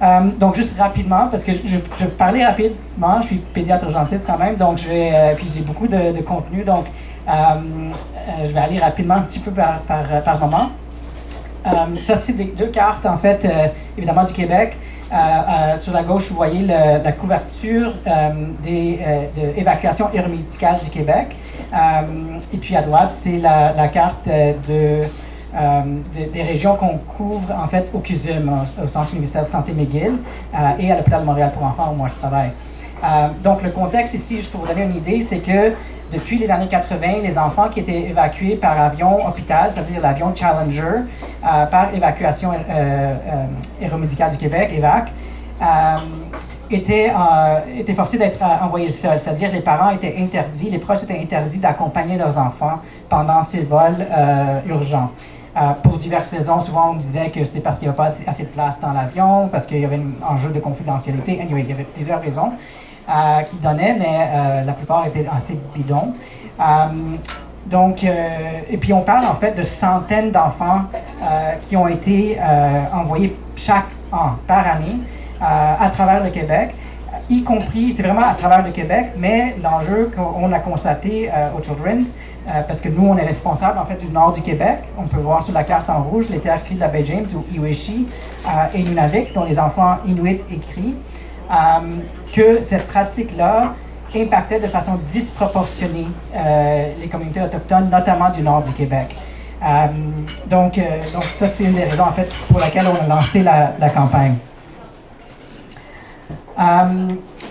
Euh, donc, juste rapidement, parce que je, je vais parler rapidement, je suis pédiatre urgentiste quand même, donc je vais, euh, puis j'ai beaucoup de, contenu, donc euh, je vais aller rapidement un petit peu par, par, par moment. ça, c'est deux cartes, en fait, évidemment, du Québec. sur la gauche, vous voyez la couverture des, de du Québec. et puis à droite, c'est la, carte de euh, des, régions qu'on couvre en fait au CUSUM, au, Centre universitaire de santé McGill, euh, et à l'hôpital de Montréal pour enfants où moi je travaille. Euh, donc le contexte ici, juste pour vous donner une idée, c'est que depuis les années 80, les enfants qui étaient évacués par avion hôpital, c'est-à-dire l'avion Challenger, par évacuation aéromédicale du Québec, EVAC, étaient, étaient forcés d'être envoyés seuls, c'est-à-dire les parents étaient interdits, les proches étaient interdits d'accompagner leurs enfants pendant ces vols urgents. Euh, pour diverses raisons. Souvent, on disait que c'était parce qu'il n'y avait pas assez de place dans l'avion, parce qu'il y avait un enjeu de confidentialité. Anyway, il y avait plusieurs raisons euh, qui donnaient, mais euh, la plupart étaient assez bidons. donc, et puis on parle en fait de centaines d'enfants qui ont été envoyés chaque an, par année, à travers le Québec y compris, c'est vraiment à travers le Québec, mais l'enjeu qu'on a constaté au Children's, euh, parce que nous, on est responsable en fait du nord du Québec. On peut voir sur la carte en rouge les terres de la baie James ou Iwishi euh, et Nunavik, dont les enfants inuits écrits, euh, que cette pratique-là impactait de façon disproportionnée les communautés autochtones, notamment du nord du Québec. donc, donc, ça, c'est une des raisons en fait pour laquelle on a lancé la, la campagne.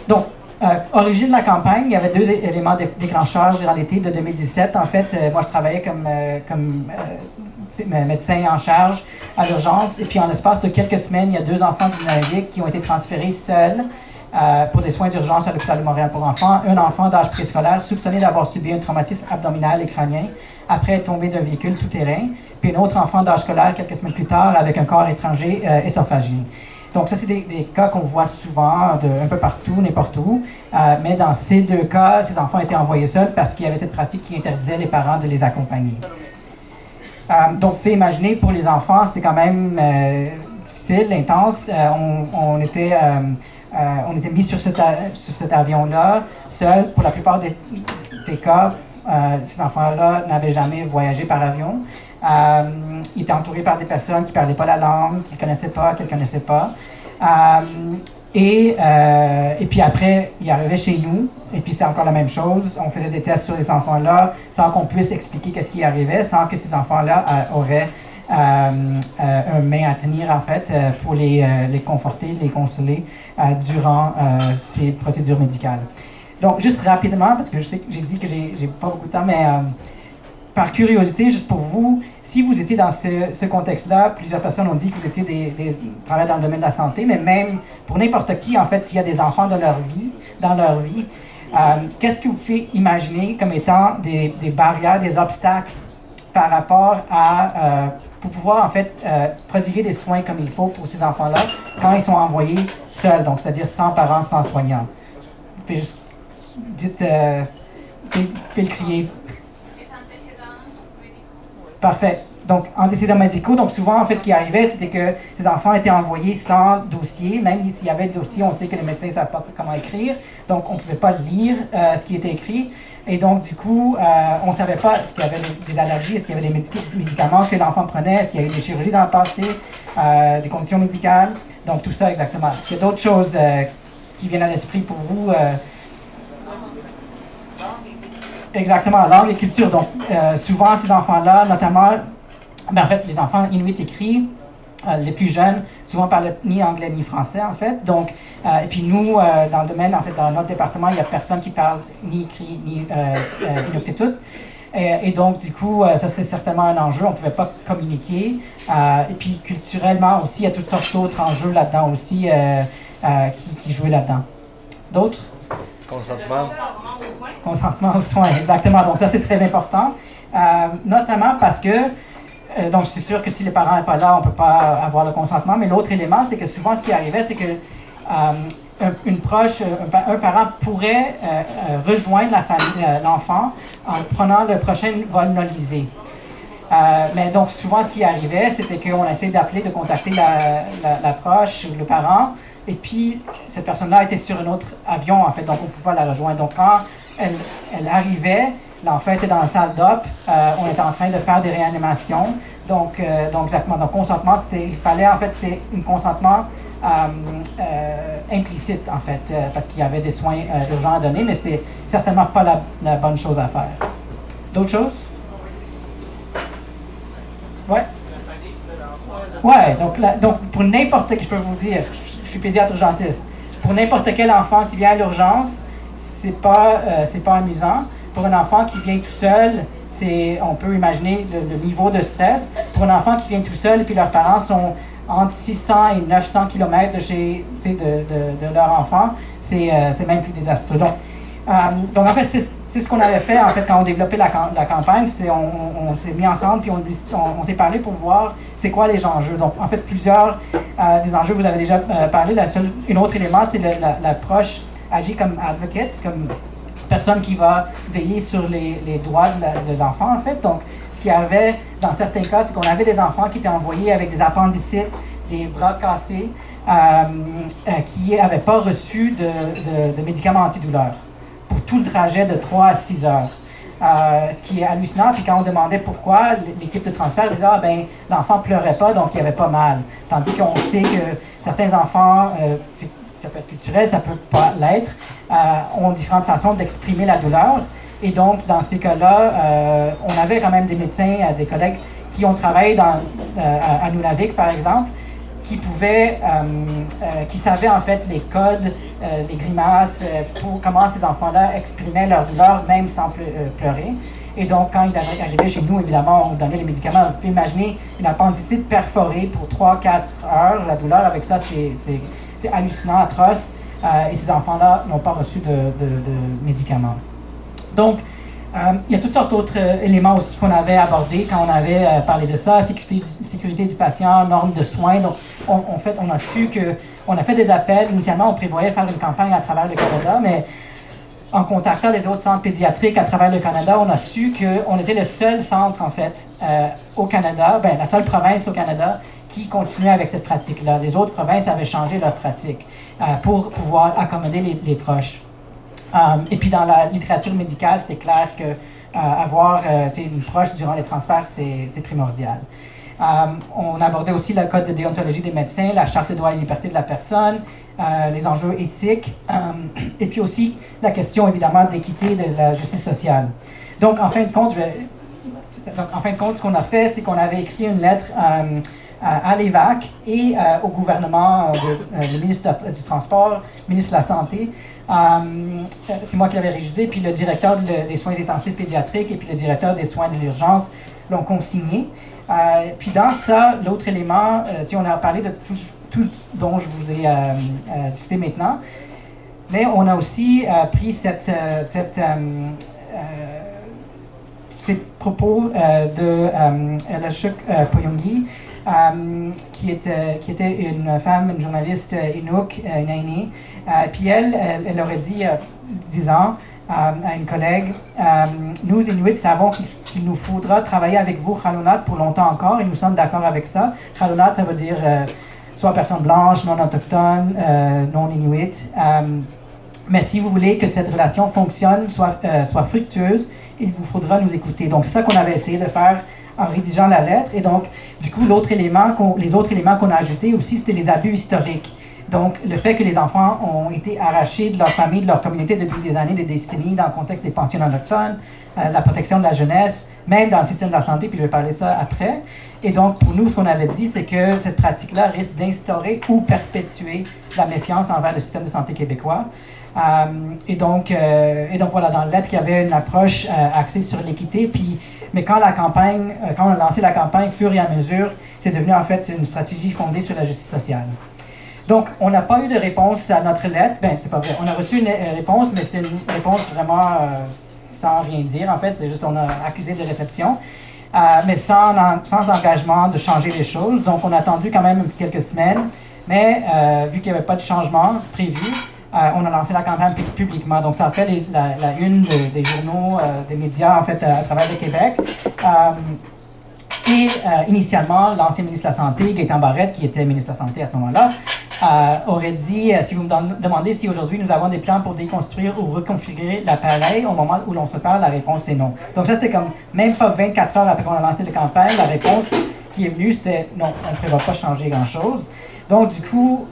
donc, euh, origine de la campagne, il y avait deux éléments déclencheurs durant l'été de 2017. En fait, euh, moi, je travaillais comme, euh, médecin en charge à l'urgence. Et puis, en l'espace de quelques semaines, il y a deux enfants du Nunavik qui ont été transférés seuls pour des soins d'urgence à l'hôpital de Montréal pour enfants. Un enfant d'âge préscolaire soupçonné d'avoir subi un traumatisme abdominal et crânien après être tombé d'un véhicule tout-terrain. Puis un autre enfant d'âge scolaire quelques semaines plus tard avec un corps étranger esophagien. Donc, ça, c'est des, cas qu'on voit souvent de, un peu partout, n'importe où. Euh, mais dans ces deux cas, ces enfants étaient envoyés seuls parce qu'il y avait cette pratique qui interdisait les parents de les accompagner. Euh, donc, fait imaginer, pour les enfants, c'était quand même euh, difficile, intense. On, était, on était mis sur cet, avion-là, seuls. Pour la plupart des cas, ces enfants-là n'avaient jamais voyagé par avion. Euh, il était entouré par des personnes qui ne parlaient pas la langue, qu'il ne connaissait pas, qu'il ne connaissait pas. Euh, et, euh, et puis après, il arrivait chez nous, et puis c'était encore la même chose. On faisait des tests sur les enfants-là sans qu'on puisse expliquer qu'est-ce qui arrivait, sans que ces enfants-là auraient un main à tenir, en fait, pour les, les, conforter, les consoler durant ces procédures médicales. Donc, juste rapidement, parce que je sais que j'ai dit que j'ai pas beaucoup de temps, mais par curiosité, juste pour vous, si vous étiez dans ce, contexte-là, plusieurs personnes ont dit que vous étiez des, des dans le domaine de la santé, mais même pour n'importe qui, en fait, qui a des enfants dans leur vie, dans leur vie, euh, qu'est-ce qui vous fait imaginer comme étant des, barrières, des obstacles par rapport à euh, pour pouvoir en fait euh, prodiguer des soins comme il faut pour ces enfants-là quand ils sont envoyés seuls, donc c'est-à-dire sans parents, sans soignants? Vous juste dites, le crier. Parfait. Donc, antécédents médicaux. Donc, souvent, en fait, ce qui arrivait, c'était que ces enfants étaient envoyés sans dossier. Même s'il y avait dossier, on sait que les médecins ne savent pas comment écrire. Donc, on ne pouvait pas lire euh, ce qui était écrit. Et donc, du coup, euh, on ne savait pas est-ce qu'il y avait des allergies, est-ce qu'il y avait des médicaments que l'enfant prenait, est-ce qu'il y avait des chirurgies dans le passé, euh, des conditions médicales. Donc, tout ça exactement. Est-ce qu'il y a d'autres choses qui viennent à l'esprit pour vous Exactement, langue et culture. Donc, euh, souvent, ces enfants-là, notamment, ben, en fait, les enfants inuits écrits, euh, les plus jeunes, souvent parlent ni anglais ni français, en fait. Donc, euh, et puis nous, dans le domaine, en fait, dans notre département, il n'y a personne qui parle ni écrit ni inuktitut. Et, et, donc, du coup, ça c'était certainement un enjeu. On ne pouvait pas communiquer. et puis, culturellement aussi, il y a toutes sortes d'autres enjeux là-dedans aussi qui, qui jouaient là-dedans. D'autres? Consentement. Consentement aux soins, exactement. Donc ça, c'est très important, euh, notamment parce que, euh, donc c'est sûr que si les parents ne sont pas là, on ne peut pas avoir le consentement, mais l'autre élément, c'est que souvent ce qui arrivait, c'est que euh, une proche, un, parent pourrait rejoindre la famille, l'enfant en prenant le prochain vol nolisé. mais donc, souvent, ce qui arrivait, c'était qu'on essayait d'appeler, de contacter la, ou le parent, et puis cette personne-là était sur un autre avion, en fait, donc on ne pouvait pas la rejoindre. Donc, quand elle, elle arrivait, l'enfant était dans la salle d'op, on était en train de faire des réanimations. Donc, donc exactement. Donc, consentement, il fallait, en fait, c'était un consentement euh, euh, implicite, en fait, euh, parce qu'il y avait des soins urgents à donner, mais c'est certainement pas la, bonne chose à faire. D'autres choses? Ouais. Ouais, donc, donc pour n'importe je peux vous dire, suis pédiatre urgentiste, pour n'importe quel enfant qui vient à l'urgence, c'est pas, c'est pas amusant. Pour un enfant qui vient tout seul, c'est, on peut imaginer le, niveau de stress. Pour un enfant qui vient tout seul puis leurs parents sont entre 600 et 900 km de, chez, de, de, leur enfant, euh, c'est même plus désastreux. Donc, euh, donc en fait, c'est ce qu'on avait fait en fait quand on développait la, la campagne, c'est on, s'est mis ensemble puis on, s'est parlé pour voir c'est quoi les enjeux. Donc en fait, plusieurs euh, des enjeux, vous avez déjà parlé. La seule, un autre élément, c'est l'approche agir comme advocate, comme personne qui va veiller sur les, droits de l'enfant en fait. Donc ce qu'il y avait dans certains cas, c'est qu'on avait des enfants qui étaient envoyés avec des appendicites, des bras cassés, euh, euh, qui n'avaient pas reçu de, de, médicaments antidouleurs pour tout le trajet de 3 à 6 heures. Euh, ce qui est hallucinant, puis quand on demandait pourquoi, l'équipe de transfert disait Ah, ben, l'enfant pleurait pas, donc il avait pas mal. Tandis qu'on sait que certains enfants, ça peut être culturel, ça peut pas l'être, ont différentes façons d'exprimer la douleur. Et donc, dans ces cas-là, euh, on avait quand même des médecins, euh, des collègues qui ont travaillé dans, euh, à Nunavik, par exemple, qui pouvaient, qui savaient en fait les codes, les grimaces, pour comment ces enfants-là exprimaient leur douleur, même sans pleurer. Et donc, quand ils arrivaient chez nous, évidemment, on donnait les médicaments. Vous pouvez imaginer une appendicite perforée pour 3-4 heures. La douleur avec ça, c'est hallucinant, atroce. et ces enfants-là n'ont pas reçu de, de, médicaments. Donc, euh, il y a toutes sortes d'autres euh, éléments aussi qu'on avait abordés quand on avait euh, parlé de ça, sécurité, du patient, normes de soins. Donc, on, fait, on a su que, on a fait des appels. Initialement, on prévoyait faire une campagne à travers le Canada, mais en contactant les autres centres pédiatriques à travers le Canada, on a su qu'on était le seul centre, en fait, au Canada, ben, la seule province au Canada qui continuait avec cette pratique-là. Les autres provinces avaient changé leur pratique pour pouvoir accommoder les proches. Euh, et puis dans la littérature médicale, c'était clair que euh, avoir euh, une proche durant les transferts, c'est primordial. on abordait aussi le code de déontologie des médecins, la charte des droits et libertés de la personne, les enjeux éthiques, et puis aussi la question évidemment d'équité de la justice sociale. Donc en fin de compte, en fin de compte, ce qu'on a fait, c'est qu'on avait écrit une lettre à l'EVAC et au gouvernement, le ministre du Transport, ministre de la Santé, euh, c'est moi qui l'avais rédigé, puis le directeur des soins intensifs pédiatriques et puis le directeur des soins de l'urgence l'ont consigné. Euh, puis dans ça, l'autre élément, euh, on a parlé de tout, tout, dont je vous ai discuté maintenant, mais on a aussi pris cette, cette ces propos de Elashuk Poyongi, qui, était, qui était une femme, une journaliste Inuk, une puis elle, elle, aurait dit, euh, disant euh, à une collègue, nous Inuits savons qu'il nous faudra travailler avec vous, Halunat, pour longtemps encore, et nous sommes d'accord avec ça. Halunat, ça veut dire soit personne blanche, non autochtone, non Inuit. mais si vous voulez que cette relation fonctionne, soit, soit fructueuse, il vous faudra nous écouter. Donc, c'est ça qu'on avait essayé de faire en rédigeant la lettre. Et donc, du coup, les autres éléments qu'on a ajoutés aussi, c'était les abus historiques. Donc, le fait que les enfants ont été arrachés de leur famille, de leur communauté depuis des années, des décennies, dans le contexte des pensions autochtones, euh, la protection de la jeunesse, même dans le système de la santé, puis je vais parler ça après. Et donc, pour nous, ce qu'on avait dit, c'est que cette pratique-là risque d'instaurer ou perpétuer la méfiance envers le système de santé québécois. Euh, et, donc, euh, et donc, voilà, dans lettre, il y avait une approche axée sur l'équité, puis mais quand la campagne, quand on a lancé la campagne, fur et à mesure, c'est devenu en fait une stratégie fondée sur la justice sociale. Donc, on n'a pas eu de réponse à notre lettre. Ben, c'est pas vrai. On a reçu une euh, réponse, mais c'est une réponse vraiment euh, sans rien dire. En fait, c'est juste on a accusé de réception, euh, mais sans, engagement de changer les choses. Donc, on a attendu quand même quelques semaines. Mais vu qu'il n'y avait pas de changement prévu, on a lancé la campagne publiquement. Donc, ça a fait la, une des journaux, des médias, en fait, à, travers le Québec. Et initialement, l'ancien ministre de la Santé, Gaëtan Barrette, qui était ministre de la Santé à ce moment-là, aurait dit, si vous me demandez si aujourd'hui nous avons des plans pour déconstruire ou reconfigurer l'appareil, au moment où l'on se parle, la réponse est non. Donc ça, c'était comme, même pas 24 heures après qu'on a lancé la campagne, la réponse qui est venue, c'était non, on ne prévoit pas changer grand-chose. Donc du coup,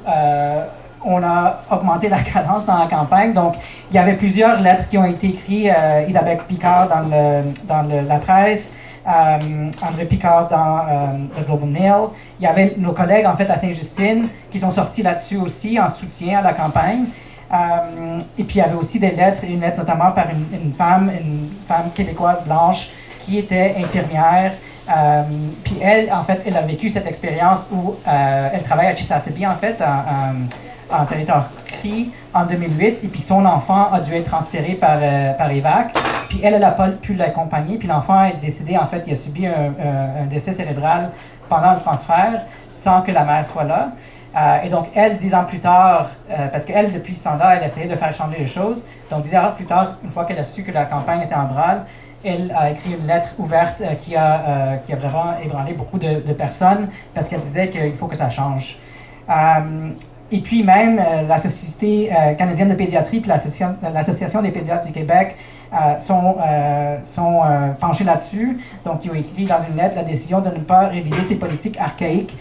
on a augmenté la cadence dans la campagne. Donc, il y avait plusieurs lettres qui ont été écrites. Euh, Isabelle Picard dans, le, dans la presse, euh, André Picard dans euh, le Global Mail. Il y avait nos collègues, en fait, à Saint-Justine, qui sont sortis là-dessus aussi en soutien à la campagne. et puis, il y avait aussi des lettres, une lettre notamment par une, femme, une femme québécoise blanche qui était infirmière. puis elle, en fait, elle a vécu cette expérience où elle travaille à Chisasibi, en fait, territoire CRI en 2008, et puis son enfant a dû être transféré par, euh, par EVAC. Puis elle, elle n'a pas pu l'accompagner, puis l'enfant est décédé, en fait, il a subi un, un, décès cérébral pendant le transfert, sans que la mère soit là. Euh, et donc, elle, dix ans plus tard, euh, parce qu'elle, depuis ce temps-là, elle essayait de faire changer les choses. Donc, dix ans plus tard, une fois qu'elle a su que la campagne était en branle, elle a écrit une lettre ouverte qui, a, qui a vraiment ébranlé beaucoup de personnes parce qu'elle disait qu'il faut que ça change. Et puis même euh, la Société euh, canadienne de pédiatrie et l'Association des pédiatres du Québec euh, sont, sont penchés là-dessus. Donc, ils ont écrit dans une lettre la décision de ne pas réviser ces politiques archaïques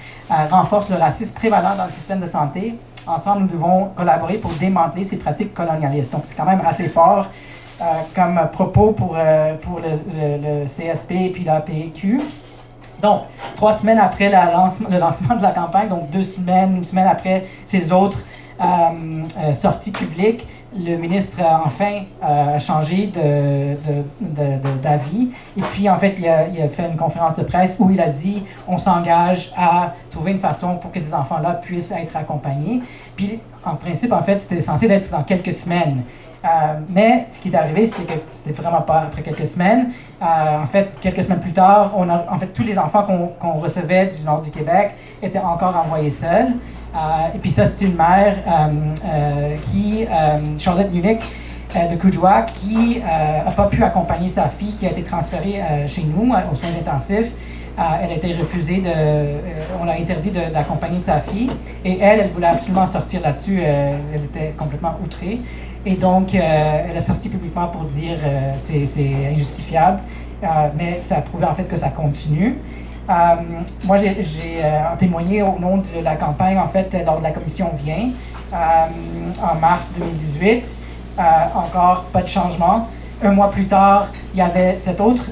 renforce le racisme prévalent dans le système de santé. Ensemble, nous devons collaborer pour démanteler ces pratiques colonialistes. Donc, c'est quand même assez fort comme propos pour, pour le, le, CSP et puis la PQ. Donc, trois semaines après le lancement de la campagne, donc deux semaines, une semaine après ces autres euh, euh, sorties publiques, le ministre a enfin euh, changé d'avis. Et puis, en fait, il a, fait une conférence de presse où il a dit on s'engage à trouver une façon pour que ces enfants-là puissent être accompagnés. Puis, en principe, en fait, c'était censé être dans quelques semaines. Mais ce qui est arrivé, c'était que c'était vraiment pas après quelques semaines. Euh, en fait, quelques semaines plus tard, on a, en fait, tous les enfants qu'on recevait du nord du Québec étaient encore envoyés seuls. Euh, et puis ça, c'est une mère qui, Charlotte Munich, de Kujwa, qui n'a pas pu accompagner sa fille qui a été transférée chez nous aux soins intensifs. elle a été refusée de. on a interdit d'accompagner sa fille. Et elle, elle voulait absolument sortir là-dessus. elle était complètement outrée. Et donc, euh, elle a sorti publiquement pour dire euh, c'est injustifiable, euh, mais ça a prouvé en fait que ça continue. moi, j'ai témoigné au nom de la campagne, en fait, lors de la commission Vient, en mars 2018. encore pas de changement. Un mois plus tard, il y avait cette autre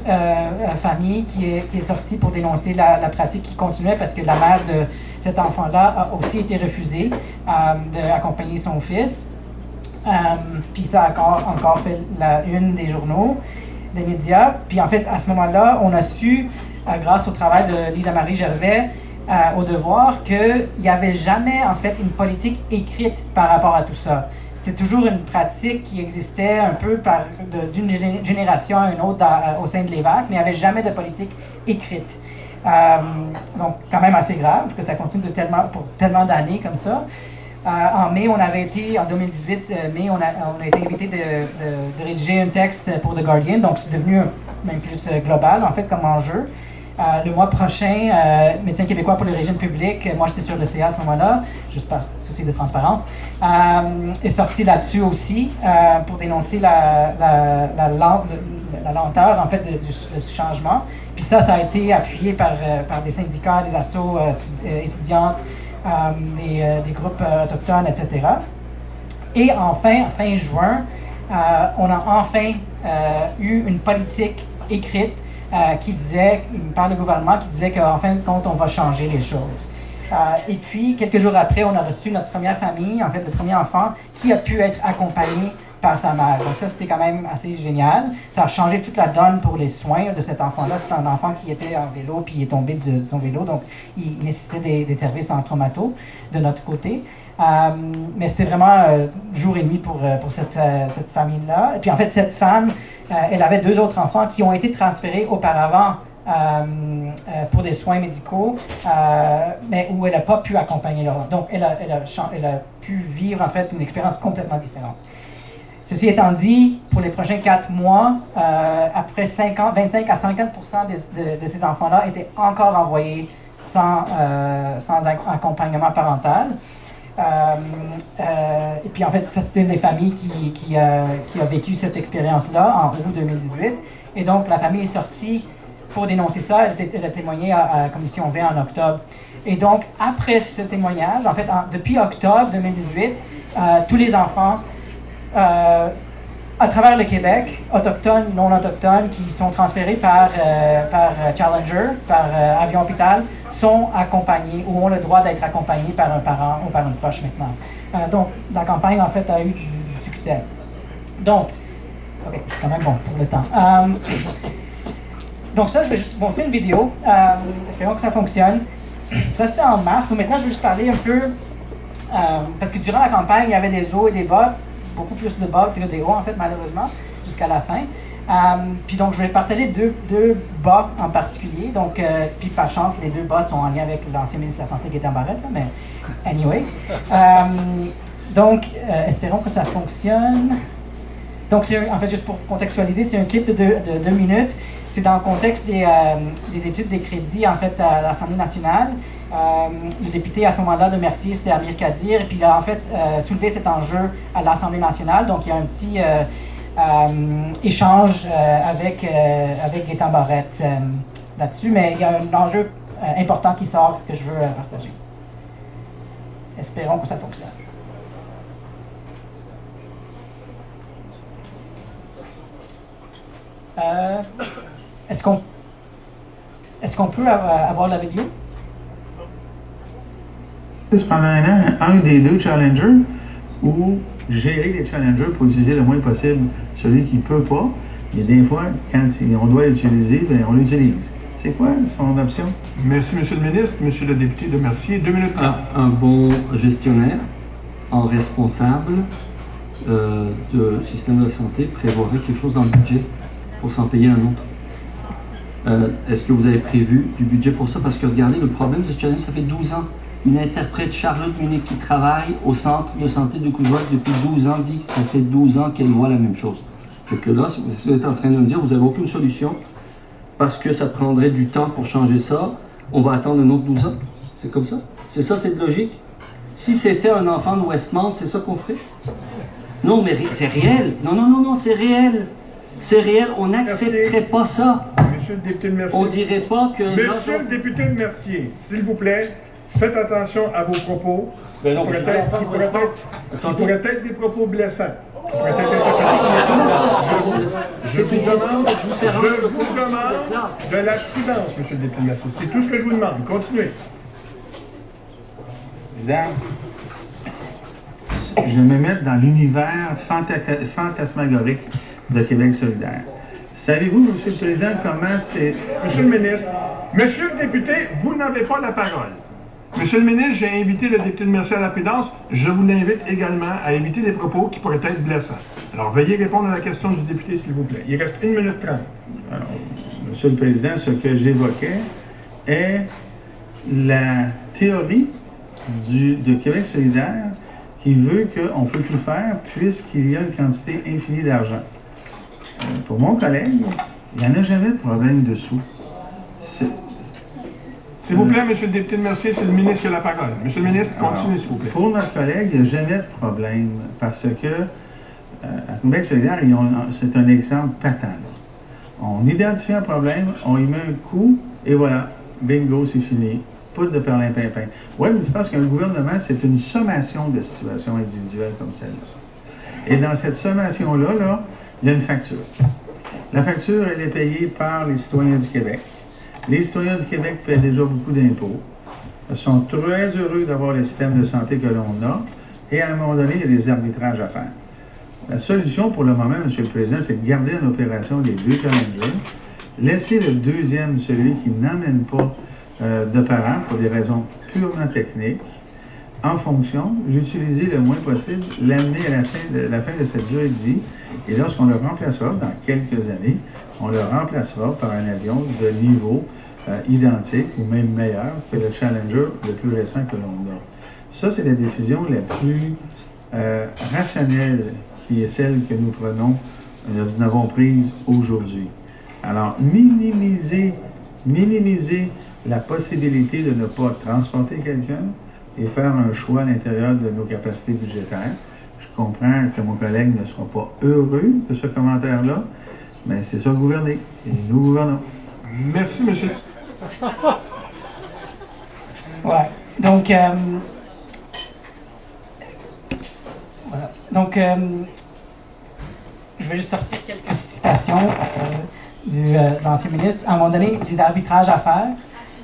famille qui est, qui est, sortie pour dénoncer la, la, pratique qui continuait parce que la mère de cet enfant-là a aussi été refusée d'accompagner son fils. Euh, puis ça a encore, fait la une des journaux, des médias. Puis en fait, à ce moment-là, on a su, euh, grâce au travail de Lisa-Marie Gervais, euh, au devoir, qu'il n'y avait jamais en fait une politique écrite par rapport à tout ça. C'était toujours une pratique qui existait un peu d'une génération à une autre au sein de l'EVAC, mais il n'y avait jamais de politique écrite. donc, quand même assez grave que ça continue de pour tellement d'années comme ça. Euh, en mai, on avait été, en 2018, euh, mai, on a, été invité de, rédiger un texte pour The Guardian, donc c'est devenu même plus euh, global, en fait, comme enjeu. le mois prochain, Médecins québécois pour le régime public, moi j'étais sur le CA à ce moment-là, juste par souci de transparence, est sorti là-dessus aussi pour dénoncer la, lenteur en fait du, changement. Puis ça, ça a été appuyé par, par des syndicats, des assos étudiantes, euh, euh, des, groupes euh, autochtones, etc. Et enfin, fin juin, on a enfin eu une politique écrite qui disait, par le gouvernement, qui disait qu'en fin de compte, on va changer les choses. et puis, quelques jours après, on a reçu notre première famille, en fait, le premier enfant, qui a pu être accompagné par sa mère. Donc ça, c'était quand même assez génial. Ça a changé toute la donne pour les soins de cet enfant-là. C'est un enfant qui était en vélo, puis il est tombé de, son vélo, donc il nécessitait des, services en traumato de notre côté. Euh, mais c'était vraiment euh, jour et nuit pour, euh, pour cette, cette famille-là. Et puis en fait, cette femme, elle avait deux autres enfants qui ont été transférés auparavant pour des soins médicaux, mais où elle n'a pas pu accompagner leur Donc, elle a, elle, a, elle a, pu vivre en fait une expérience complètement différente. Ceci étant dit, pour les prochains quatre mois, euh, après 50, 25 à 50% de, ces enfants-là étaient encore envoyés sans, euh, accompagnement parental. et puis en fait, ça c'était une des familles qui, a vécu cette expérience-là en août 2018. Et donc la famille est sortie pour dénoncer ça. Elle, a témoigné à, la commission V en octobre. Et donc, après ce témoignage, en fait, depuis octobre 2018, euh, tous les enfants euh, à travers le Québec, autochtones, non autochtones, qui sont transférés par, euh, par Challenger, par avion hôpital, sont accompagnés ou ont le droit d'être accompagnés par un parent ou par un proche maintenant. donc, la campagne, en fait, a eu du, succès. Donc, OK, quand même bon pour le temps. Donc ça, je vais juste montrer une vidéo. Euh, espérons que ça fonctionne. Ça, c'était en mars. Maintenant, je vais juste parler un peu... Euh, parce que durant la campagne, il y avait des hauts et des bas. Beaucoup plus de bas que des hauts, en fait, malheureusement, jusqu'à la fin. Euh, puis donc, je vais partager deux, deux bas en particulier. Donc, euh, puis par chance, les deux bas sont en lien avec l'ancien ministre de la Santé en barrette, là, mais anyway. donc, espérons que ça fonctionne. Donc, en fait, juste pour contextualiser, c'est un clip de deux, de deux minutes c'est dans le contexte des, euh, études des crédits en fait à l'Assemblée nationale. Euh, le député à ce moment-là de Mercier, c'était Amir Kadir, et puis il a en fait euh, soulevé cet enjeu à l'Assemblée nationale. Donc il y a un petit échange avec, avec Gaétan Barrette là-dessus, mais il y a un enjeu important qui sort que je veux partager. Espérons que ça fonctionne. Est-ce qu'on est qu'on peut avoir la vidéo? Pendant un an, un des deux challengers ou gérer les challengers pour utiliser le moins possible celui qui ne peut pas. Et des fois, quand on doit l'utiliser, ben, on l'utilise. C'est quoi son option? Merci, Monsieur le ministre. Monsieur le député de Mercier, deux minutes. Un, bon gestionnaire, un responsable euh, du système de santé prévoirait quelque chose dans le budget pour s'en payer un autre. Euh, est-ce que vous avez prévu du budget pour ça? Parce que regardez, le problème de ce challenge, ça fait 12 ans. Une interprète, Charlotte Munich, qui travaille au centre de santé de Courgeois depuis 12 ans, dit que ça fait 12 ans qu'elle voit la même chose. Fait que là, vous êtes en train de me dire vous n'avez aucune solution parce que ça prendrait du temps pour changer ça, on va attendre un autre 12 ans. C'est comme ça? C'est ça, cette logique? Si c'était un enfant de Westmount, c'est ça qu'on ferait? Non, mais c'est réel. Non, non, non, non, c'est réel. C'est réel, on n'accepterait pas ça. Monsieur le député de Mercier. On dirait pas que. Monsieur le député de Mercier, s'il vous plaît, faites attention à vos propos. Ben non, qui pourraient être, qui pourraient être, pourraient être des propos blessants. Je, vous demande, je vous demande de la prudence, monsieur le député. C'est tout ce que je vous demande. Continuez. je vais me mettre dans l'univers fantasmagorique de Québec solidaire. Savez-vous, Monsieur le Président, comment c'est... Monsieur le ministre, Monsieur le député, vous n'avez pas la parole. Monsieur le ministre, j'ai invité le député de Mercier à la prudence. Je vous l'invite également à éviter des propos qui pourraient être blessants. Alors, veuillez répondre à la question du député, s'il vous plaît. Il reste une minute trente. Alors, Monsieur le Président, ce que j'évoquais est la théorie du, de Québec solidaire qui veut qu'on peut tout faire puisqu'il y a une quantité infinie d'argent. Euh, pour mon collègue, il n'y en a jamais de problème dessous. S'il vous plaît, Monsieur le député de Mercier, c'est le ministre qui a la parole. Monsieur le ministre, continuez, s'il vous plaît. Pour notre collègue, il n'y a jamais de problème parce que euh, à Québec solidaire, c'est un exemple patent. On identifie un problème, on y met un coup, et voilà, bingo, c'est fini. Pas de perlimpinpin. Oui, mais c'est parce qu'un gouvernement, c'est une sommation de situations individuelles comme celle-là. Et dans cette sommation-là, là, il y a une facture. La facture, elle est payée par les citoyens du Québec. Les citoyens du Québec paient déjà beaucoup d'impôts. Ils sont très heureux d'avoir le système de santé que l'on a. Et à un moment donné, il y a des arbitrages à faire. La solution pour le moment, M. le Président, c'est de garder en opération les deux challengers, laisser le deuxième, celui qui n'amène pas euh, de parents pour des raisons purement techniques, en fonction, l'utiliser le moins possible, l'amener à la fin, de, la fin de cette durée de vie, et lorsqu'on le remplacera dans quelques années, on le remplacera par un avion de niveau euh, identique ou même meilleur que le Challenger le plus récent que l'on a. Ça, c'est la décision la plus euh, rationnelle qui est celle que nous prenons, euh, nous avons prise aujourd'hui. Alors, minimiser, minimiser la possibilité de ne pas transporter quelqu'un et faire un choix à l'intérieur de nos capacités budgétaires. Je comprends que mon collègue ne sera pas heureux de ce commentaire-là, mais c'est ça gouverner. Et nous gouvernons. Merci, monsieur. Ouais. Donc, euh, voilà. Donc, euh, je vais juste sortir quelques citations euh, du, euh, de l'ancien ministre. À un moment donné, des arbitrages à faire.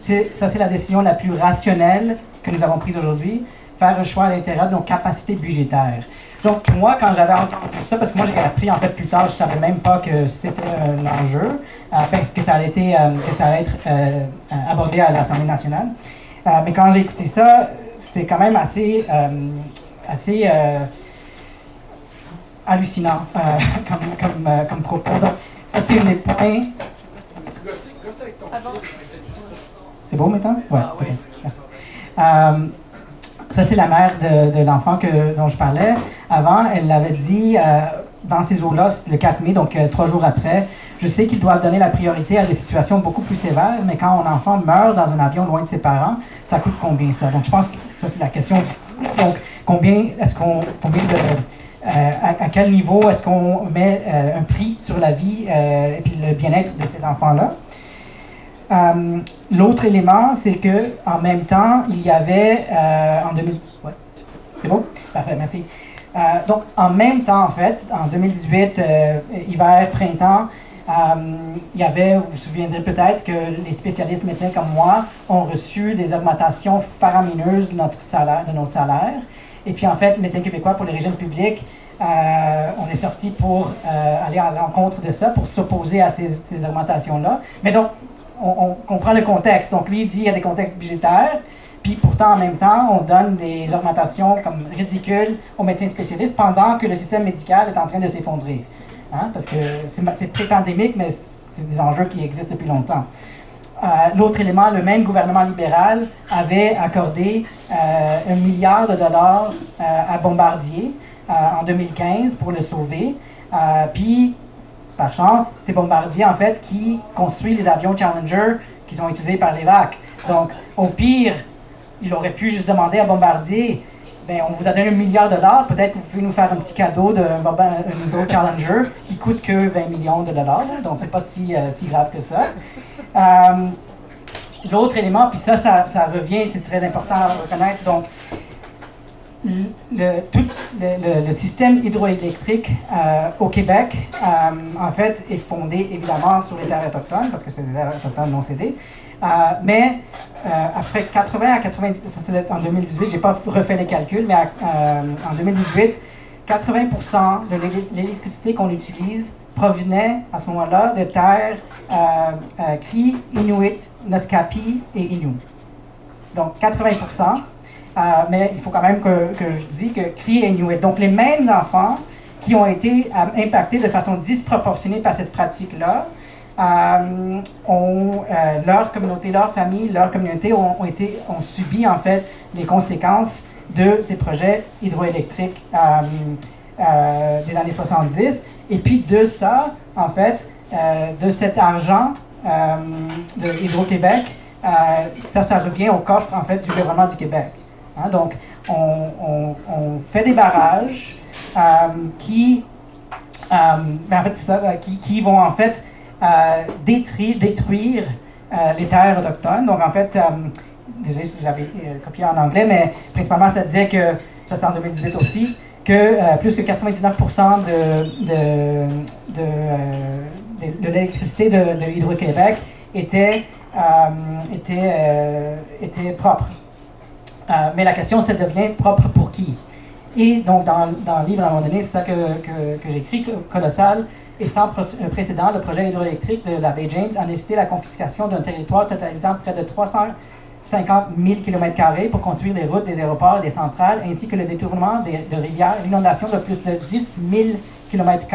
C'est- Ça, c'est la décision la plus rationnelle que nous avons prise aujourd'hui. Faire un choix à l'intérieur de nos capacités budgétaires. Donc, moi, quand j'avais entendu ça, parce que moi, j'ai appris en fait plus tard, je ne savais même pas que c'était un enjeu, euh, fait que ça allait, été, euh, que ça allait être euh, euh, abordé à l'Assemblée nationale. Euh, mais quand j'ai écouté ça, c'était quand même assez, euh, assez euh, hallucinant euh, comme, comme, euh, comme propos. Donc, ça, c'est un des points. C'est beau maintenant? Ouais. ok, merci. Ça, c'est la mère de, l'enfant dont je parlais. Avant, elle l'avait dit euh, dans ces eaux-là, le 4 mai, donc euh, trois jours après. Je sais qu'ils doivent donner la priorité à des situations beaucoup plus sévères, mais quand un enfant meurt dans un avion loin de ses parents, ça coûte combien ça? Donc, je pense que ça, c'est la question. Donc, combien est-ce qu'on. Euh, à, quel niveau est-ce qu'on met un prix sur la vie et le bien-être de ces enfants-là? Euh, L'autre élément, c'est que en même temps, il y avait euh, en 2000. Ouais. C'est bon? Parfait, merci. Euh, donc, en même temps, en fait, en 2018, euh, hiver, printemps, il y avait, vous vous souviendrez peut-être que les spécialistes médecins comme moi ont reçu des augmentations faramineuses de, notre salaire, de nos salaires. Et puis, en fait, Médecins québécois pour les régimes publics, on est sorti pour aller à l'encontre de ça, pour s'opposer à ces, ces augmentations-là. Mais donc, on, comprend le contexte. Donc, lui, il dit qu'il y a des contextes budgétaires, puis pourtant, en même temps, on donne des augmentations comme ridicules aux médecins spécialistes pendant que le système médical est en train de s'effondrer. Hein? Parce que c'est pré-pandémique, mais c'est des enjeux qui existent depuis longtemps. Euh, L'autre élément, le même gouvernement libéral avait accordé euh, un milliard de dollars euh, à Bombardier en 2015 pour le sauver. Puis, par chance, c'est Bombardier, en fait, qui construit les avions Challenger qui sont utilisés par l'Irak. Donc, au pire, il aurait pu juste demander à Bombardier, ben, on vous a donné un milliard de dollars, peut-être que vous pouvez nous faire un petit cadeau d'un nouveau Challenger qui coûte que 20 millions de dollars. Donc, c'est pas si, euh, si grave que ça. Euh, L'autre élément, puis ça, ça, ça revient, c'est très important à reconnaître. Donc, le, tout le, système hydroélectrique euh, au Québec, euh, en fait, est fondé évidemment sur les terres autochtones, parce que c'est des terres autochtones non cédées. Euh, mais euh, après 80 à 90, ça c'est en 2018, j'ai pas refait les calculs, mais en 2018, 80% de l'é- l'électricité qu'on utilise provenait à ce moment-là de terres Cri, Inuit, Naskapi et Innu. Donc 80%. Euh, mais il faut quand même que, je dise que Cri et Inuit, donc les mêmes enfants qui ont été euh, impactés de façon disproportionnée par cette pratique-là, euh, ont, leur communauté, leur famille, leur communauté ont, subi en fait les conséquences de ces projets hydroélectriques des années 70. Et puis de ça, en fait, de cet argent de Hydro-Québec, ça, ça revient au coffre en fait du gouvernement du Québec. Hein, donc, on, fait des barrages euh, qui, euh, ben, en fait, c'est euh, qui, vont en fait détruire, détruire les terres autochtones. Donc, en fait, désolé si j'avais euh, copié en anglais, mais principalement, ça disait que, ça c'était en 2018 aussi, que plus que 99% de, l'électricité de, de Hydro-Québec était, était, était propre. Euh, mais la question, c'est devient propre pour qui? Et donc, dans, dans le livre, à un moment donné, c'est ça que, que, j'écris, colossal, et sans euh, précédent, le projet hydroélectrique de la baie James a nécessité la confiscation d'un territoire totalisant près de 350 000 km pour construire des routes, des aéroports des centrales, ainsi que le détournement de rivières, l'inondation de plus de 10 000 km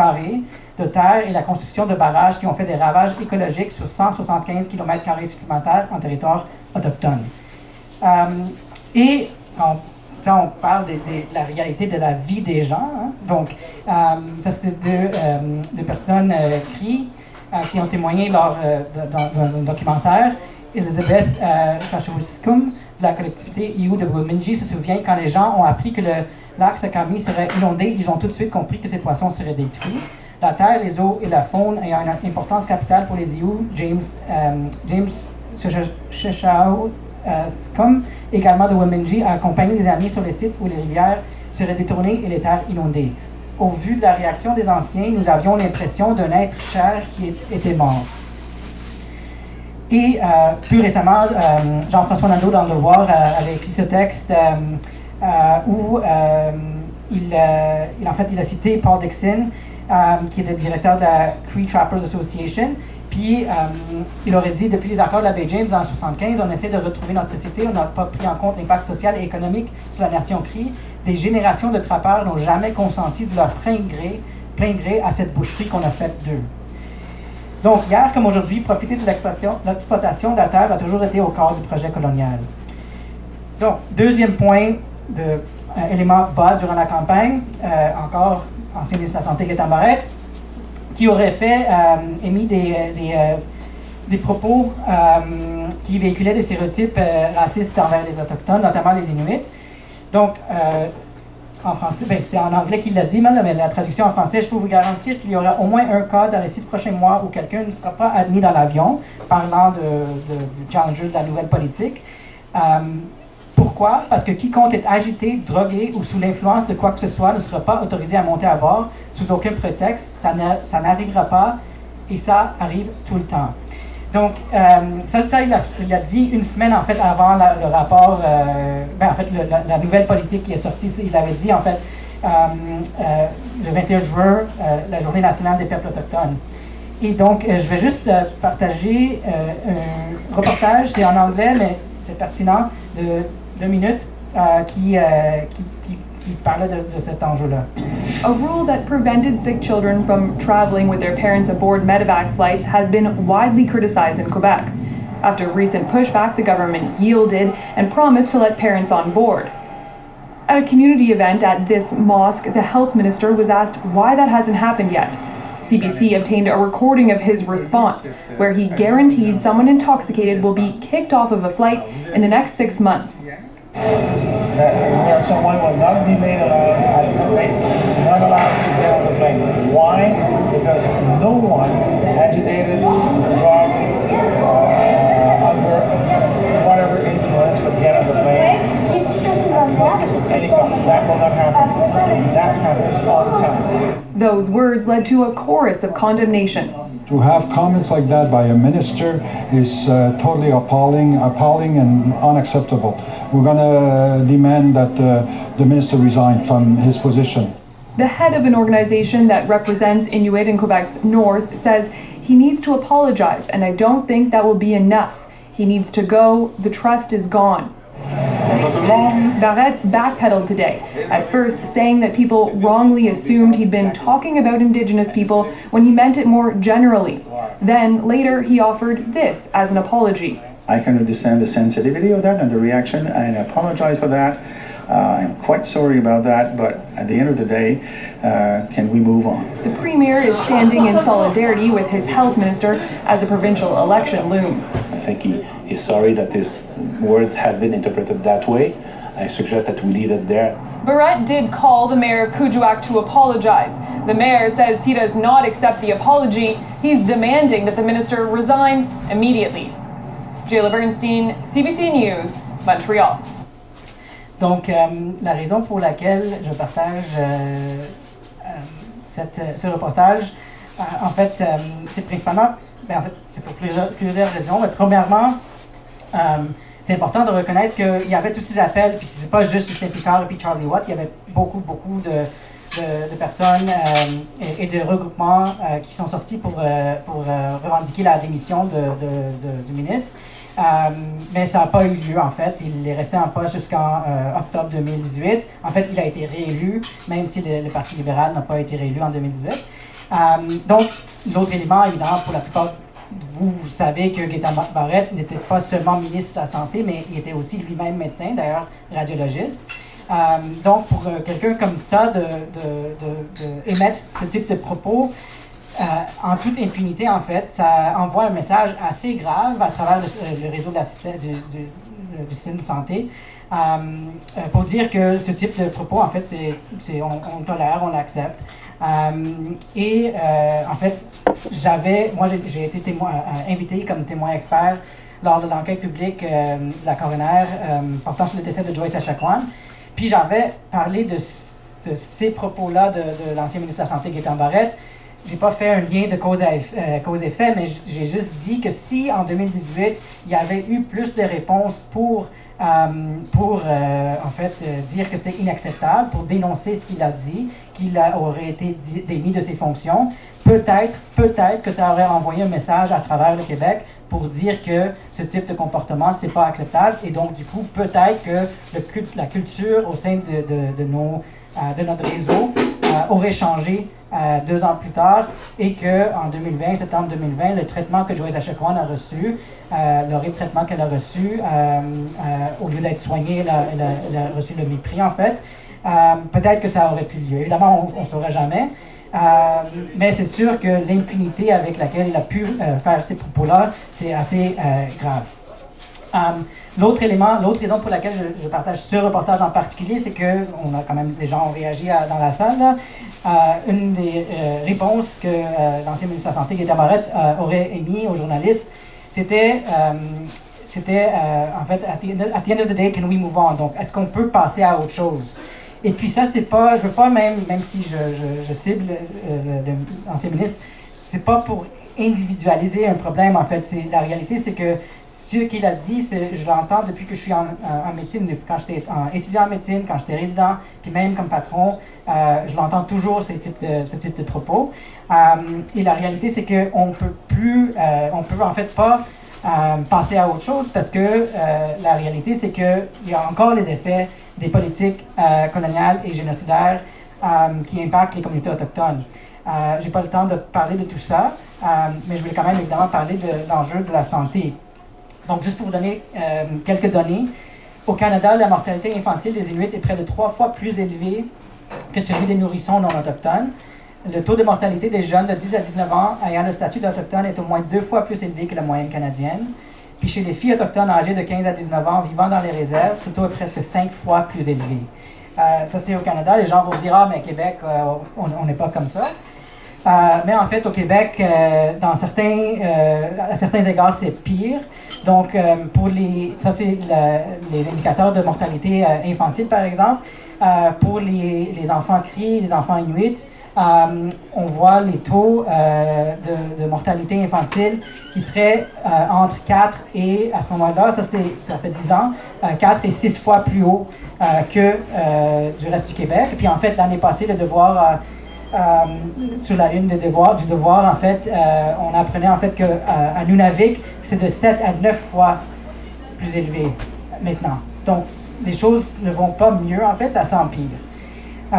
de terre et la construction de barrages qui ont fait des ravages écologiques sur 175 km supplémentaires en territoire autochtone. Euh, et on- on parle de, la réalité de la vie des gens. Hein. Donc, euh, ça, c'était deux, deux, personnes qui, qui ont témoigné lors d'un documentaire. Elizabeth euh, de la collectivité IU de Wominji se souvient quand les gens ont appris que le lac Sakami serait inondé, ils ont tout de suite compris que ces poissons seraient détruits. La terre, les eaux et la faune ayant une importance capitale pour les IU, James, euh, James euh, également de Wominji, a accompagné des amis sur les sites où les rivières seraient détournées et les terres inondées. Au vu de la réaction des anciens, nous avions l'impression d'un être cher qui était mort. Et euh, plus récemment, euh, Jean-François Nadeau, dans Le Devoir, euh, avait écrit ce texte où il, en fait, il a cité Paul Dixon, qui est le directeur de la Cree Trappers Association. Puis il aurait dit depuis les accords de la Bay James en 1975, on essaie de retrouver notre société, on n'a pas pris en compte l'impact social et économique sur la nation Cree. Des générations de trappeurs n'ont jamais consenti de leur plein gré, plein gré à cette boucherie qu'on a faite d'eux. Donc, hier comme aujourd'hui, profiter de l'exploitation de la terre a toujours été au cœur du projet colonial. Donc, deuxième point de euh, élément bas durant la campagne, euh, encore ancien ministre de la Santé Gaétan Barrette, aurait fait, euh, émis des, des, propos qui véhiculaient des stéréotypes racistes envers les Autochtones, notamment les Inuits. Donc, en français, ben, c'était en anglais qu'il l'a dit, mais la traduction en français, je peux vous garantir qu'il y aura au moins un cas dans les six prochains mois où quelqu'un ne sera pas admis dans l'avion, parlant de, du challenger de la nouvelle politique. Euh, pourquoi? Parce que quiconque est agité, drogué ou sous l'influence de quoi que ce soit ne sera pas autorisé à monter à bord sous aucun prétexte. Ça n'arrivera pas et ça arrive tout le temps. Donc, euh, ça, ça il a, dit une semaine en fait avant le rapport, euh, ben, en fait, la, nouvelle politique qui est sortie. Il avait dit en fait euh, le 21 juin, la journée nationale des peuples autochtones. Et donc, je vais juste partager un reportage, c'est en anglais, mais c'est pertinent, deux minutes, euh, euh, qui, qui, qui A rule that prevented sick children from traveling with their parents aboard medevac flights has been widely criticized in Quebec. After recent pushback, the government yielded and promised to let parents on board. At a community event at this mosque, the health minister was asked why that hasn't happened yet. CBC obtained a recording of his response, where he guaranteed someone intoxicated will be kicked off of a flight in the next six months. That someone will not be made allowed, not allowed to get on the plane. Why? Because no one agitated, drugged, uh, under whatever influence would get on the plane. Any that will not happen. That happens all the time. Those words led to a chorus of condemnation. To have comments like that by a minister is uh, totally appalling, appalling and unacceptable. We're going to demand that uh, the minister resign from his position. The head of an organization that represents Inuit in Quebec's north says he needs to apologize, and I don't think that will be enough. He needs to go. The trust is gone. Barrett backpedaled today, at first saying that people wrongly assumed he'd been talking about Indigenous people when he meant it more generally. Then, later, he offered this as an apology. I can understand the sensitivity of that and the reaction, and I apologize for that. Uh, I'm quite sorry about that, but at the end of the day, uh, can we move on? The Premier is standing in solidarity with his health minister as the provincial election looms. I think he is sorry that his words have been interpreted that way. I suggest that we leave it there. Barrett did call the mayor of Kuujjuaq to apologize. The mayor says he does not accept the apology. He's demanding that the minister resign immediately. Jayla Bernstein, CBC News, Montreal. Donc, euh, la raison pour laquelle je partage euh, euh, cette, ce reportage, en fait, c'est principalement, ben, c'est pour plusieurs, raisons. Mais premièrement, c'est important de reconnaître qu'il y avait tous ces appels, puis c'est pas juste Justin Picard et puis Charlie Watt, il y avait beaucoup, beaucoup de, personnes et, de regroupements qui sont sortis pour, revendiquer la démission du ministre. Euh, mais ça n'a pas eu lieu en fait. Il est resté en poste jusqu'en euh, octobre 2018. En fait, il a été réélu, même si le, Parti libéral n'a pas été réélu en 2018. Euh, donc, l'autre élément, évidemment, pour la plupart vous, vous savez que Gaétan Barrette n'était pas seulement ministre de la Santé, mais il était aussi lui-même médecin, d'ailleurs radiologiste. Donc, pour quelqu'un comme ça, de, de, de, de émettre ce type de propos, euh, en toute impunité, en fait, ça envoie un message assez grave à travers le, euh, réseau de la du, du- système de santé euh, pour dire que ce type de propos, en fait, c'est, on, on tolère, on l'accepte. Et en fait, j'avais, moi, j'ai, été témoin, invité comme témoin expert lors de l'enquête publique de la coroner portant sur le décès de Joyce Echaquan. Puis j'avais parlé de, ces propos-là de, de l'ancien ministre de la Santé, Gaétan Barrette. J'ai pas fait un lien de cause à eff- euh, cause-effet, mais j- j'ai juste dit que si en 2018, il y avait eu plus de réponses pour, euh, pour euh, en fait, dire que c'était inacceptable, pour dénoncer ce qu'il a dit, qu'il aurait été démis de ses fonctions, peut-être, peut-être que ça aurait envoyé un message à travers le Québec pour dire que ce type de comportement, c'est pas acceptable. Et donc, du coup, peut-être que la culture au sein de, de, notre réseau aurait changé euh, deux ans plus tard et que en 2020, septembre 2020, le traitement que Joyce Echaquan a reçu, euh, l'horrible traitement qu'elle a reçu, euh, euh, au lieu d'être soignée, elle a, reçu le mépris, en fait. Peut-être que ça aurait pu lieu. Évidemment, on ne saura jamais. Mais c'est sûr que l'impunité avec laquelle il a pu faire ces propos-là, c'est assez grave. L'autre élément, l'autre raison pour laquelle je, partage ce reportage en particulier, c'est que on a quand même des gens ont réagi à- dans la salle. là. Euh, une des euh, réponses que euh, l'ancien ministre de la Santé, Gaétan Barrette, aurait émis aux journalistes, c'était, c'était en fait, at the, end of, the day, can we move on? Donc, est-ce qu'on peut passer à autre chose? Et puis ça, c'est pas, je veux pas même, même si je, je, cible le- le- l'ancien ministre, c'est pas pour individualiser un problème en fait. La réalité, c'est que ce qu'il a dit, je l'entends depuis que je suis en, en- médecine, quand j'étais étudiant en médecine, quand j'étais résident, puis même comme patron, euh, je l'entends toujours ce type de propos. Euh, et la réalité, c'est qu'on peut plus, euh, on peut en fait pas euh, passer à autre chose parce que la réalité, c'est qu'il y a encore les effets des politiques coloniales et génocidaires qui impactent les communautés autochtones. Euh, J'ai pas le temps de parler de tout ça, mais je voulais quand même évidemment parler de l'enjeu de la santé. Donc, juste pour vous donner euh, quelques données, au Canada, la mortalité infantile des Inuits est près de trois fois plus élevée que celui des nourrissons non autochtones. Le taux de mortalité des jeunes de 10 à 19 ans ayant le statut d'autochtone est au moins deux fois plus élevé que la moyenne canadienne. Puis chez les filles autochtones âgées de 15 à 19 ans vivant dans les réserves, ce taux est presque cinq fois plus élevé. Euh, ça, c'est au Canada. Les gens vont dire Ah, mais Québec, euh, on n'est pas comme ça. Mais en fait, au Québec, dans certains, à certains égards, c'est pire. Donc, euh, pour les, ça c'est les indicateurs de mortalité euh, infantile, par exemple. Euh, pour les, les enfants cris, les enfants inuits, on voit les taux de, mortalité infantile qui seraient entre 4 et, à ce moment-là, ça, ça fait 10 ans, euh, 4 et 6 fois plus haut que du reste du Québec. Puis en fait, l'année passée, le devoir sur la une des devoirs, du devoir, en fait, euh, on apprenait en fait que euh, à Nunavik, c'est de 7 à 9 fois plus élevé maintenant. Donc, les choses ne vont pas mieux, en fait, ça s'empire. Euh,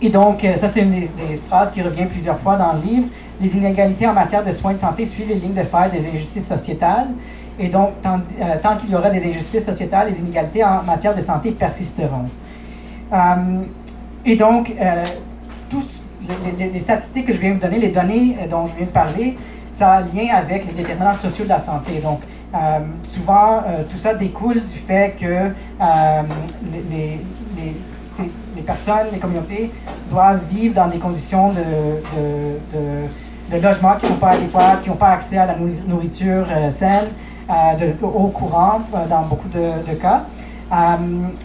et donc, euh, ça, c'est une des, phrases qui revient plusieurs fois dans le livre. Les inégalités en matière de soins de santé suivent les lignes de fer des injustices sociétales. Et donc, tant, euh, tant qu'il y aura des injustices sociétales, les inégalités en matière de santé persisteront. Euh, et donc, euh, tous les, statistiques que je viens de vous donner, les données euh, dont je viens de parler, ça a un lien avec les déterminants sociaux de la santé. Donc, euh, souvent, euh, tout ça découle du fait que les, personnes, les communautés doivent vivre dans des conditions de, logement qui ne sont pas adéquates, qui n'ont pas accès à la nourri- nourriture saine, au courant dans beaucoup de, cas.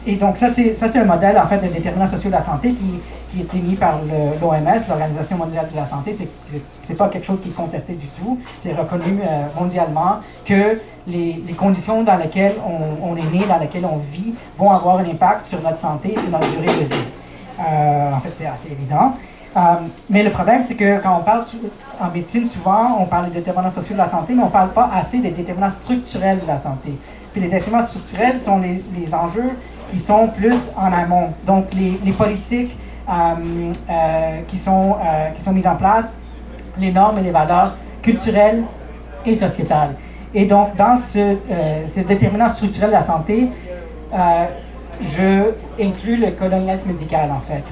Et donc, ça, c'est un modèle, en fait, de déterminants sociaux de la santé qui, qui est émis par l'OMS, l'Organisation mondiale de la santé. C'est- pas quelque chose qui est contesté du tout. C'est reconnu euh, mondialement que les, les conditions dans lesquelles on, est né, dans lesquelles on vit, vont avoir un impact sur notre santé et sur notre durée de vie. Euh, en fait, c'est assez évident. Euh, mais le problème, c'est que quand on parle en médecine, souvent, on parle des déterminants sociaux de la santé, mais on ne parle pas assez des déterminants structurels de la santé. Puis les déterminants structurels sont les, les enjeux qui sont plus en amont. Donc, les, les politiques qui, sont, euh, qui sont mises en place, les normes et les valeurs culturelles et sociétales. Et donc, dans ce, euh, ces déterminants structurels de la santé, euh, je inclus le colonialisme médical, en fait.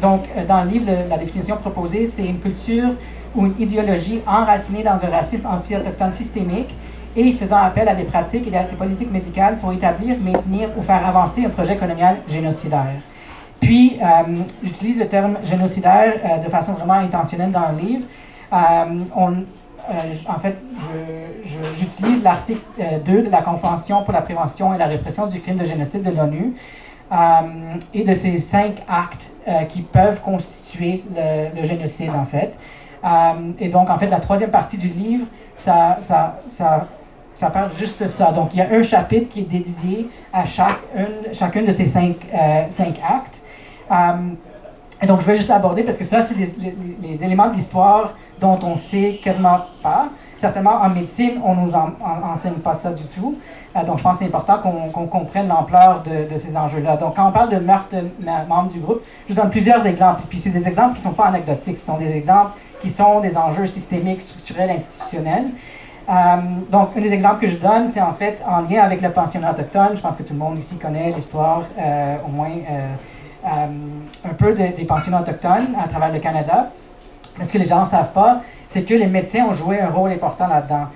donc, dans le livre, la définition proposée, c'est une culture ou une idéologie enracinée dans un racisme anti-autochtone systémique et faisant appel à des pratiques et des politiques médicales pour établir, maintenir ou faire avancer un projet colonial génocidaire. Puis, euh, j'utilise le terme génocidaire euh, de façon vraiment intentionnelle dans le livre. Euh, en fait, j'utilise l'article 2 de la Convention pour la prévention et la répression du crime de génocide de l'ONU et de ces cinq actes qui peuvent constituer le, génocide, en fait. et donc, en fait, la troisième partie du livre, ça, ça, ça ça parle juste de ça. Donc, il y a un chapitre qui est dédié à chaque une, chacun de ces cinq, cinq actes. Euh, et donc, je vais juste aborder parce que ça, c'est les, éléments de l'histoire dont on sait quasiment pas. Certainement, en médecine, on ne nous enseigne pas ça du tout. Euh, donc, je pense que c'est important qu'on comprenne l'ampleur de, ces enjeux-là. Donc, quand on parle de meurtre de membres du groupe, je donne plusieurs exemples. Puis, c'est des exemples qui ne sont pas anecdotiques. Ce sont des exemples qui sont des enjeux systémiques, structurels, institutionnels. Euh, donc, un des exemples que je donne, c'est en fait en lien avec le pensionnat autochtone. Je pense que tout le monde ici connaît l'histoire, au moins un peu des pensionnats autochtones à travers le Canada. Ce que les gens ne savent pas, c'est que les médecins ont joué un rôle important là-dedans.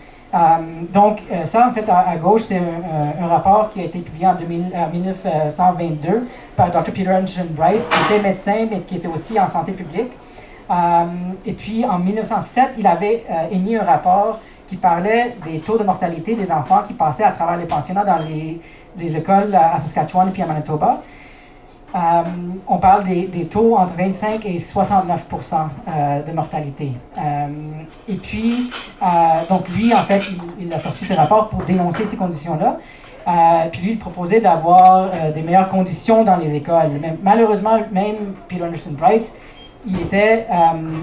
donc, ça, en fait, à, gauche, c'est un, rapport qui a été publié en 1922 par Dr. Peter Anderson Bryce, qui était médecin, mais qui était aussi en santé publique. et puis, en 1907, il avait émis un rapport qui parlait des taux de mortalité des enfants qui passaient à travers les pensionnats dans les, écoles à Saskatchewan et puis à Manitoba. Euh, on parle des, taux entre 25 et 69% euh, de mortalité. Euh, et puis, donc lui, en fait, il, a sorti ce rapport pour dénoncer ces conditions-là. puis lui, il proposait d'avoir des meilleures conditions dans les écoles. Malheureusement, même Peter Anderson Price, il, était, euh,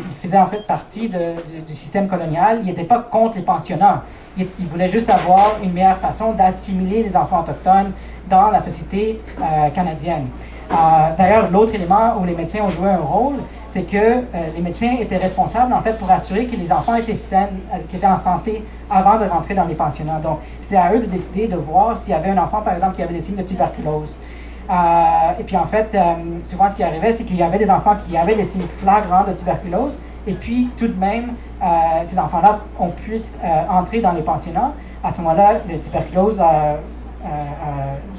il faisait en fait partie du, système colonial. Il n'était pas contre les pensionnats. Il, voulait juste avoir une meilleure façon d'assimiler les enfants autochtones dans la société euh, canadienne. Euh, d'ailleurs, l'autre élément où les médecins ont joué un rôle, c'est que les médecins étaient responsables en fait pour assurer que les enfants étaient sains, qu'ils étaient en santé avant de rentrer dans les pensionnats. Donc, c'était à eux de décider de voir s'il y avait un enfant, par exemple, qui avait des signes de tuberculose. Euh, et puis en fait, euh, souvent ce qui arrivait, c'est qu'il y avait des enfants qui avaient des signes flagrants de tuberculose, et puis tout de même, euh, ces enfants-là ont pu entrer dans les pensionnats. À ce moment-là, la tuberculose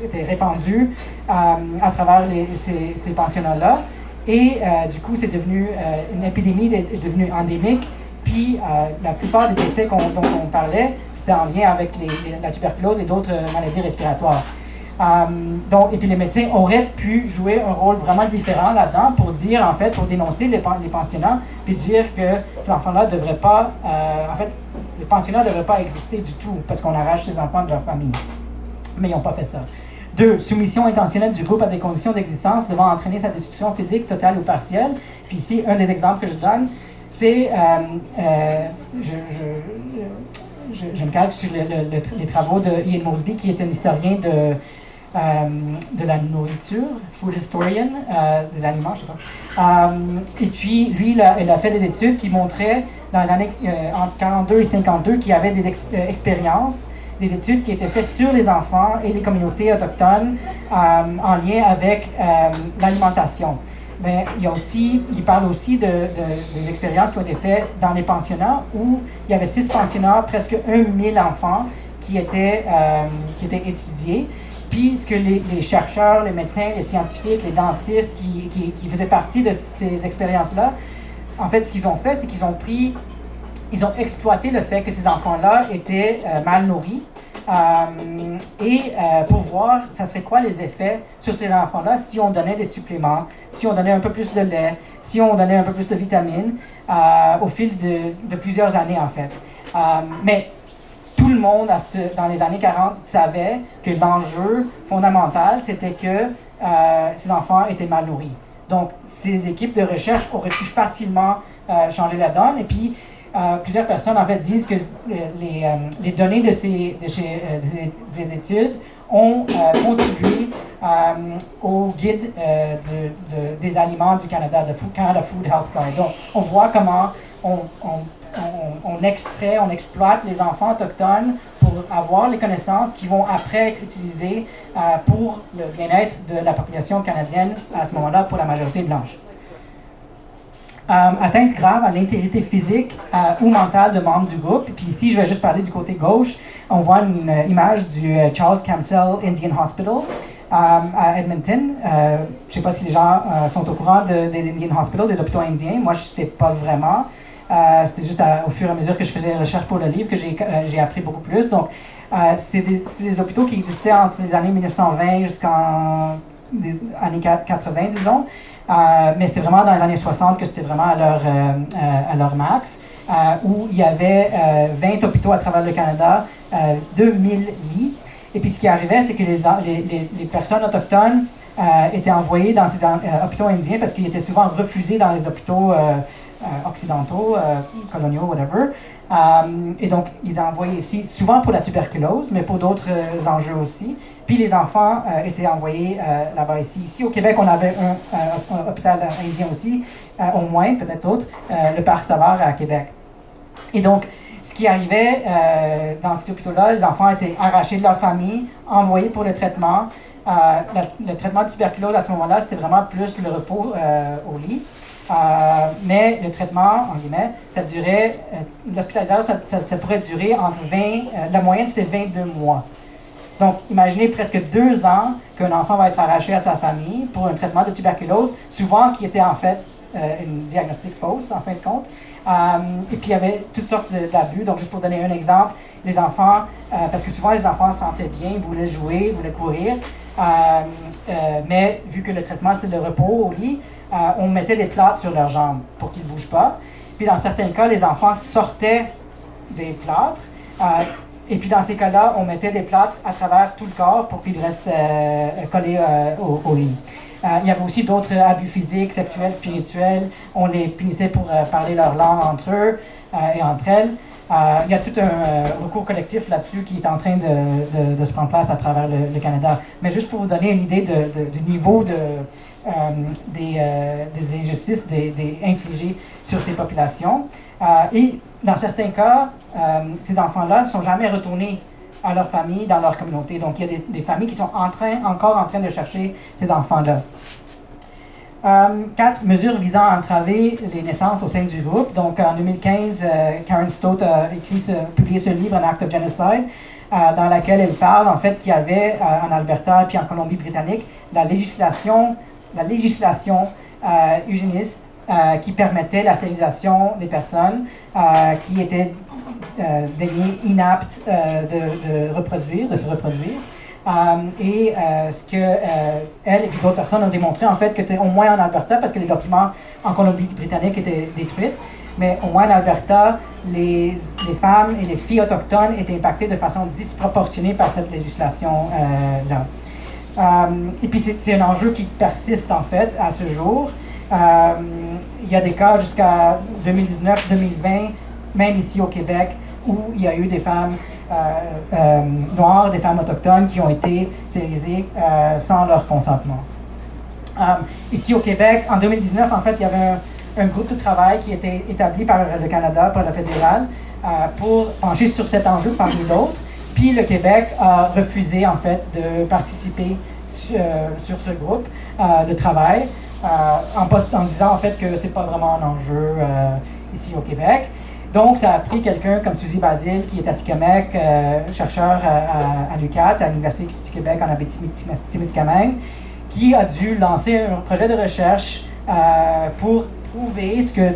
était répandue à travers ces, pensionnats-là, et du coup, c'est devenu une épidémie est devenue endémique. Puis la plupart des décès dont on parlait, c'était en lien avec la tuberculose et d'autres maladies respiratoires. Euh, donc, et puis les médecins auraient pu jouer un rôle vraiment différent là-dedans pour dire, en fait, pour dénoncer les, pensionnats, puis dire que ces enfants-là ne devraient pas, euh, en fait, les pensionnats ne devraient pas exister du tout parce qu'on arrache ces enfants de leur famille. Mais ils n'ont pas fait ça. Deux, soumission intentionnelle du groupe à des conditions d'existence devant entraîner sa destruction physique totale ou partielle. Puis ici, un des exemples que je donne, c'est, euh, je, je, me calque sur les travaux de Ian Mosby, qui est un historien de, euh, de la nourriture, food historian, euh, des aliments, je sais pas. Euh, et puis, lui, il a, fait des études qui montraient, dans les années entre 42 et 52, qu'il y avait des expériences, des études qui étaient faites sur les enfants et les communautés autochtones en lien avec l'alimentation. Mais il, y a aussi, il parle aussi de, des expériences qui ont été faites dans les pensionnats où il y avait six pensionnats, presque 1000 enfants qui étaient, qui étaient étudiés. Puis ce que les, chercheurs, les médecins, les scientifiques, les dentistes qui, qui, faisaient partie de ces expériences-là, en fait, ce qu'ils ont fait, c'est qu'ils ont pris, ils ont exploité le fait que ces enfants-là étaient euh, mal nourris. Euh, et euh, pour voir, ça serait quoi les effets sur ces enfants-là si on donnait des suppléments, si on donnait un peu plus de lait, si on donnait un peu plus de vitamines au fil de, plusieurs années en fait. mais tout le monde dans les années 40 savait que l'enjeu fondamental, c'était que ces enfants étaient mal nourris. Donc, ces équipes de recherche auraient pu facilement changer la donne. Et puis, euh, plusieurs personnes disent que les, données de ces, de ces, études ont euh, contribué au guide des aliments du Canada, le Food, Canada Food Health Guide. Donc, on voit comment on, extrait, on exploite les enfants autochtones pour avoir les connaissances qui vont après être utilisées pour le bien-être de la population canadienne à ce moment-là pour la majorité blanche. Euh, atteinte grave à l'intégrité physique euh, ou mentale de membres du groupe. Puis ici, je vais juste parler du côté gauche. On voit une euh, image du Charles Camsell Indian Hospital à Edmonton. je ne sais pas si les gens sont au courant des Indian Hospitals, des hôpitaux indiens. Moi, je ne sais pas vraiment. C'était juste au fur et à mesure que je faisais la recherche pour le livre que j'ai appris beaucoup plus. Donc, c'est des, des, hôpitaux qui existaient entre les années 1920 jusqu'en les années 80, disons. Euh, mais c'est vraiment dans les années 60 que c'était vraiment à leur, euh, euh, à leur max, où il y avait 20 hôpitaux à travers le Canada, 2000 lits. Et puis ce qui arrivait, c'est que les, les, les, personnes autochtones étaient envoyées dans ces hôpitaux indiens parce qu'ils étaient souvent refusés dans les hôpitaux occidentaux, coloniaux, whatever. Et donc, ils étaient envoyés ici, souvent pour la tuberculose, mais pour d'autres enjeux aussi. Puis les enfants euh, étaient envoyés euh, là-bas ici. Ici au Québec, on avait un, euh, hôpital indien aussi, au moins, peut-être d'autres, le Parc Savard à Québec. Et donc, ce qui arrivait dans ces hôpitaux-là, les enfants étaient arrachés de leur famille, envoyés pour le traitement. le traitement de tuberculose à ce moment-là, c'était vraiment plus le repos au lit. Mais le traitement, en guillemets, ça durait, l'hospitalisation, ça, pourrait durer entre 20, la moyenne c'était 22 mois. Donc, imaginez presque deux ans qu'un enfant va être arraché à sa famille pour un traitement de tuberculose, souvent qui était en fait euh, une diagnostic fausse, en fin de compte. Euh, et puis, il y avait toutes sortes d'abus. Donc, juste pour donner un exemple, les enfants, euh, parce que souvent les enfants se sentaient bien, ils voulaient jouer, ils voulaient courir, mais vu que le traitement c'est le repos au lit, on mettait des plâtres sur leurs jambes pour qu'ils ne bougent pas. Puis, dans certains cas, les enfants sortaient des plâtres et puis dans ces cas-là, on mettait des plâtres à travers tout le corps pour qu'ils restent euh, collés euh, au, lit. Euh, il y avait aussi d'autres abus physiques, sexuels, spirituels. On les punissait pour parler leur langue entre eux et entre elles. il y a tout un recours collectif là-dessus qui est en train de, de, se prendre place à travers le, Canada. Mais juste pour vous donner une idée du niveau de, des, des, injustices des, des infligées sur ces populations. et dans certains cas, euh, ces enfants-là ne sont jamais retournés à leur famille, dans leur communauté. Donc, il y a des, familles qui sont encore en train de chercher ces enfants-là. Euh, quatre mesures visant à entraver les naissances au sein du groupe. Donc, en 2015, euh, Karen Stott a publié ce livre, An Act of Genocide, dans lequel elle parle, en fait, qu'il y avait en Alberta et puis en Colombie-Britannique la législation, la législation eugéniste euh, qui permettait la stérilisation des personnes euh, qui étaient euh, inaptes euh, de, reproduire, de se reproduire. et ce que elle et puis d'autres personnes ont démontré en fait que au moins en Alberta, parce que les documents en Colombie-Britannique étaient détruits, mais au moins en Alberta, les, femmes et les filles autochtones étaient impactées de façon disproportionnée par cette législation-là. Et puis c'est un enjeu qui persiste en fait à ce jour. Euh, il y a des cas jusqu'à 2019-2020, même ici au Québec, où il y a eu des femmes euh, euh, noires, des femmes autochtones qui ont été stérilisées sans leur consentement. ici au Québec, en 2019, en fait, il y avait un, groupe de travail qui était établi par le Canada, par le fédéral, pour pencher sur cet enjeu parmi d'autres. Puis le Québec a refusé en fait de participer sur ce groupe de travail. Euh, en, disant en fait que c'est pas vraiment un enjeu euh, ici au Québec. Donc, ça a pris quelqu'un comme Suzy Basile, qui est à Tikamek, euh, chercheur à, à, l'UQAT, à l'Université du Québec en Abitibi-Témiscamingue, qui a dû lancer un projet de recherche pour prouver ce que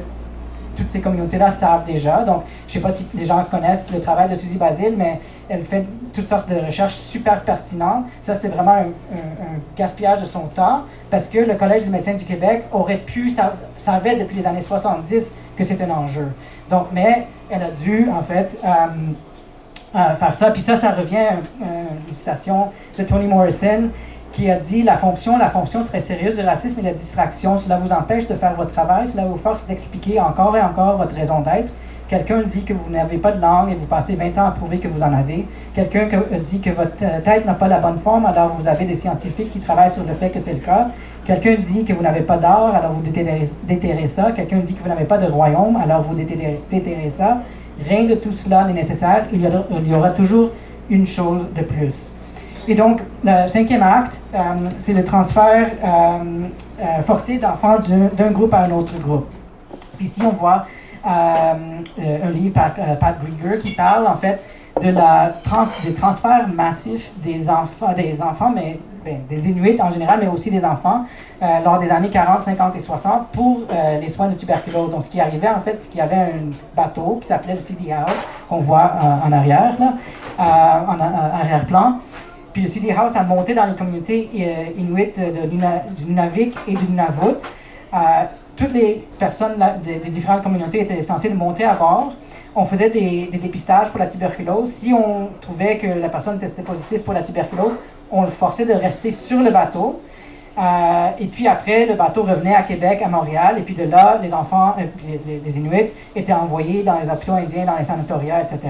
toutes ces communautés-là savent déjà. Donc, je ne sais pas si les gens connaissent le travail de Suzy Basile, mais elle fait toutes sortes de recherches super pertinentes. Ça, c'était vraiment un, gaspillage de son temps parce que le Collège des médecins du Québec aurait pu, savait depuis les années 70 que c'était un enjeu. Donc, mais elle a dû, en fait, euh, euh, faire ça. Puis ça, ça revient à une citation de Toni Morrison qui a dit la fonction, la fonction très sérieuse du racisme et la distraction, cela vous empêche de faire votre travail, cela vous force d'expliquer encore et encore votre raison d'être, Quelqu'un dit que vous n'avez pas de langue et vous passez 20 ans à prouver que vous en avez. Quelqu'un que- euh, dit que votre euh, tête n'a pas la bonne forme, alors vous avez des scientifiques qui travaillent sur le fait que c'est le cas. Quelqu'un dit que vous n'avez pas d'art, alors vous déterrez, ça. Quelqu'un dit que vous n'avez pas de royaume, alors vous déterrez, ça. Rien de tout cela n'est nécessaire. Il y aura toujours une chose de plus. Et donc, le cinquième acte, euh, c'est le transfert euh, euh, forcé d'enfants d'un groupe à un autre groupe. Ici, on voit un livre par Pat Grieger qui parle en fait de la trans des transferts massifs des enfants, des ben, Inuits en général, mais aussi des enfants, euh, lors des années 40, 50 et 60 pour les soins de tuberculose. Donc, ce qui arrivait en fait, c'est qu'il y avait un bateau qui s'appelait le CD House, qu'on voit en arrière, là, en arrière-plan. Puis le CD House a monté dans les communautés euh, inuites du Nunavik et du Nunavut. Euh, toutes les personnes des, des différentes communautés étaient censées monter à bord. On faisait des, des dépistages pour la tuberculose. Si on trouvait que la personne testait positive pour la tuberculose, on le forçait de rester sur le bateau. Euh, et puis après, le bateau revenait à Québec, à Montréal, et puis de là, les enfants, euh, les, Inuits, étaient envoyés dans les hôpitaux indiens, dans les sanatoria, etc.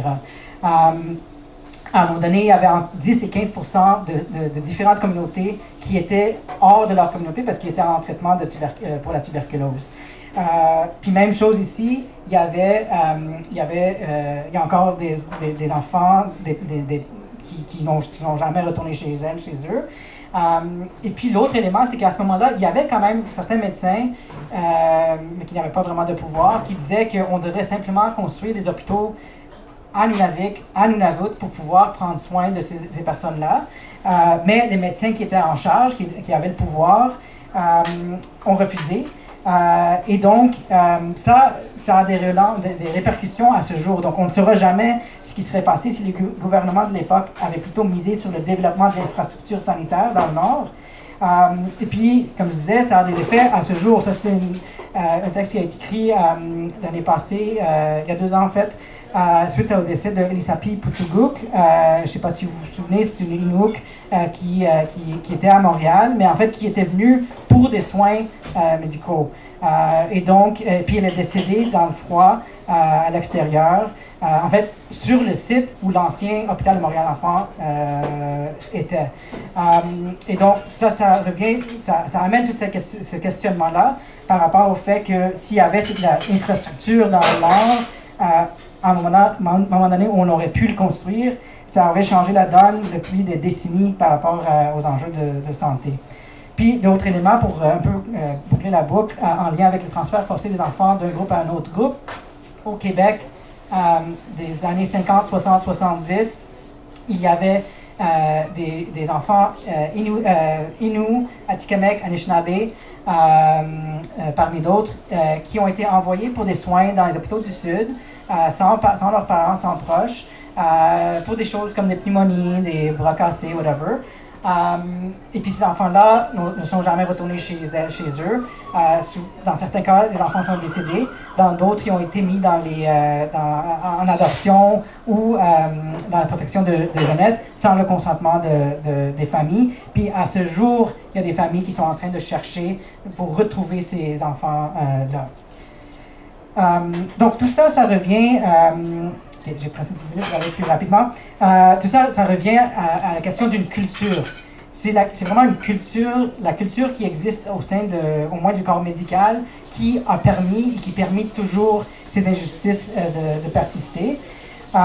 à un moment donné, il y avait entre 10 et 15 de, de- différentes communautés qui étaient hors de leur communauté parce qu'ils étaient en traitement euh, pour la tuberculose. Euh, puis même chose ici, il y avait, euh, il y avait, il y a encore des, enfants qui, n'ont jamais retourné chez elles, chez eux. Et puis l'autre élément, c'est qu'à ce moment-là, il y avait quand même certains médecins, mais qui n'avaient pas vraiment de pouvoir, qui disaient qu'on devrait simplement construire des hôpitaux Nunavik, à Nunavut, pour pouvoir prendre soin de ces, personnes-là. Euh, mais les médecins qui étaient en charge, qui, avaient le pouvoir, euh, ont refusé. Euh, et donc, ça, ça a des, répercussions à ce jour. Donc, on ne saura jamais ce qui serait passé si le gou- gouvernement de l'époque avait plutôt misé sur le développement de l'infrastructure sanitaire dans le Nord. Et puis, comme je disais, ça a des effets à ce jour. Ça, c'est un texte qui a été écrit l'année passée, il y a deux ans en fait, euh, suite au décès de Elisapi Putuguk. Euh, je ne sais pas si vous vous souvenez, c'est une Inuk euh, qui, était à Montréal, mais en fait qui était venue pour des soins médicaux. Et donc, puis elle est décédée dans le froid à l'extérieur. En fait, sur le site où l'ancien hôpital de Montréal-Enfant euh, était. Et donc, ça, ça revient, ça, amène tout ce, ce questionnement-là par rapport au fait que s'il y avait cette infrastructure dans euh, à un moment, donné où on aurait pu le construire, ça aurait changé la donne depuis des décennies par rapport euh, aux enjeux de, santé. Puis d'autres éléments pour euh, un peu euh, boucler la boucle euh, en lien avec le transfert forcé des enfants d'un groupe à un autre groupe. Au Québec, des années 50, 60, 70, il y avait des, des enfants Innu, euh, Innu, Atikamekw, Anishinaabe, parmi d'autres, qui ont été envoyés pour des soins dans les hôpitaux du Sud, sans, pa- sans leurs parents, sans proches, euh, pour des choses comme des pneumonies, des bras cassés, whatever. Euh, et puis ces enfants-là ne sont jamais retournés chez, eux. Euh, dans certains cas, les enfants sont décédés. Dans d'autres, ils ont été mis euh, en adoption ou euh, dans la protection de, de jeunesse sans le consentement de, de- des familles. Puis à ce jour, il y a des familles qui sont en train de chercher pour retrouver ces enfants-là. Euh, donc tout ça, ça revient. euh, J'ai presque 10 minutes, je aller plus rapidement. Euh, tout ça, ça revient à, la question d'une culture. C'est vraiment une culture, la culture qui existe au sein au moins du corps médical, qui a permis et qui permet toujours ces injustices euh, de, persister. Euh,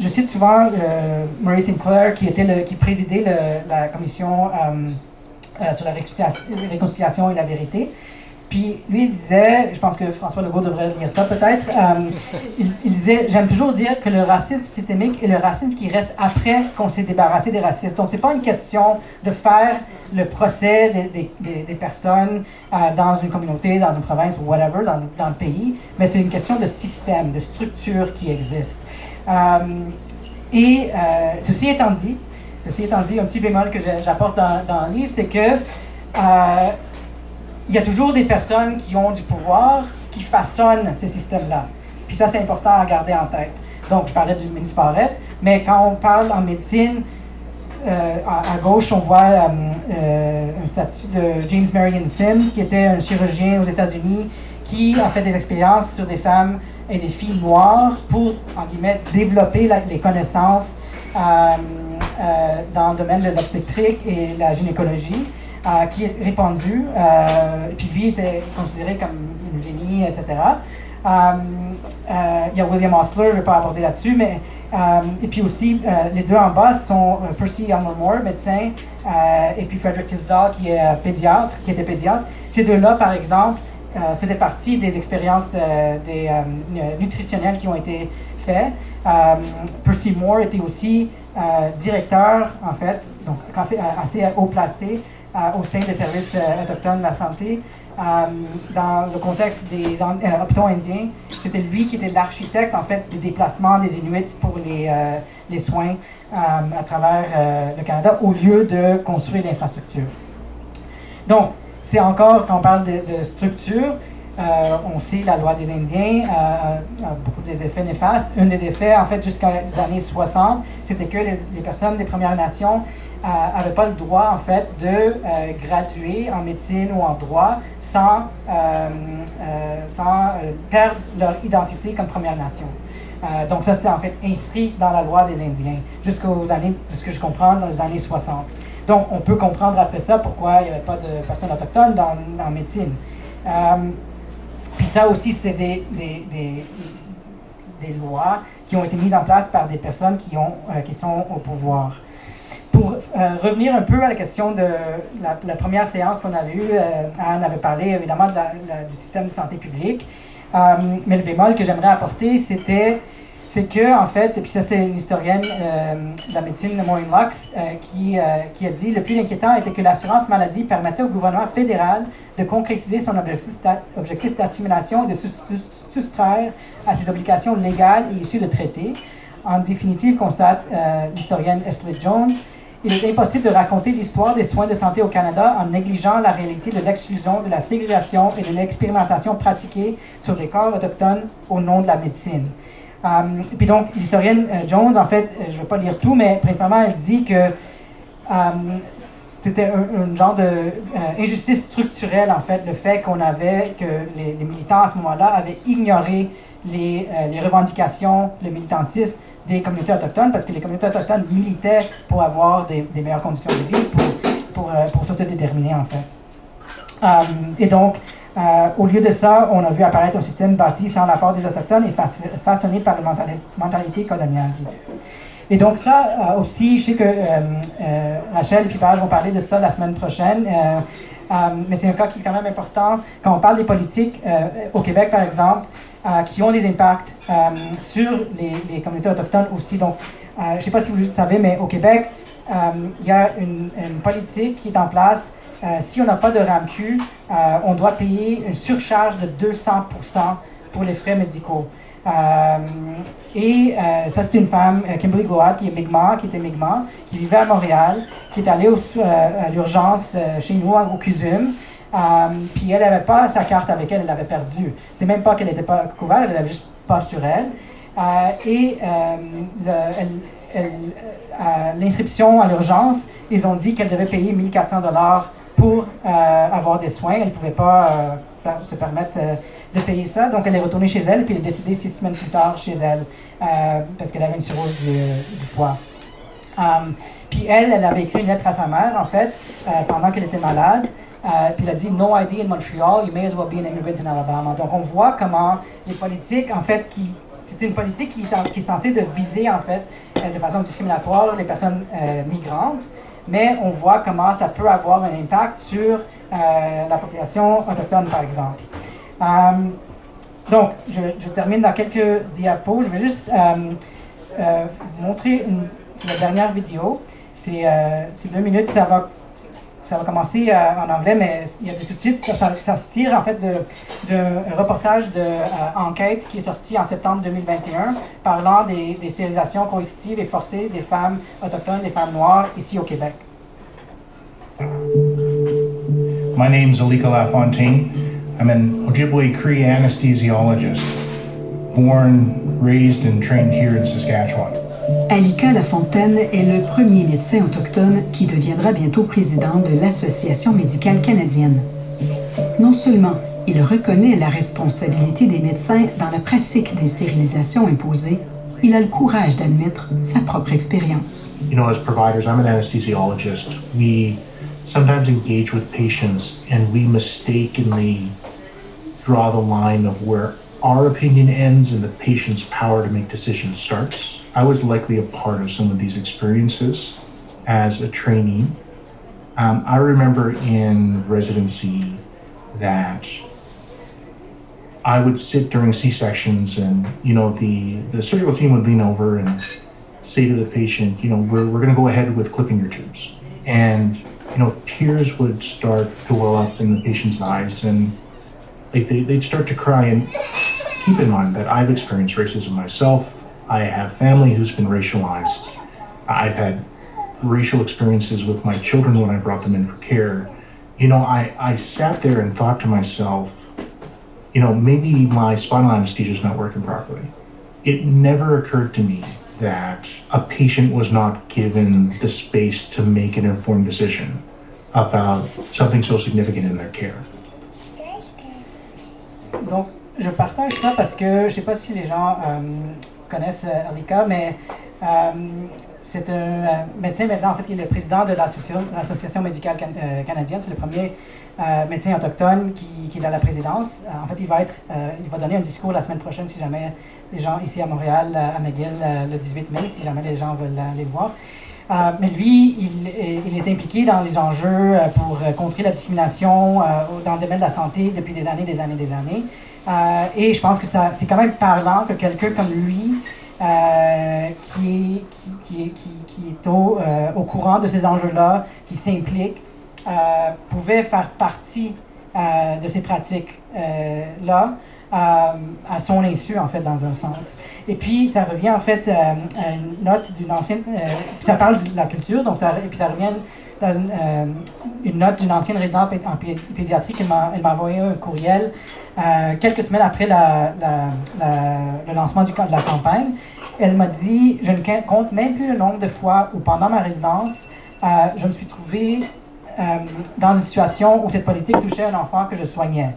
je cite souvent euh, Murray Sinclair, qui, était qui présidait la commission euh, euh, sur la réconciliation et la vérité. Puis lui, il disait, je pense que François Legault devrait lire ça peut-être, euh, il, disait, j'aime toujours dire que le racisme systémique est le racisme qui reste après qu'on s'est débarrassé des racistes. Donc, c'est pas une question de faire le procès des, des- personnes euh, dans une communauté, dans une province ou whatever, dans, dans le pays, mais c'est une question de système, de structure qui existe. Euh, et ceci étant dit, ceci étant dit, un petit bémol que j'apporte dans, dans le livre, c'est que il y a toujours des personnes qui ont du pouvoir qui façonnent ces systèmes-là. Puis ça, c'est important à garder en tête. Donc, je parlais du ministre Barrette, mais quand on parle en médecine, euh, à, gauche, on voit euh, euh, un statut de James Marion Sims, qui était un chirurgien aux États-Unis, qui a fait des expériences sur des femmes et des filles noires pour, en guillemets, développer les connaissances dans le domaine de l'obstétrique et la gynécologie, qui est répandu. Euh, et puis lui était considéré comme une génie, etc. Euh, euh, il y a William Osler, je ne vais pas aborder là-dessus, mais et puis aussi les deux en bas sont Percy Elmer Moore, médecin, et puis Frederick Tisdall qui est pédiatre, qui était pédiatre. Ces deux-là, par exemple, faisaient partie des expériences nutritionnelles qui ont été faites. Percy Moore était aussi directeur, en fait, donc assez haut placé au sein des services euh, autochtones de la santé. Euh, dans le contexte des euh, hôpitaux indiens, c'était lui qui était l'architecte en fait des déplacements des Inuits pour les, euh, les soins euh, à travers euh, le Canada au lieu de construire l'infrastructure. Donc, c'est encore, quand on parle de, de structure, euh, on sait la loi des Indiens euh, a beaucoup des effets néfastes. Un des effets, en fait, jusqu'aux années 60, c'était que les, personnes des Premières Nations n'avaient pas le droit, en fait, de euh, graduer en médecine ou en droit sans, euh, euh, sans euh, perdre leur identité comme Première Nation. Euh, donc ça, c'était en fait inscrit dans la loi des Indiens jusqu'aux années, de ce que je comprends, dans les années 60. Donc on peut comprendre après ça pourquoi il n'y avait pas de personnes autochtones dans, en médecine. Puis ça aussi, c'était des, des, des, lois qui ont été mises en place par des personnes qui, ont, euh, qui sont au pouvoir. Pour euh, revenir un peu à la question de la, première séance qu'on avait eue, euh, Anne avait parlé évidemment du système de santé publique. Euh, mais le bémol que j'aimerais apporter, c'était c'est que, en fait, et puis ça c'est une historienne euh, de la médecine, Maureen Lux, euh, qui, euh, qui a dit le plus inquiétant était que l'assurance maladie permettait au gouvernement fédéral de concrétiser son objectif d'a- objectif d'assimilation et de soustraire à ses obligations légales et issues de traités. En définitive, constate l'historienne Esley Jones, il est impossible de raconter l'histoire des soins de santé au Canada en négligeant la réalité de l'exclusion, de la ségrégation et de l'expérimentation pratiquée sur les corps autochtones au nom de la médecine. Euh, puis donc, l'historienne euh, Jones, en fait, euh, je ne vais pas lire tout, mais principalement, elle dit que c'était un, genre de euh, structurelle, en fait, le fait qu'on avait, que les, militants à ce moment-là avaient ignoré les, les revendications, le militantisme des communautés autochtones, parce que les communautés autochtones militaient pour avoir des, meilleures conditions de vie, pour, pour, euh, pour s'autodéterminer, en fait. Et donc, euh, au lieu de ça, on a vu apparaître un système bâti sans l'apport des Autochtones et façon- façonné par mentali- mentalité coloniale. Et donc ça euh, aussi, je sais que euh, Rachel et Pipage vont parler de ça la semaine prochaine, mais c'est un cas qui est quand même important. Quand on parle des politiques au Québec, par exemple, qui ont des impacts sur les, communautés autochtones aussi. Donc, je ne sais pas si vous le savez, mais au Québec, il y a une politique qui est en place. Euh, si on n'a pas de RAMQ, euh, on doit payer une surcharge de 200% pour les frais médicaux. Euh, et ça, c'est une femme, Kimberly Gloat, qui est Mi'kmaq, qui était Mi'kmaq, qui vivait à Montréal, qui est allée au- à l'urgence chez nous, au CUSUM. Puis elle n'avait pas sa carte avec elle, elle l'avait perdue. C'est même pas qu'elle n'était pas couverte, elle l'avait juste pas sur elle. Et l'inscription à l'urgence, ils ont dit qu'elle devait payer 1400 dollars pour euh, avoir des soins. Elle ne pouvait pas euh, se permettre euh, de payer ça. Donc elle est retournée chez elle, puis elle est décédée six semaines plus tard chez elle, parce qu'elle avait une cirrhose du, du foie. Um, puis elle, elle avait écrit une lettre à sa mère, en fait, pendant qu'elle était malade. Puis elle a dit No ID in Montreal, you may as well be an immigrant in Alabama. Donc on voit comment les politiques, en fait, qui c'est une politique qui est, censée de viser, en fait, de façon discriminatoire les personnes migrantes, mais on voit comment ça peut avoir un impact sur euh, la population autochtone, par exemple. Um, donc, je, termine dans quelques diapos. Je vais juste euh, euh, vous montrer la dernière vidéo. Euh, c'est deux minutes. Ça va, ça va commencer euh, en anglais, mais il y a des sous-titres. Ça, ça se tire en fait d'un reportage de euh, qui est sorti en septembre 2021 parlant des, des stérilisations coercitives et forcées des femmes autochtones, des femmes noires ici au Québec. My name's Alika LaFontaine. I'm an Ojibwe Cree anesthesiologist, born, raised, and trained here in Saskatchewan. Alika Lafontaine est le premier médecin autochtone qui deviendra bientôt président de l'Association médicale canadienne. Non seulement Il reconnaît la responsabilité des médecins dans la pratique des stérilisations imposées. Il a le courage d'admettre sa propre expérience. You know, as providers, I'm an anesthesiologist. We sometimes engage with patients and we mistakenly draw the line of where our opinion ends and the patient's power to make decisions starts. I was likely a part of some of these experiences as a trainee. Um, I remember in residency that I would sit during C sections, and you know the the surgical team would lean over and say to the patient, you know, we're we're going to go ahead with clipping your tubes, and you know tears would start to well up in the patient's eyes, and like they, they'd start to cry. And keep in mind that I've experienced racism myself. I have family who's been racialized. I've had racial experiences with my children when I brought them in for care. You know, I, I sat there and thought to myself, you know, maybe my spinal anesthesia is not working properly. It never occurred to me that a patient was not given the space to make an informed decision about something so significant in their care. Donc, je partage ça parce que je sais pas si les gens euh, connaissent euh, Alika, mais euh, c'est un euh, médecin maintenant. En fait, il est le président de l'association médicale can- euh, canadienne. C'est le premier euh, médecin autochtone qui, qui est à la présidence. Euh, en fait, il va être, euh, il va donner un discours la semaine prochaine si jamais les gens ici à Montréal, euh, à McGill, euh, le 18 mai, si jamais les gens veulent aller le voir. Euh, mais lui, il, il est impliqué dans les enjeux euh, pour euh, contrer la discrimination euh, dans le domaine de la santé depuis des années, des années, des années. Euh, et je pense que c'est quand même parlant que quelqu'un comme lui, euh, qui, est, qui, qui qui- est au, euh, au courant de ces enjeux-là, qui s'implique, euh, pouvait faire partie de ces pratiques-là à son insu, en fait, dans un sens. Et puis, ça revient, en fait, à une note d'une ancienne... ça parle de la culture, donc et puis ça revient dans une, euh, une note d'une ancienne résidente en pé- pédiatrie qui m'a, elle m'a envoyé un courriel euh, quelques semaines après le lancement de la campagne. Elle m'a dit, je ne compte même plus le nombre de fois où pendant ma résidence, euh, je me suis trouvée dans une situation où cette politique touchait un enfant que je soignais.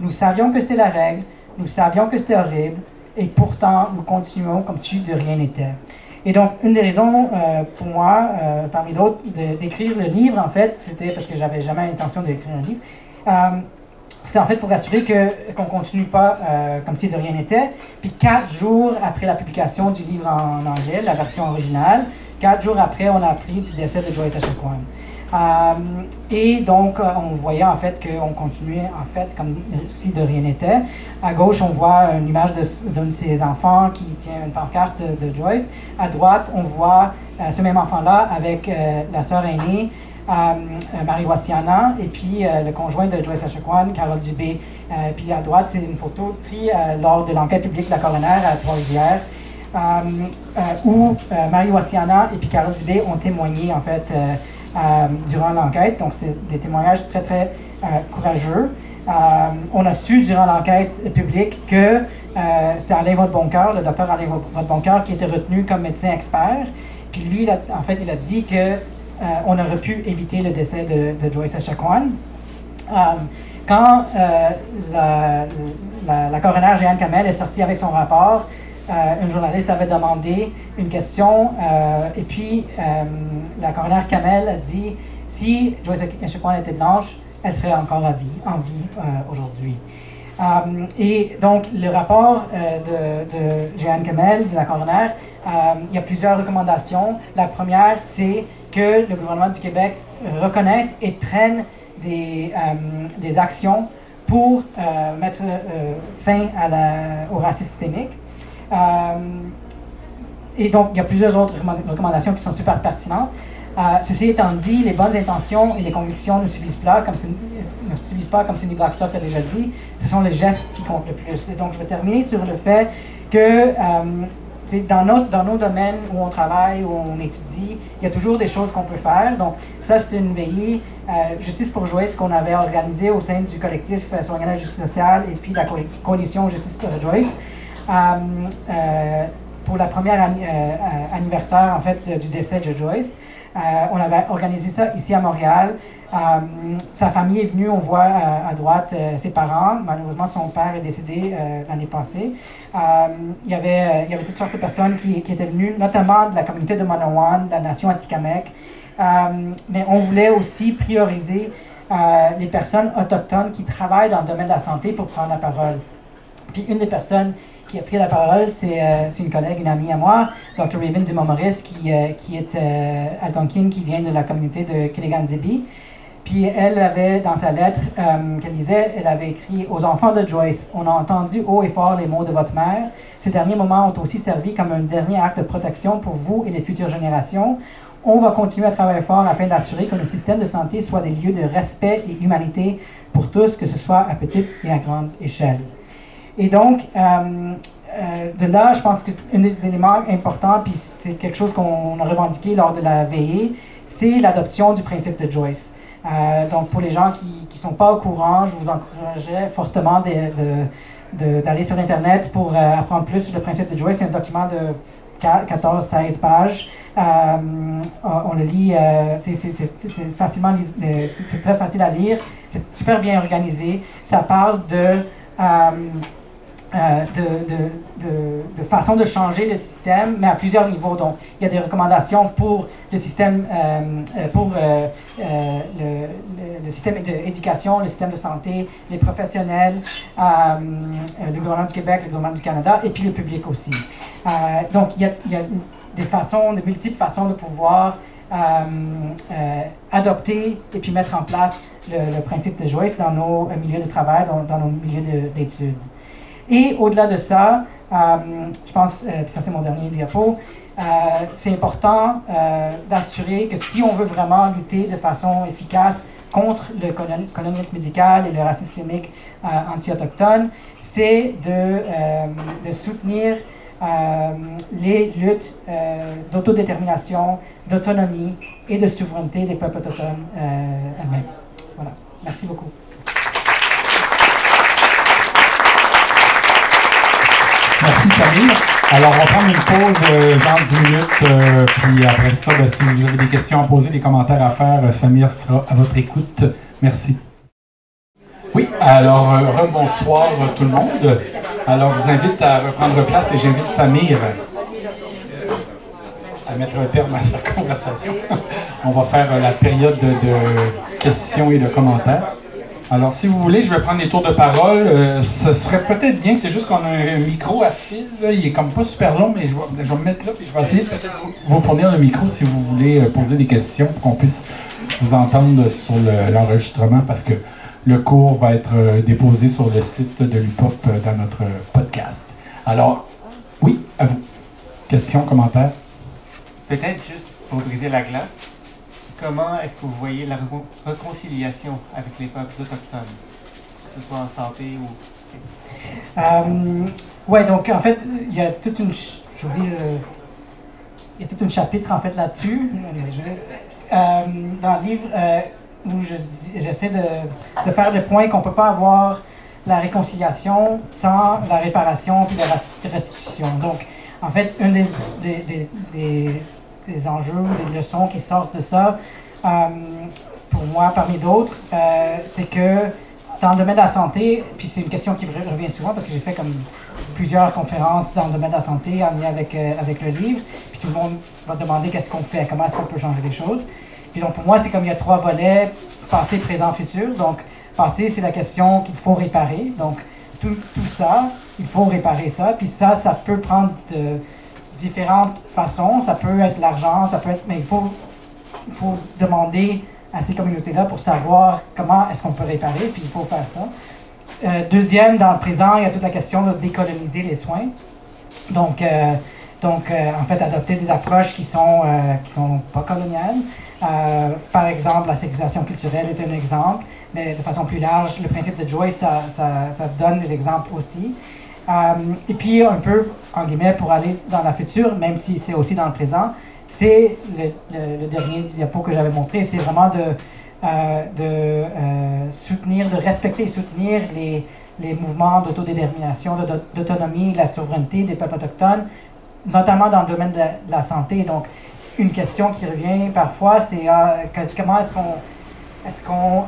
Nous savions que c'était la règle, nous savions que c'était horrible, et pourtant nous continuons comme si de rien n'était. Et donc, une des raisons euh, pour moi, euh, parmi d'autres, d'écrire le livre, en fait, c'était parce que j'avais jamais l'intention d'écrire un livre. Euh, c'était en fait pour assurer que qu'on continue pas comme si de rien n'était. Puis quatre jours après la publication du livre en anglais, la version originale, quatre jours après, on a appris du décès de Joyce. Euh, et donc, euh, on voyait en fait qu'on continuait en fait comme si de rien n'était. À gauche, on voit une image de- d'un de, ses enfants qui tient une pancarte de, de Joyce. À droite, on voit euh, ce même enfant-là avec euh, la sœur aînée, euh, euh, Marie Wassiana, et puis euh, le conjoint de Joyce Echaquan, Carole Dubé. Euh, puis à droite, c'est une photo prise euh, lors de l'enquête publique de la coroner à Trois-Rivières. euh, euh, où euh, Marie Wassiana et puis Carole Dubé ont témoigné en fait euh, euh, durant l'enquête. Donc c'est des témoignages très très euh, courageux. Euh, on a su durant l'enquête publique que euh, c'est Alain Vaudeboncoeur, le docteur Alain Vaudeboncoeur, qui était retenu comme médecin expert. Puis lui, en fait, il a dit que euh, on aurait pu éviter le décès de, Joyce Echaquan. Euh, quand euh, la, coroner Jeanne Kamel est sortie avec son rapport, euh, un journaliste avait demandé une question euh, et puis euh, la coroner Kamel a dit si Joyce Echaquan était blanche, elle serait encore à vie, en vie euh, aujourd'hui. Et donc, le rapport de, de Kamel, de la coroner, il y a plusieurs recommandations. La première, c'est que le gouvernement du Québec reconnaisse et prenne des, actions pour mettre fin au racisme systémique. Et donc, il y a plusieurs autres recommand- recommandations qui sont super pertinentes. Euh, ceci étant dit, les bonnes intentions et les convictions ne suffisent pas, comme, ne suffisent pas, comme Cindy Blackstock a déjà dit. Ce sont les gestes qui comptent le plus. Et donc, je vais terminer sur le fait que euh, dans, notre, dans nos domaines où on travaille, où on étudie, il y a toujours des choses qu'on peut faire. Donc, ça, c'est une veillée euh, Justice pour Joyce qu'on avait organisée au sein du collectif Soignant la justice sociale et puis la co- coalition Justice pour Joyce. Euh, euh, pour la première euh, euh, anniversaire en fait du décès de Joyce. Euh, on avait organisé ça ici à Montréal. sa famille est venue, on voit à, droite ses parents. Malheureusement, son père est décédé l'année passée. il, y avait, toutes sortes de personnes qui, qui, étaient venues, notamment de la communauté de Manawan, de la nation Atikamek. mais on voulait aussi prioriser les personnes autochtones qui travaillent dans le domaine de la santé pour prendre la parole. Puis une des personnes qui a pris la parole, c'est euh, une collègue, une amie à moi, Dr. Raven Dumont-Maurice, qui, euh, est euh, algonquin, qui vient de la communauté de Kiligan-Zibi. Puis elle avait, dans sa lettre qu'elle lisait, elle avait écrit Aux enfants de Joyce, on a entendu haut et fort les mots de votre mère. Ces derniers moments ont aussi servi comme un dernier acte de protection pour vous et les futures générations. On va continuer à travailler fort afin d'assurer que nos systèmes de santé soient des lieux de respect et humanité pour tous, que ce soit à petite et à grande échelle. Et donc, euh, euh, de là, je pense qu'un des éléments importants, puis c'est quelque chose qu'on a revendiqué lors de la veillée, c'est l'adoption du principe de Joyce. Euh, donc, pour les gens qui ne sont pas au courant, je vous encouragerais fortement d'aller sur Internet pour apprendre plus sur le principe de Joyce. C'est un document de 14-16 pages. on le lit, c'est facilement, c'est très facile à lire, c'est super bien organisé. Ça parle de euh, de, de, de, façon de changer le système, mais à plusieurs niveaux. Donc, il y a des recommandations pour le système, euh, euh, pour le, le, système d'éducation, le système de santé, les professionnels, le gouvernement du Québec, le gouvernement du Canada, et puis le public aussi. donc, il y, a, des façons, de multiples façons de pouvoir adopter et puis mettre en place le, principe de Joyce dans nos milieux de travail, dans nos milieux d'études. Et au-delà de ça, euh, je pense, euh, ça c'est mon dernier diapo, euh, c'est important d'assurer que si on veut vraiment lutter de façon efficace contre le colonialisme médical et le racisme systémique anti-autochtone, c'est de, soutenir les luttes d'autodétermination, d'autonomie et de souveraineté des peuples autochtones eux-mêmes. Voilà. Merci beaucoup. Merci Samir. Alors, on va prendre une pause, euh, genre 10 minutes, euh, puis après ça, ben, si vous avez des questions à poser, des commentaires à faire, euh, Samir sera à votre écoute. Merci. Oui, alors, rebonsoir tout le monde. Alors, je vous invite à reprendre place et j'invite Samir à mettre un terme à sa conversation. on va faire la période de questions et de commentaires. Alors, si vous voulez, je vais prendre les tours de parole. Euh, ce serait peut-être bien, c'est juste qu'on a un micro à fil. Il est comme pas super long, mais je vais, me mettre là et je vais essayer de vous fournir le micro si vous voulez euh, poser des questions pour qu'on puisse vous entendre sur l'enregistrement parce que le cours va être euh, déposé sur le site de l'UPOP dans notre podcast. Alors, oui, à vous. Questions, commentaires? Peut-être juste pour briser la glace, comment est-ce que vous voyez la réconciliation avec les peuples autochtones, que ce soit en santé ou... Euh, ouais, donc en fait, il y a toute une... Euh, il y a tout un chapitre en fait là-dessus, euh, dans le livre euh, où j'essaie de, de, faire le point qu'on ne peut pas avoir la réconciliation sans la réparation et la restitution. Donc, en fait, une des enjeux, des leçons qui sortent de ça, euh, pour moi parmi d'autres, euh, c'est que dans le domaine de la santé, puis c'est une question qui revient souvent parce que j'ai fait comme plusieurs conférences dans le domaine de la santé en lien avec, euh, avec le livre, puis tout le monde va demander qu'est-ce qu'on fait, comment est-ce qu'on peut changer les choses. Puis donc pour moi, c'est comme il y a trois volets, passé, présent, futur. Donc passé, c'est la question qu'il faut réparer. Donc tout, tout, ça, il faut réparer ça. Puis ça, ça peut prendre de, différentes façons. Ça peut être l'argent, ça peut être, mais il faut, il faut demander à ces communautés-là pour savoir comment est-ce qu'on peut réparer, puis il faut faire ça. Euh, deuxième, dans le présent, il y a toute la question de décoloniser les soins. Donc, euh, donc euh, en fait, adopter des approches qui sont, qui sont pas coloniales. par exemple, la sécurisation culturelle est un exemple, mais de façon plus large, le principe de Joyce, ça, ça, ça donne des exemples aussi. Euh, et puis, un peu, en guillemets, pour aller dans la future, même si c'est aussi dans le présent, c'est le, dernier diapo que j'avais montré, c'est vraiment de, euh, euh, soutenir, de respecter et soutenir les, mouvements d'autodétermination, d'autonomie, de la souveraineté des peuples autochtones, notamment dans le domaine de la, santé. Donc, une question qui revient parfois, c'est comment est-ce qu'on est-ce qu'on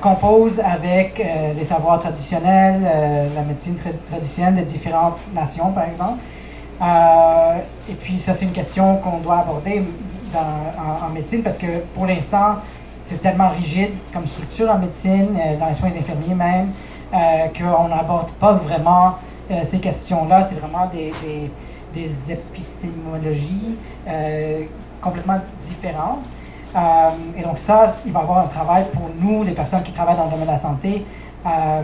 compose avec les savoirs traditionnels, la médecine traditionnelle de différentes nations, par exemple. et puis ça, c'est une question qu'on doit aborder en, médecine parce que pour l'instant, c'est tellement rigide comme structure en médecine, dans les soins infirmiers même, qu'on n'aborde pas vraiment ces questions-là. C'est vraiment des, épistémologies euh, complètement différentes. Euh, et donc ça, il va y avoir un travail pour nous, les personnes qui travaillent dans le domaine de la santé, euh,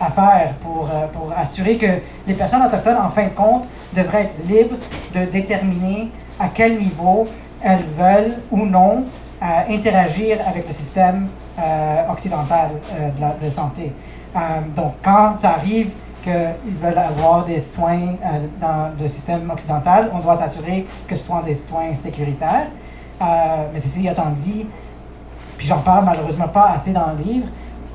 à faire pour, pour assurer que les personnes autochtones, en fin de compte, devraient être libres de déterminer à quel niveau elles veulent ou non interagir avec le système occidental de, de santé. donc quand ça arrive qu'ils veulent avoir des soins euh, dans le système occidental, on doit s'assurer que ce soit des soins sécuritaires. Euh, mais ceci étant dit, puis j'en parle malheureusement pas assez dans le livre,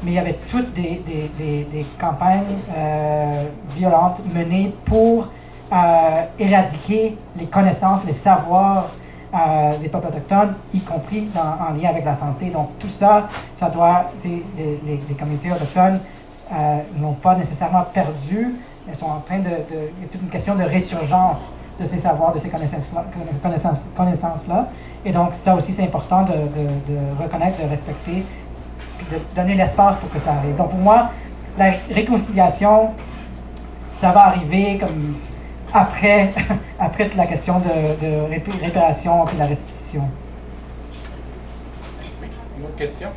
mais il y avait toutes des, des, des, campagnes euh, violentes menées pour éradiquer les connaissances, les savoirs des peuples autochtones, y compris en lien avec la santé. Donc tout ça, ça doit, les, les, les communautés autochtones euh, n'ont pas nécessairement perdu. Elles sont en train de. il y a toute une question de résurgence de ces savoirs, de ces connaissances-là. Connaissances, et donc, ça aussi, c'est important de, de, reconnaître, de respecter, de donner l'espace pour que ça arrive. Donc, pour moi, la réconciliation, ça va arriver comme après, après la question de, de réparation et la restitution. Une autre question?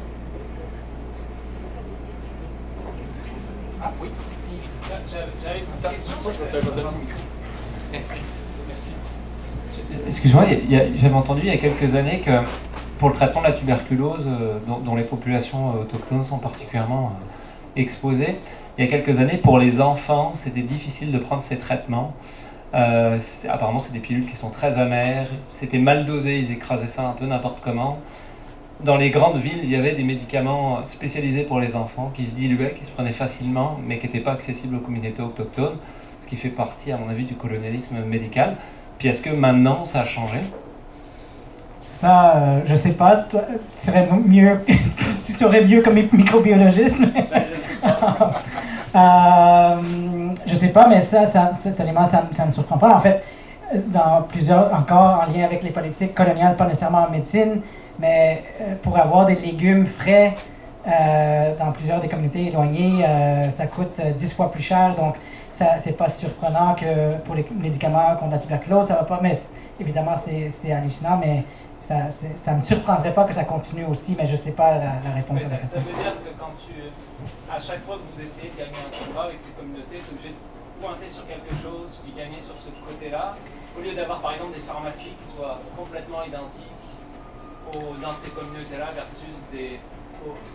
Excuse-moi, j'avais entendu il y a quelques années que pour le traitement de la tuberculose, euh, dont, les populations euh, autochtones sont particulièrement euh, exposées, il y a quelques années, pour les enfants, c'était difficile de prendre ces traitements. apparemment, c'est des pilules qui sont très amères. C'était mal dosé, ils écrasaient ça un peu n'importe comment dans les grandes villes, il y avait des médicaments spécialisés pour les enfants qui se diluaient, qui se prenaient facilement, mais qui n'étaient pas accessibles aux communautés autochtones, ce qui fait partie, à mon avis, du colonialisme médical. Puis est-ce que maintenant, ça a changé? Ça, euh, je sais pas. tu serais mieux, tu serais mieux comme microbiologiste. euh, je sais pas, mais ça, cet élément, ça, ça ne me surprend pas. En fait, dans plusieurs, encore en lien avec les politiques coloniales, pas nécessairement en médecine, mais euh, pour avoir des légumes frais euh, dans plusieurs des communautés éloignées, euh, ça coûte 10 fois plus cher. Donc, ça, c'est pas surprenant que pour les médicaments contre la tuberculose, ça va pas. Mais évidemment, c'est, hallucinant, mais ça, ça me surprendrait pas que ça continue aussi, mais je sais pas la, réponse à ça, ça. veut dire que quand tu, à chaque fois que vous essayez de gagner un combat avec ces communautés, tu es obligé de pointer sur quelque chose, puis gagner sur ce côté-là, au lieu d'avoir par exemple des pharmacies qui soient complètement identiques dans ces communautés-là versus des.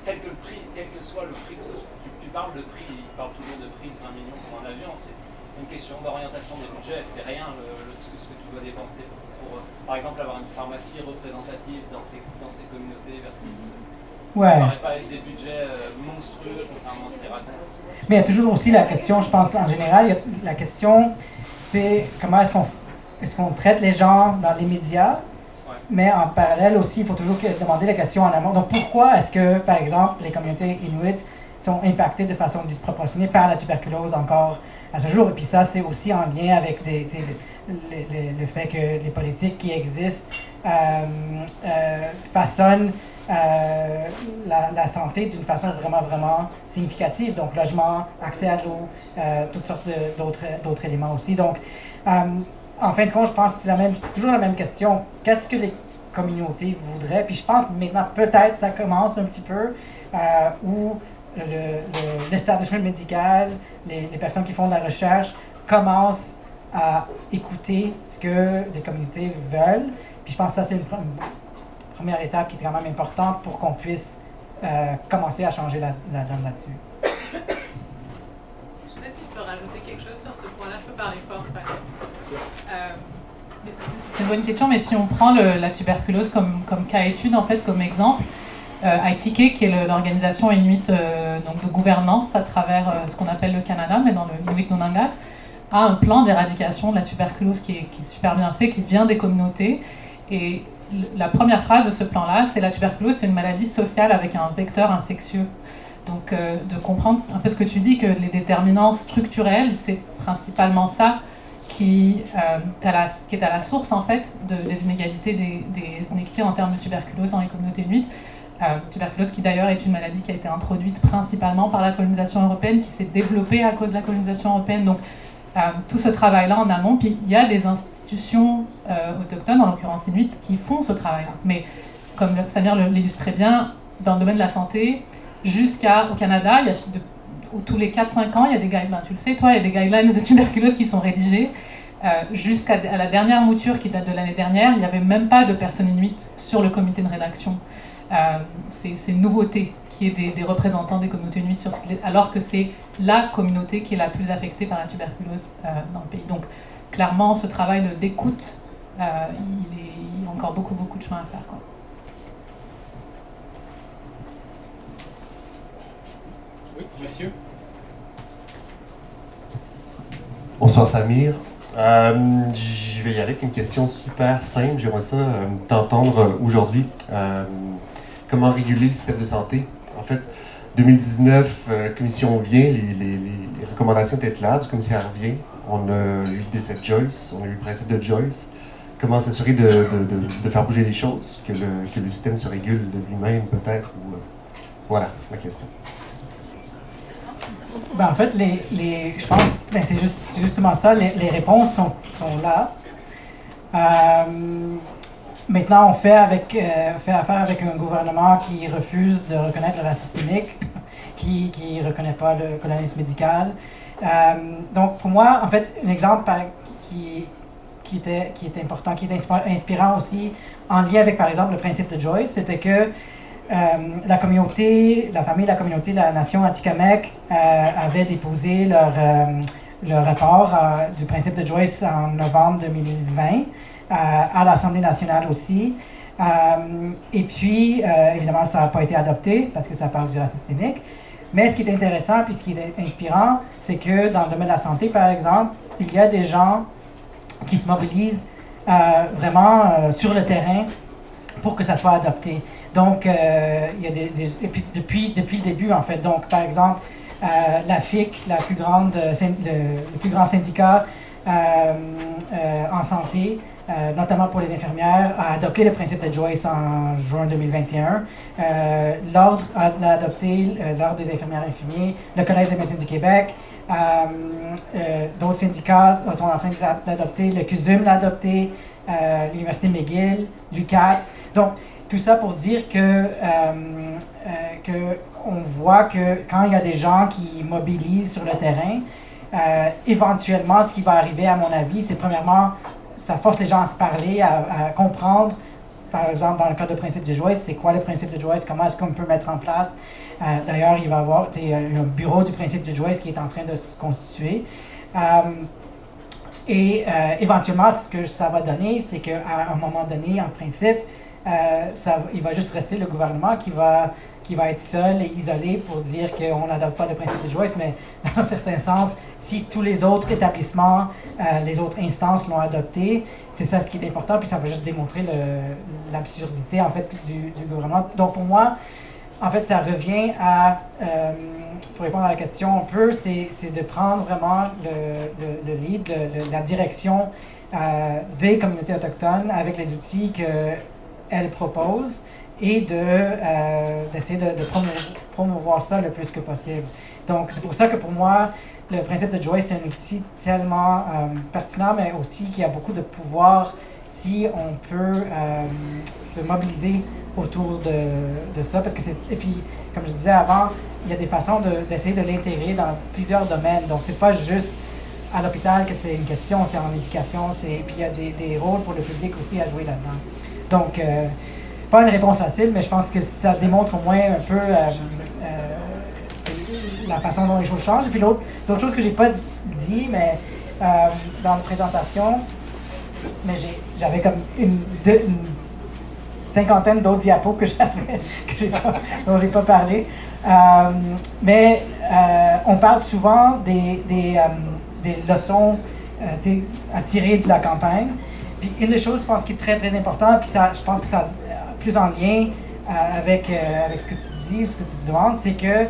quel, que le prix, quel que soit le prix que ce soit. Tu, parles de prix, il parle toujours de prix de 20 millions pour un avion, c'est une question d'orientation des budgets, c'est rien ce, que tu dois dépenser pour, par exemple, avoir une pharmacie représentative dans ces, dans ces communautés versus. Ouais. Ça paraît pas des budgets euh, monstrueux concernant ce. Mais il y a toujours aussi la question, je pense en général, la question, c'est comment est-ce qu'on est qu'on traite les gens dans les médias? Mais en parallèle aussi, il faut toujours demander la question en amont. Donc, pourquoi est-ce que, par exemple, les communautés inuites sont impactées de façon disproportionnée par la tuberculose encore à ce jour? Et puis ça, c'est aussi en lien avec le, fait que les politiques qui existent euh, euh, façonnent euh, la, santé d'une façon vraiment, vraiment significative. Donc, logement, accès à l'eau, toutes sortes d'autres éléments aussi. Donc, en fin de compte, je pense que c'est toujours la même question. Qu'est-ce que communautés voudraient? Puis je pense maintenant, peut-être, ça commence un petit peu, euh, où l'establishment médical, les, personnes qui font de la recherche commencent à écouter ce que les communautés veulent. Puis je pense que ça, c'est une, première étape qui est quand même importante pour qu'on puisse euh, commencer à changer la, la donne là-dessus. Je ne sais pas si je peux rajouter quelque chose sur ce point-là. Je peux parler fort, par c'est une bonne question, mais si on prend la tuberculose comme, cas étude, en fait, comme exemple, euh, ITK, qui est l'organisation inuit euh, de gouvernance à travers euh, ce qu'on appelle le Canada, mais dans le Inuit Nunangat, a un plan d'éradication de la tuberculose qui est, qui est, super bien fait, qui vient des communautés. Et la première phrase de ce plan-là, c'est la tuberculose, c'est une maladie sociale avec un vecteur infectieux. Donc, euh, de comprendre un peu ce que tu dis, que les déterminants structurels, c'est principalement ça qui, euh, qui, est à la source, en fait, de, des inégalités, des, des, en termes de tuberculose dans les communautés nuites. Euh, tuberculose qui d'ailleurs est une maladie qui a été introduite principalement par la colonisation européenne, qui s'est développée à cause de la colonisation européenne. Donc, euh, tout ce travail-là en amont, puis il y a des institutions autochtones, en l'occurrence inuites, qui font ce travail-là. Mais comme Samir l'illustrait bien, dans le domaine de la santé, jusqu'au Canada, il y a de, tous les 4-5 ans, il y a des guidelines, tu le sais, toi, il y a des guidelines de tuberculose qui sont rédigés. Euh, jusqu'à la dernière mouture qui date de l'année dernière, il n'y avait même pas de personnes inuites sur le comité de rédaction. Euh, c'est une nouveauté qui est des, des, représentants des communautés inuites alors que c'est la communauté qui est la plus affectée par la tuberculose euh, dans le pays. Donc clairement, ce travail d'écoute, il, il, y a encore beaucoup, beaucoup de chemin à faire. Oui, monsieur. Bonsoir Samir. Euh, je vais y aller avec une question super simple. J'aimerais ça euh, t'entendre euh, aujourd'hui. Comment réguler le système de santé? En fait, 2019, commission vient, les, les, les, recommandations étaient claires, du commissaire vient. On a eu des décès de Joyce, on a eu le principe de Joyce. Comment s'assurer de, faire bouger les choses, que le, le système se régule de lui-même peut-être? Voilà ma question. Ben, en fait, les, les, je pense ben, c'est juste, justement ça, les, les réponses sont, sont là. Euh, maintenant, on fait, avec, euh, fait affaire avec un gouvernement qui refuse de reconnaître le racisme systémique, qui ne reconnaît pas le colonialisme médical. Euh, donc, pour moi, en fait, un exemple qui, qui, était, qui était important, qui est inspirant aussi, en lien avec, par exemple, le principe de Joyce, c'était que la communauté, la famille, la communauté, la nation Atikamekw euh, avait déposé leur, euh, leur rapport du principe de Joyce en novembre 2020 à l'Assemblée nationale aussi. et puis, évidemment, ça n'a pas été adopté parce que ça parle du racisme systémique. Mais ce qui est intéressant puis ce qui est inspirant, c'est que dans le domaine de la santé, par exemple, il y a des gens qui se mobilisent vraiment sur le terrain pour que ça soit adopté. Donc, euh, il y a des, depuis, depuis le début, en fait. Donc, par exemple, euh, la FIC, la plus grande, euh, le, plus grand syndicat en santé, notamment pour les infirmières, a adopté le principe de Joyce en juin 2021. L'Ordre a adopté, l'Ordre des infirmières infirmiers, le Collège des médecins du Québec, d'autres syndicats sont en train d'adopter, le CUSUM l'a adopté, l'Université McGill, l'UQAT. Donc, tout ça pour dire que, euh, euh, que on voit que quand il y a des gens qui mobilisent sur le terrain, euh, éventuellement, ce qui va arriver, à mon avis, c'est premièrement, ça force les gens à se parler, à, comprendre, par exemple, dans le cas de principe de Joyce, c'est quoi le principe de Joyce, comment est-ce qu'on peut mettre en place? D'ailleurs, il va y avoir un bureau du principe de Joyce qui est en train de se constituer. et éventuellement, ce que ça va donner, c'est qu'à un moment donné, en principe, euh, ça, il va juste rester le gouvernement qui va, qui va être seul et isolé pour dire qu'on n'adopte pas le principe de Joyce, mais dans un certain sens, si tous les autres établissements, euh, les autres instances l'ont adopté, c'est ça ce qui est important, puis ça va juste démontrer l'absurdité en fait du, gouvernement. Donc pour moi, en fait, ça revient à, euh, pour répondre à la question un peu, c'est de prendre vraiment le, lead, la direction des communautés autochtones avec les outils que elle propose et euh, d'essayer de, de promouvoir, ça le plus que possible. Donc, c'est pour ça que pour moi, le principe de Joyce, c'est un outil tellement euh, pertinent, mais aussi qui a beaucoup de pouvoir si on peut euh, se mobiliser autour de, de, ça. Parce que et puis, comme je disais avant, il y a des façons de, d'essayer de l'intégrer dans plusieurs domaines. Donc, c'est pas juste à l'hôpital que c'est une question, c'est en éducation, c'est, puis il y a des, des rôles pour le public aussi à jouer là-dedans. Donc, euh, pas une réponse facile, mais je pense que ça démontre au moins un peu euh, euh, la façon dont les choses changent. Et puis l'autre, chose que j'ai pas dit, mais dans la présentation, mais j'avais comme une, cinquantaine d'autres diapos que j'avais, dont j'ai pas parlé. mais on parle souvent des, des, des leçons à tirer de la campagne. Puis une des choses, je pense, qui est très, très importante, puis ça, je pense que ça plus en lien euh, avec, euh, avec ce que tu dis, ce que tu demandes, c'est que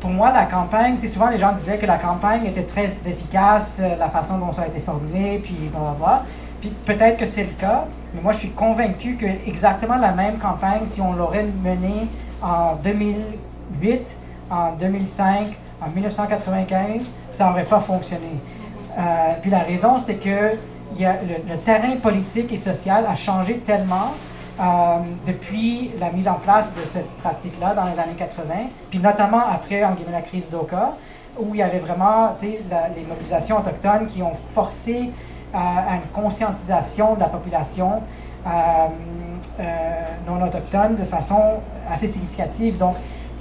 pour moi, la campagne, souvent les gens disaient que la campagne était très efficace, euh, la façon dont ça a été formulé, puis blablabla. Puis peut-être que c'est le cas, mais moi je suis convaincu que exactement la même campagne, si on l'aurait menée en 2008, en 2005, en 1995, ça n'aurait pas fonctionné. Euh, puis la raison, c'est que il y a le, terrain politique et social a changé tellement euh, depuis la mise en place de cette pratique-là dans les années 80, puis notamment après, en guillemets, la crise d'Oka, où il y avait vraiment la- les mobilisations autochtones qui ont forcé euh, à une conscientisation de la population euh, non autochtone de façon assez significative. Donc,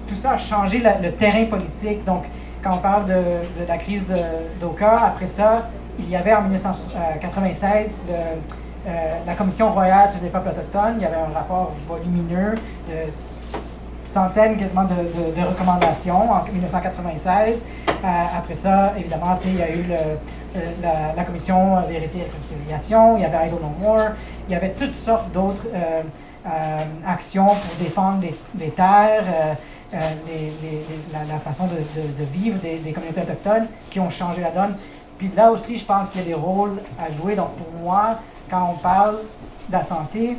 tout ça a changé le terrain politique. Donc, quand on parle de, de la crise d'Oka, après ça, il y avait en 1996 le, euh, la Commission royale sur les peuples autochtones. Il y avait un rapport volumineux de centaines quasiment de, recommandations en 1996. Euh, après ça, évidemment, il y a eu la, commission Vérité et Réconciliation, il y avait I Don't More, il y avait toutes sortes d'autres euh, euh, actions pour défendre les, terres, euh, euh, la, façon de, vivre des communautés autochtones qui ont changé la donne. Puis là aussi, je pense qu'il y a des rôles à jouer. Donc pour moi, quand on parle de la santé,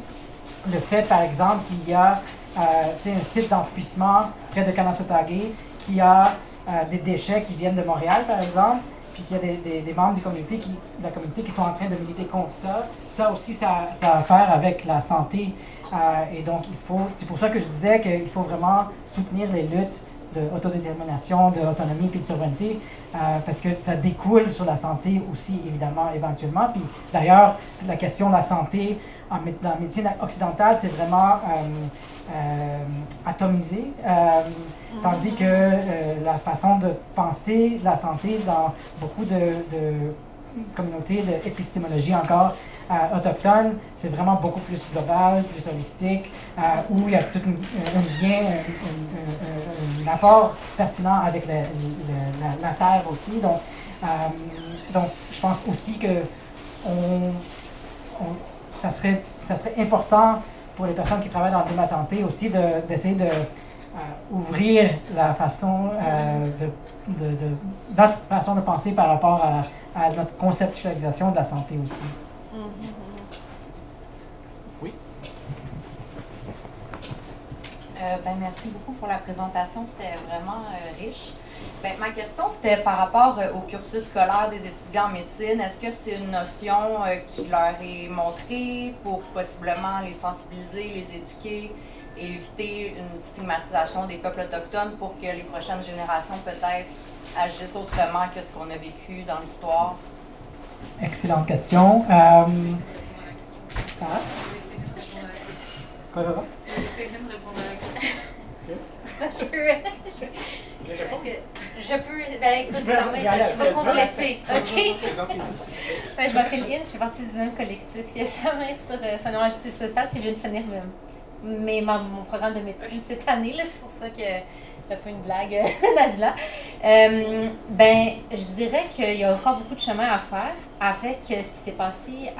le fait, par exemple, qu'il y a euh, un site d'enfouissement près de Kanasatake qui a euh, des déchets qui viennent de Montréal, par exemple, puis qu'il y a des, membres de la communauté qui sont en train de militer contre ça. Ça aussi, ça, ça a à faire avec la santé. Euh, et donc, il faut, c'est pour ça que je disais qu'il faut vraiment soutenir les luttes d'autodétermination, d'autonomie puis de souveraineté, euh, parce que ça découle sur la santé aussi, évidemment, éventuellement. Puis d'ailleurs, la question de la santé en, mé- dans la médecine occidentale, c'est vraiment euh, euh, atomisé, euh, tandis que la façon de penser la santé dans beaucoup de, de communautés d'épistémologie encore euh, autochtone, c'est vraiment beaucoup plus global, plus holistique, euh, où il y a tout un, lien, un, apport pertinent avec la, la terre aussi. Donc, euh, donc je pense aussi que on, ça, serait, ça serait important pour les personnes qui travaillent dans le domaine de la santé aussi de- d'essayer de, euh, ouvrir la façon de, de- de- notre façon de penser par rapport à, à notre conceptualisation de la santé aussi. Oui. Euh, ben, merci beaucoup pour la présentation, c'était vraiment euh, riche. Ben, ma question, c'était par rapport euh, au cursus scolaire des étudiants en médecine. Est-ce que c'est une notion euh, qui leur est montrée pour possiblement les sensibiliser, les éduquer et éviter une stigmatisation des peuples autochtones pour que les prochaines générations peut-être agissent autrement que ce qu'on a vécu dans l'histoire? Excellente question. Euh, ah, quoi, je peux. Je, parce que je peux. Ben écoute, Je ça peux- va, compléter. je- OK? je- Ben, je m'appelle Lynn, je fais partie du même collectif que Samir sur euh, Sonore Justice sociale, puis je viens de finir mes- mes- ma- mon programme de médecine cette année. là, C'est pour ça que un peu une blague euh, naze-là. Euh, ben, je dirais qu'il y a encore beaucoup de chemin à faire avec euh, ce qui s'est passé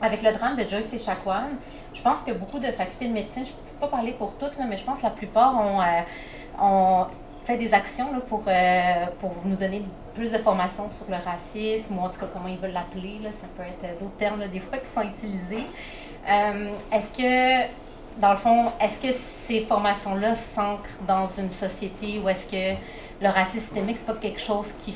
avec le drame de Joyce et Chacuan. Je pense que beaucoup de facultés de médecine, je ne peux pas parler pour toutes, mais je pense que la plupart ont, fait des actions pour, nous donner plus de formation sur le racisme, ou en tout cas comment ils veulent l'appeler. Ça peut être d'autres termes là, des fois qui sont utilisés. Est-ce que, dans le fond, est-ce que ces formations-là s'ancrent dans une société où est-ce que le racisme systémique, c'est pas quelque chose qui...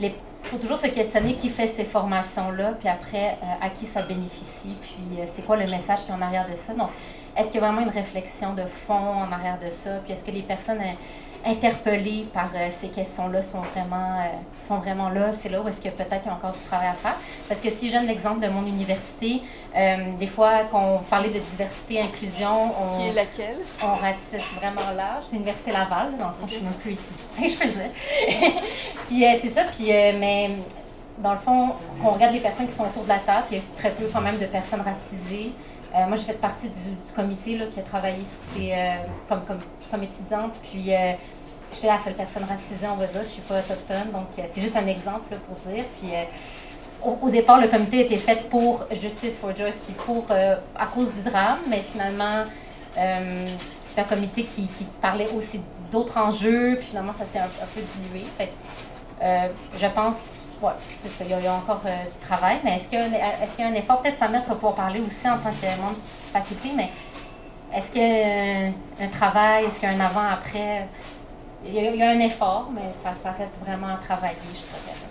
Il faut toujours se questionner qui fait ces formations-là, puis après, euh, à qui ça bénéficie, puis euh, c'est quoi le message qui est en arrière de ça. Donc, est-ce qu'il y a vraiment une réflexion de fond en arrière de ça, puis est-ce que les personnes euh, interpellées par ces questions-là sont vraiment, vraiment là? C'est là où est-ce que peut-être qu'il y a encore du travail à faire? Parce que si je donne l'exemple de mon université, euh, des fois, quand on parlait de diversité, inclusion, on... Qui est laquelle? On ratisse vraiment large. C'est l'Université Laval, dans le fond, je suis même plus ici. je faisais. puis euh, c'est ça, puis, euh, mais dans le fond, quand on regarde les personnes qui sont autour de la table, il y a très peu quand même de personnes racisées. Euh, moi, j'ai fait partie du, du comité là, qui a travaillé sur ces, euh, comme, comme, comme étudiante, puis euh, j'étais la seule personne racisée, on va dire, je suis pas autochtone, donc c'est juste un exemple là, pour dire. Puis, au, départ, le comité était fait pour Justice for Joyce, puis pour, euh, à cause du drame, mais finalement, euh, c'est un comité qui, parlait aussi d'autres enjeux, puis finalement, ça s'est un, peu dilué. Fait euh, je pense, ouais, il y a, encore du travail, mais est-ce qu'il y, a un- effort, peut-être Samir, tu vas pouvoir parler aussi en tant que membre de faculté, mais est-ce qu'il y a un, travail, est-ce qu'il y a un avant-après? Il y, a, il y a un effort, mais ça, ça reste vraiment à travailler, je dirais.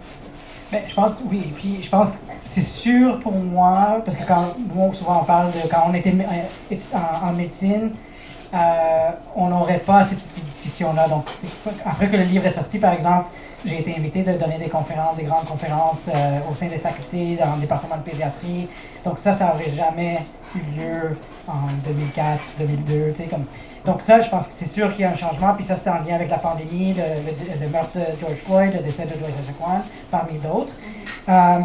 Je pense, oui. Puis je pense, c'est sûr pour moi, parce que quand souvent on parle de quand on était euh, en, médecine, euh, on n'aurait pas cette discussion-là. Donc, après que le livre est sorti, par exemple, j'ai été invité de donner des conférences, des grandes conférences euh, au sein des facultés, dans le département de pédiatrie. Donc ça, ça n'aurait jamais eu lieu en 2004, 2002, tu sais, comme... Donc ça, je pense que c'est sûr qu'il y a un changement, puis ça, c'était en lien avec la pandémie, le, le- meurtre de George Floyd, le décès de George Echequan, parmi d'autres. Euh,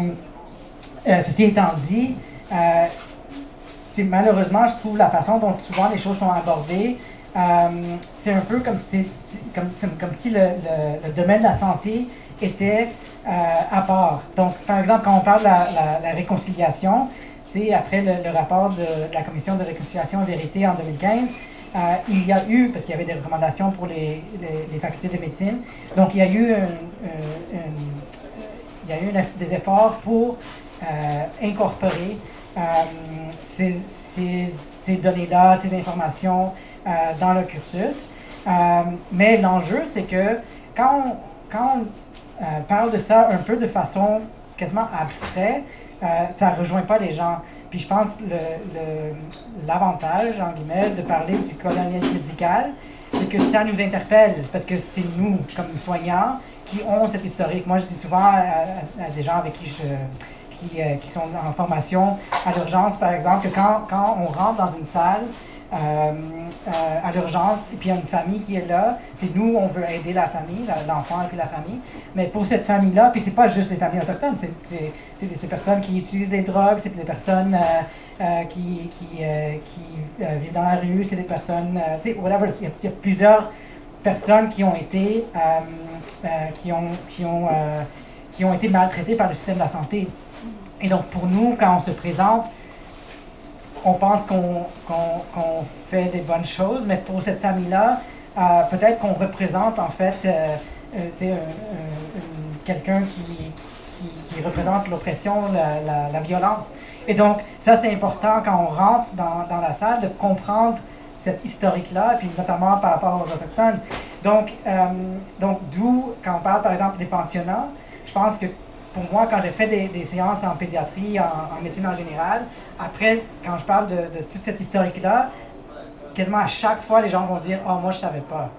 euh, ceci étant dit, euh, malheureusement, je trouve la façon dont souvent les choses sont abordées, c'est un peu comme si, comme, comme si le, le- domaine de la santé était à part. Donc, par exemple, quand on parle de la, réconciliation, après le, rapport de, la Commission de réconciliation et vérité en 2015, euh, il y a eu, parce qu'il y avait des recommandations pour les, facultés de médecine, donc il y a eu des efforts pour euh, incorporer euh, ces, données-là, ces informations dans le cursus. Mais l'enjeu, c'est que quand on, parle de ça un peu de façon quasiment abstraite, euh, ça ne rejoint pas les gens. Puis je pense le- l'avantage, en guillemets, de parler du colonialisme médical, c'est que ça nous interpelle, parce que c'est nous, comme soignants, qui ont cette historique. Moi, je dis souvent à des gens avec qui je qui, euh, qui sont en formation à l'urgence, par exemple, que quand, quand on rentre dans une salle euh, euh, à l'urgence et puis il y a une famille qui est là, c'est nous, on veut aider la famille, l'enfant et puis la famille, mais pour cette famille-là, puis c'est pas juste les familles autochtones, c'est, des- personnes qui utilisent des drogues, c'est des personnes euh, qui, qui, qui vivent dans la rue, c'est des personnes, tu sais, whatever, il y, a, plusieurs personnes qui ont été, qui ont, qui ont, qui ont été maltraitées par le système de la santé. Et donc, pour nous, quand on se présente, on pense qu'on fait des bonnes choses, mais pour cette famille-là, euh, peut-être qu'on représente en fait euh, euh, quelqu'un qui, qui, représente l'oppression, la, la- violence. Et donc, ça, c'est important quand on rentre dans, dans la salle de comprendre cette historique-là, puis notamment par rapport aux Autochtones. Donc, donc d'où, quand on parle par exemple des pensionnats, je pense que pour moi, quand j'ai fait des, séances en pédiatrie, en, médecine en général, après, quand je parle de, toute cette historique-là, quasiment à chaque fois, les gens vont dire Oh, moi, je savais pas.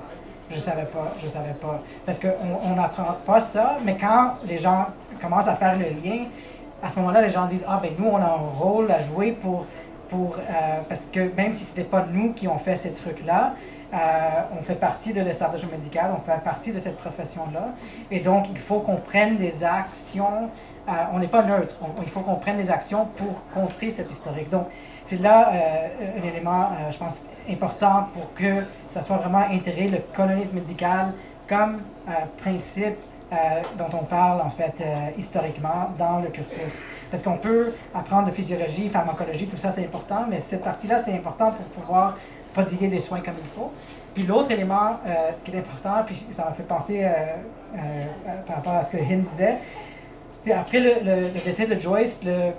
Je savais pas, je savais pas. Parce qu'on n'apprend pas ça, mais quand les gens commencent à faire le lien, à ce moment-là, les gens disent Ah, ben nous, on a un rôle à jouer pour. pour euh, parce que même si ce n'était pas nous qui ont fait ces trucs-là, euh, on fait partie de l'establishment médical, on fait partie de cette profession-là. Et donc, il faut qu'on prenne des actions. euh, on n'est pas neutre. On- il faut qu'on prenne des actions pour contrer cette historique. Donc, c'est là euh, un élément, je pense, important pour que ça soit vraiment intégré, le colonisme médical, comme principe dont on parle, en fait, historiquement dans le cursus. Parce qu'on peut apprendre de physiologie, pharmacologie, tout ça, c'est important, mais cette partie-là, c'est important pour pouvoir prodiguer des soins comme il faut. Puis l'autre élément, euh, ce qui est important, puis ça m'a fait penser euh, euh, par rapport à ce que Hin disait, après le, le- le décès de Joyce, le-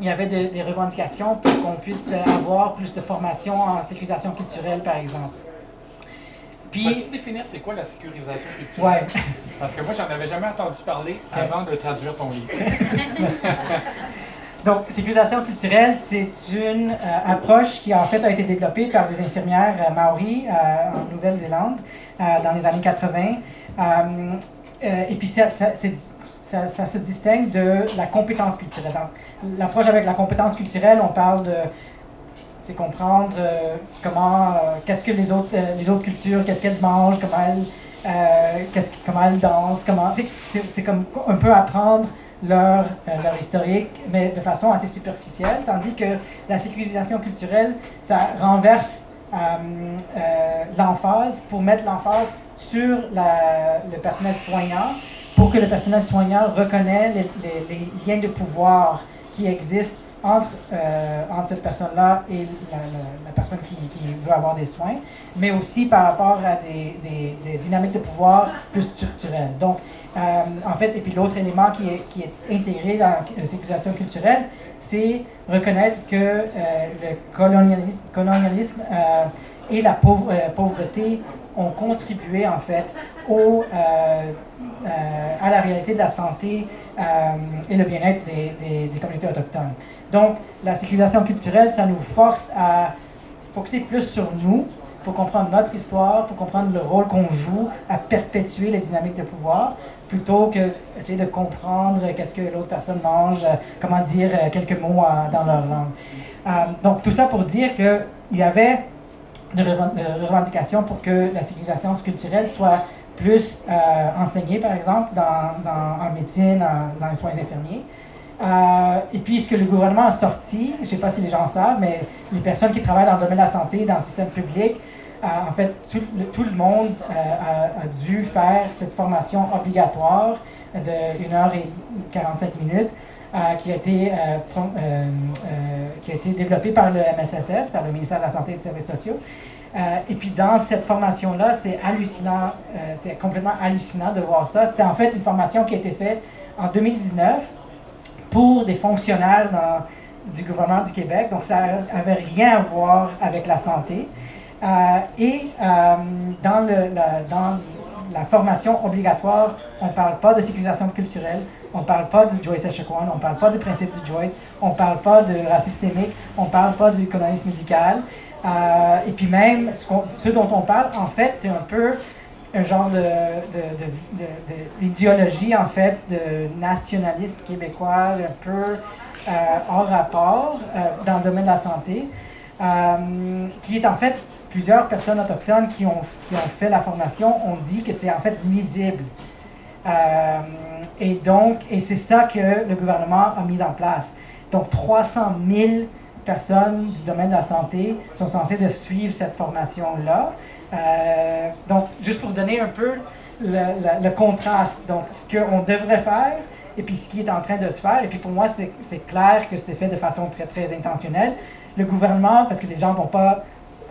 il y avait de- des revendications pour qu'on puisse avoir plus de formation en sécurisation culturelle, par exemple. Puis, Peux-tu définir c'est quoi la sécurisation culturelle? Ouais. Parce que moi, j'en avais jamais entendu parler avant de traduire ton livre. Donc, sécurisation culturelle, c'est une euh, approche qui en fait a été développée par des infirmières euh, maoris euh, en Nouvelle-Zélande euh, dans les années 80. Euh, euh, et puis, ça, ça- se distingue de la compétence culturelle. L'approche avec la compétence culturelle, on parle de comprendre comment, qu'est-ce que les autres, les autres cultures, qu'est-ce qu'elles mangent, comment elles, comment elles dansent, comment, c'est comme un peu apprendre leur, leur historique, mais de façon assez superficielle, tandis que la sécurisation culturelle, ça renverse euh, euh, l'emphase pour mettre l'emphase sur le personnel soignant pour que le personnel soignant reconnaisse les liens de pouvoir qui existent entre, euh, entre cette personne-là et la, personne qui, veut avoir des soins, mais aussi par rapport à des, des- dynamiques de pouvoir plus structurelles. Donc, euh, en fait, et puis l'autre élément qui est, qui est intégré dans la sécurisation culturelle, c'est reconnaître que euh, le colonialisme, colonialisme et la pauvre- pauvreté ont contribué en fait au, à la réalité de la santé et le bien-être des- des communautés autochtones. Donc, la sécurisation culturelle, ça nous force à focuser plus sur nous pour comprendre notre histoire, pour comprendre le rôle qu'on joue à perpétuer les dynamiques de pouvoir, plutôt que essayer de comprendre qu'est-ce que l'autre personne mange, euh, comment dire euh, quelques mots euh, dans leur langue. Donc, tout ça pour dire qu'il y avait de reven- de revendications pour que la civilisation culturelle soit plus enseignée, par exemple, dans, en médecine, dans les soins infirmiers. Euh, et puis, ce que le gouvernement a sorti, je ne sais pas si les gens savent, mais les personnes qui travaillent dans le domaine de la santé, dans le système public, euh, en fait, tout, le- monde euh, a, dû faire cette formation obligatoire de 1h45 minutes qui, a été, qui a été développée par le MSSS, par le ministère de la Santé et des Services sociaux. Et puis dans cette formation-là, c'est hallucinant, c'est complètement hallucinant de voir ça. C'était en fait une formation qui a été faite en 2019 pour des fonctionnaires du gouvernement du Québec. Donc, ça n'avait rien à voir avec la santé. Euh, et euh, dans, la, formation obligatoire, on ne parle pas de sécurisation culturelle, on ne parle pas de Joyce Echequan, on ne parle pas du principe du Joyce, on ne parle pas de racisme systémique, on ne parle pas du colonisme médical. Euh, et puis même, ce dont on parle, en fait, c'est un peu un genre de, de- d'idéologie, en fait, de nationalisme québécois, un peu euh, hors rapport euh, dans le domaine de la santé, euh, qui est en fait plusieurs personnes autochtones qui ont, qui ont fait la formation ont dit que c'est en fait nuisible. Et donc, et c'est ça que le gouvernement a mis en place. Donc, 300 000 personnes du domaine de la santé sont censées de suivre cette formation-là. Euh, donc, juste pour donner un peu le, contraste, donc ce qu'on devrait faire et puis ce qui est en train de se faire. Et puis pour moi, c'est c'est clair que c'était fait de façon très, très intentionnelle. Le gouvernement, parce que les gens ne vont pas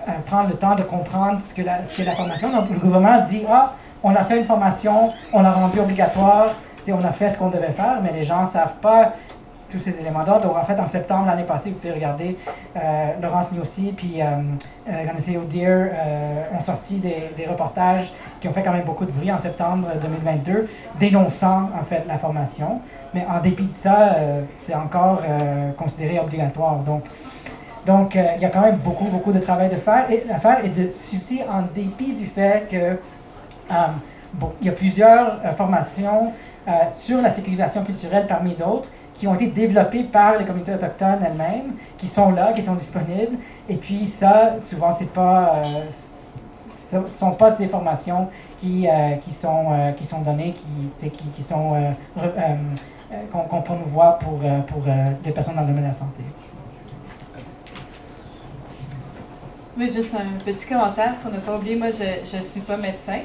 euh, prendre le temps de comprendre ce que la, ce qu'est la formation, donc le gouvernement dit, ah, on a fait une formation, on l'a rendue obligatoire, on a fait ce qu'on devait faire, mais les gens ne savent pas tous ces éléments-là. Donc, en fait, en septembre l'année passée, vous pouvez regarder, euh, Laurence Niossi puis euh, euh, O'Dear euh, ont sorti des, des reportages qui ont fait quand même beaucoup de bruit en septembre 2022, dénonçant en fait la formation. Mais en dépit de ça, euh, c'est encore considéré obligatoire. Donc, donc, il y a quand même beaucoup, beaucoup de travail de faire et, à faire. Et de, ceci en dépit du fait que il y a plusieurs formations sur la sécurisation culturelle parmi d'autres ont été développées par les communautés autochtones elles-mêmes, qui sont là, qui sont disponibles. Et puis ça, souvent, c'est pas, euh, ce sont pas ces formations qui, euh, qui, sont, euh, qui sont données, qui, qui, sont euh, qu'on qu'on promouvoit pour, pour des personnes dans le domaine de la santé. Oui, juste un petit commentaire pour ne pas oublier. Moi, je ne suis pas médecin.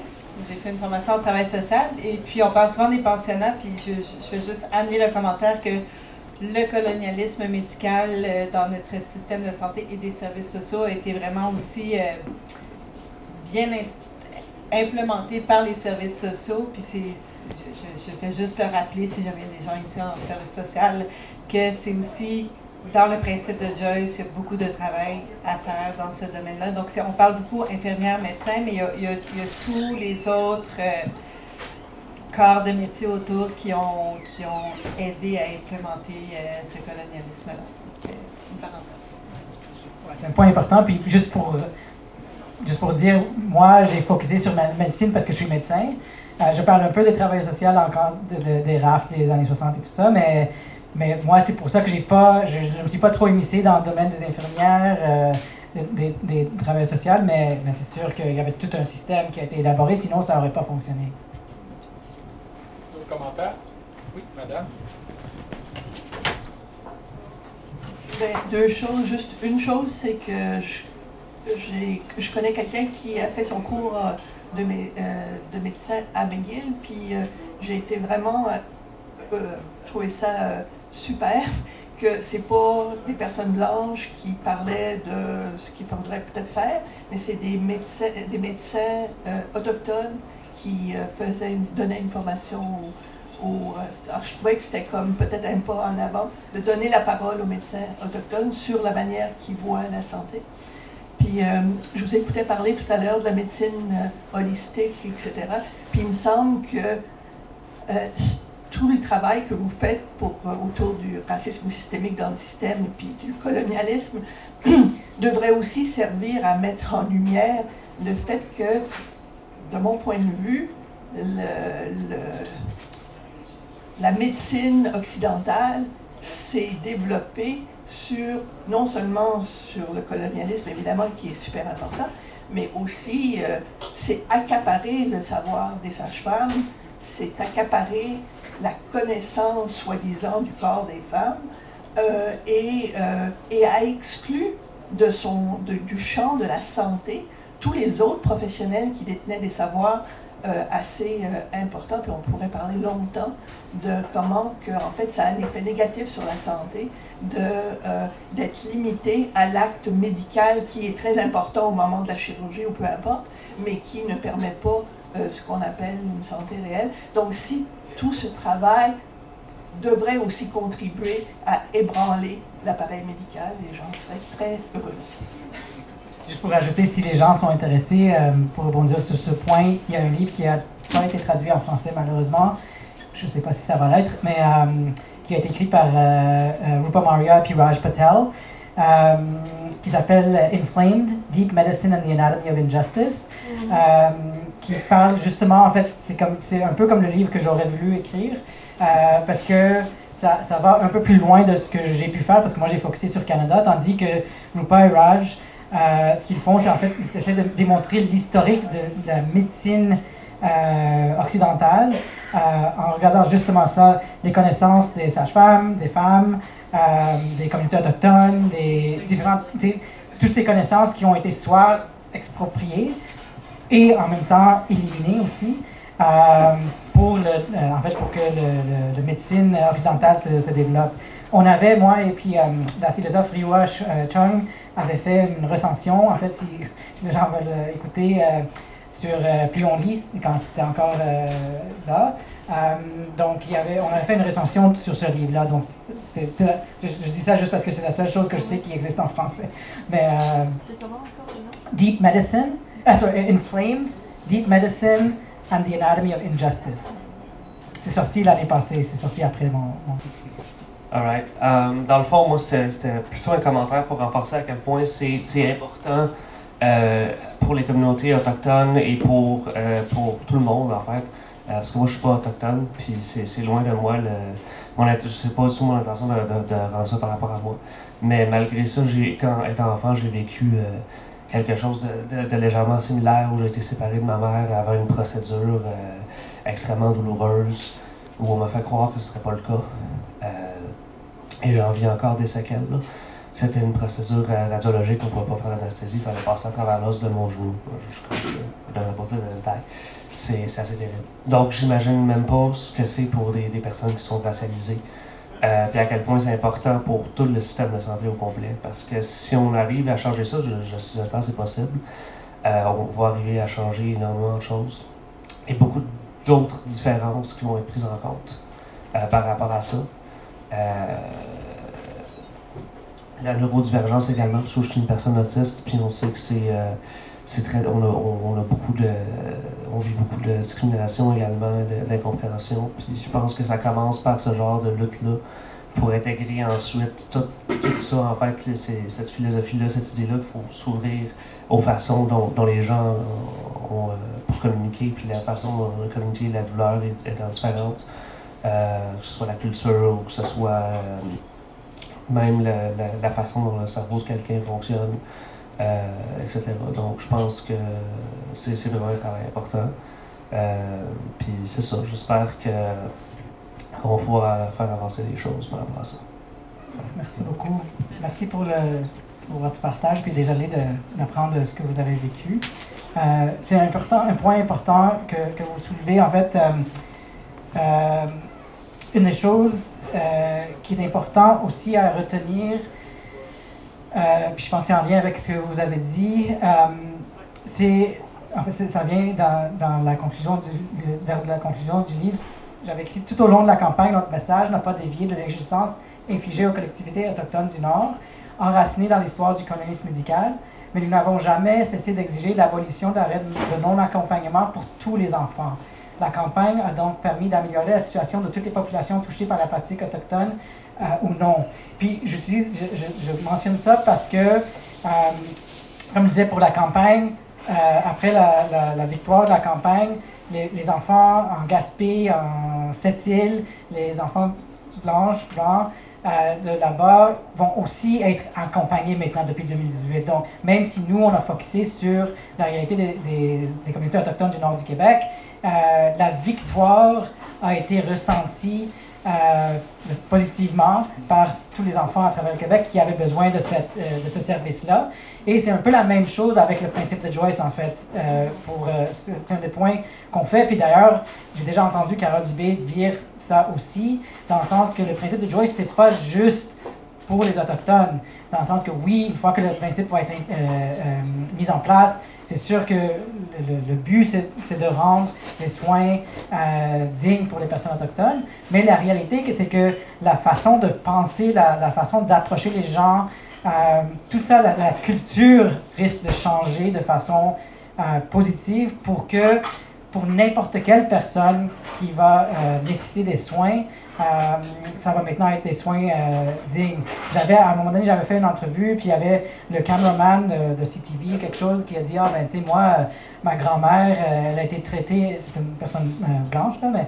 J'ai fait une formation en travail social. Et puis, on parle souvent des pensionnats. Puis, je, je, juste amener le commentaire que le colonialisme médical euh, dans notre système de santé et des services sociaux a été vraiment aussi euh, bien implémenté par les services sociaux. Puis, c'est, je, je- fais juste le rappeler, si jamais des gens ici en service social, que c'est aussi dans le principe de Joyce, il y a beaucoup de travail à faire dans ce domaine-là. Donc, on parle beaucoup infirmière, médecin, mais il y a, tous les autres euh, corps de métier autour qui ont, aidé à implémenter euh, ce colonialisme-là. Donc, c'est un point important. Puis juste pour, dire, moi, j'ai focusé sur ma médecine parce que je suis médecin. Euh, je parle un peu des travailleurs sociaux encore de- de- des RAF des années 60 et tout ça, mais, mais moi, c'est pour ça que j'ai pas, je ne me suis pas trop immiscé dans le domaine des infirmières, euh, des, des, des travailleurs sociaux, mais, mais c'est sûr qu'il y avait tout un système qui a été élaboré, sinon ça n'aurait pas fonctionné. D'autres commentaires? Oui, madame. Ben, deux choses. Juste une chose, c'est que je, j'ai- je connais quelqu'un qui a fait son cours euh, de, mé- euh, de médecin à McGill, puis euh, j'ai été vraiment euh, trouvé ça super que c'est pas des personnes blanches qui parlaient de ce qu'il faudrait peut-être faire, mais c'est des médecins, des médecins autochtones qui faisaient donnaient une formation aux, alors je trouvais que c'était comme peut-être un pas en avant de donner la parole aux médecins autochtones sur la manière qu'ils voient la santé. Puis euh, je vous écoutais parler tout à l'heure de la médecine euh, holistique, etc. Puis il me semble que euh, tout le travail que vous faites pour, autour du racisme systémique dans le système et puis du colonialisme devrait aussi servir à mettre en lumière le fait que, de mon point de vue, la médecine occidentale s'est développée sur, non seulement sur le colonialisme, évidemment, qui est super important, mais aussi euh, c'est accaparer le savoir des sages-femmes, c'est accaparer la connaissance soi-disant du corps des femmes euh, et, euh, et a exclu de son, du champ de la santé tous les autres professionnels qui détenaient des savoirs assez importants, puis on pourrait parler longtemps de comment que, en fait, ça a un effet négatif sur la santé, euh, d'être limité à l'acte médical qui est très important au moment de la chirurgie ou peu importe, mais qui ne permet pas euh, ce qu'on appelle une santé réelle. Donc si tout ce travail devrait aussi contribuer à ébranler l'appareil médical, les gens seraient très heureux. Juste pour ajouter, si les gens sont intéressés, euh, pour rebondir sur ce point, il y a un livre qui n'a pas été traduit en français malheureusement. Je ne sais pas si ça va l'être, mais qui a été écrit par euh, euh, Rupa Maria et Raj Patel, euh, qui s'appelle Inflamed, Deep Medicine and the Anatomy of Injustice, mm-hmm. Qui parle justement, en fait, c'est, comme, c'est un peu comme le livre que j'aurais voulu écrire, parce que ça, ça, va un peu plus loin de ce que j'ai pu faire, parce que moi j'ai focusé sur Canada, tandis que Rupa et Raj, ce qu'ils font, c'est en fait, ils essaient de démontrer l'historique de, la médecine euh, occidentale, euh, en regardant justement ça, des connaissances des sages-femmes, des femmes, euh, des communautés autochtones, des différentes, toutes ces connaissances qui ont été soit expropriées et en même temps éliminées aussi. pour, le, en fait, pour que le, la médecine occidentale se, développe. On avait, moi et puis la philosophe Riwa Chung avait fait une recension. En fait, si, si les gens veulent écouter, sur euh, Plus on lit, quand c'était encore euh, là. Euh, donc, il y avait, on avait fait une recension sur ce livre-là. Donc, je, je, dis ça juste parce que c'est la seule chose que je sais qui existe en français. Mais Deep Medicine, ah, sorry, Inflamed, Deep Medicine and the Anatomy of Injustice. C'est sorti l'année passée, c'est sorti après mon. mon... Alright. Um, dans le fond, moi, c'était plutôt un commentaire pour renforcer à quel point c'est important euh, pour les communautés autochtones et pour, euh, pour tout le monde, en fait. Euh, parce que moi, je suis pas autochtone, puis c'est loin de moi. Le, mon, je sais pas du tout mon intention de, de, rendre ça par rapport à moi. Mais malgré ça, quand étant enfant, j'ai vécu quelque chose de, de, légèrement similaire où j'ai été séparé de ma mère avant une procédure extrêmement douloureuse où on m'a fait croire que ce serait pas le cas. et j'en vis encore des séquelles. C'était une procédure radiologique, on ne pouvait pas faire d'anesthésie, il fallait passer à travers l'os de mon genou. Je ne donnerai pas plus de détails. C'est assez terrible. Donc, j'imagine même pas ce que c'est pour des, des, personnes qui sont racialisées. Euh, puis à quel point c'est important pour tout le système de santé au complet. Parce que si on arrive à changer ça, je, je, que c'est possible, euh, on va arriver à changer énormément de choses. Et beaucoup d'autres différences qui vont être prises en compte euh, par rapport à ça. La neurodivergence également, parce que je suis une personne autiste, puis on sait que c'est euh, c'est très. On a, on, a, beaucoup de. On vit beaucoup de discrimination également, d'incompréhension. Puis je pense que ça commence par ce genre de lutte-là pour intégrer ensuite tout, tout ça, en fait, cette philosophie-là, cette idée-là qu'il faut s'ouvrir aux façons dont, dont les gens ont, euh, pour communiquer, puis la façon dont communiquer la douleur est, différente, euh, que ce soit la culture ou que ce soit même la, la, façon dont le cerveau de quelqu'un fonctionne, euh, etc. Donc je pense que c'est vraiment un travail important. Euh, puis c'est ça, j'espère qu'on pourra faire avancer les choses par rapport à ça. Merci beaucoup. Merci pour, le, pour votre partage, puis désolé d'apprendre ce que vous avez vécu. Euh, c'est un, un point important que, que, vous soulevez. En fait, Euh, une des choses euh, qui est importante aussi à retenir, euh, puis je pense que c'est en lien avec ce que vous avez dit, c'est, en fait, ça vient dans, la conclusion du, vers la conclusion du livre. J'avais écrit tout au long de la campagne, notre message n'a pas dévié de l'injustice infligée aux collectivités autochtones du Nord, enracinées dans l'histoire du colonialisme médical, mais nous n'avons jamais cessé d'exiger l'abolition de l'arrêt de non-accompagnement pour tous les enfants. La campagne a donc permis d'améliorer la situation de toutes les populations touchées par la pratique autochtone euh, ou non. Puis j'utilise, je, mentionne ça parce que, euh, comme je disais pour la campagne, euh, après la, victoire de la campagne, les, enfants en Gaspé, en Sept-Îles, les enfants blanches, blancs, de là-bas vont aussi être accompagnés maintenant depuis 2018. Donc, même si nous, on a focusé sur la réalité des, des, communautés autochtones du nord du Québec, euh, la victoire a été ressentie euh, positivement par tous les enfants à travers le Québec qui avaient besoin de, cette, de ce service-là. Et c'est un peu la même chose avec le principe de Joyce, en fait. pour, c'est un des points qu'on fait. Puis d'ailleurs, j'ai déjà entendu Cara Dubé dire ça aussi, dans le sens que le principe de Joyce, c'est pas juste pour les Autochtones, dans le sens que oui, une fois que le principe va être euh, euh, mis en place, c'est sûr que le, but, c'est de rendre les soins euh, dignes pour les personnes autochtones, mais la réalité, c'est que la façon de penser, la, façon d'approcher les gens, tout ça, la, culture risque de changer de façon positive pour que pour n'importe quelle personne qui va euh, nécessiter des soins, euh, ça va maintenant être des soins euh, dignes. J'avais, à un moment donné, j'avais fait une entrevue, puis il y avait le cameraman de, CTV, quelque chose, qui a dit, ah ben tu sais, moi, ma grand-mère, elle a été traitée, c'est une personne blanche, là, mais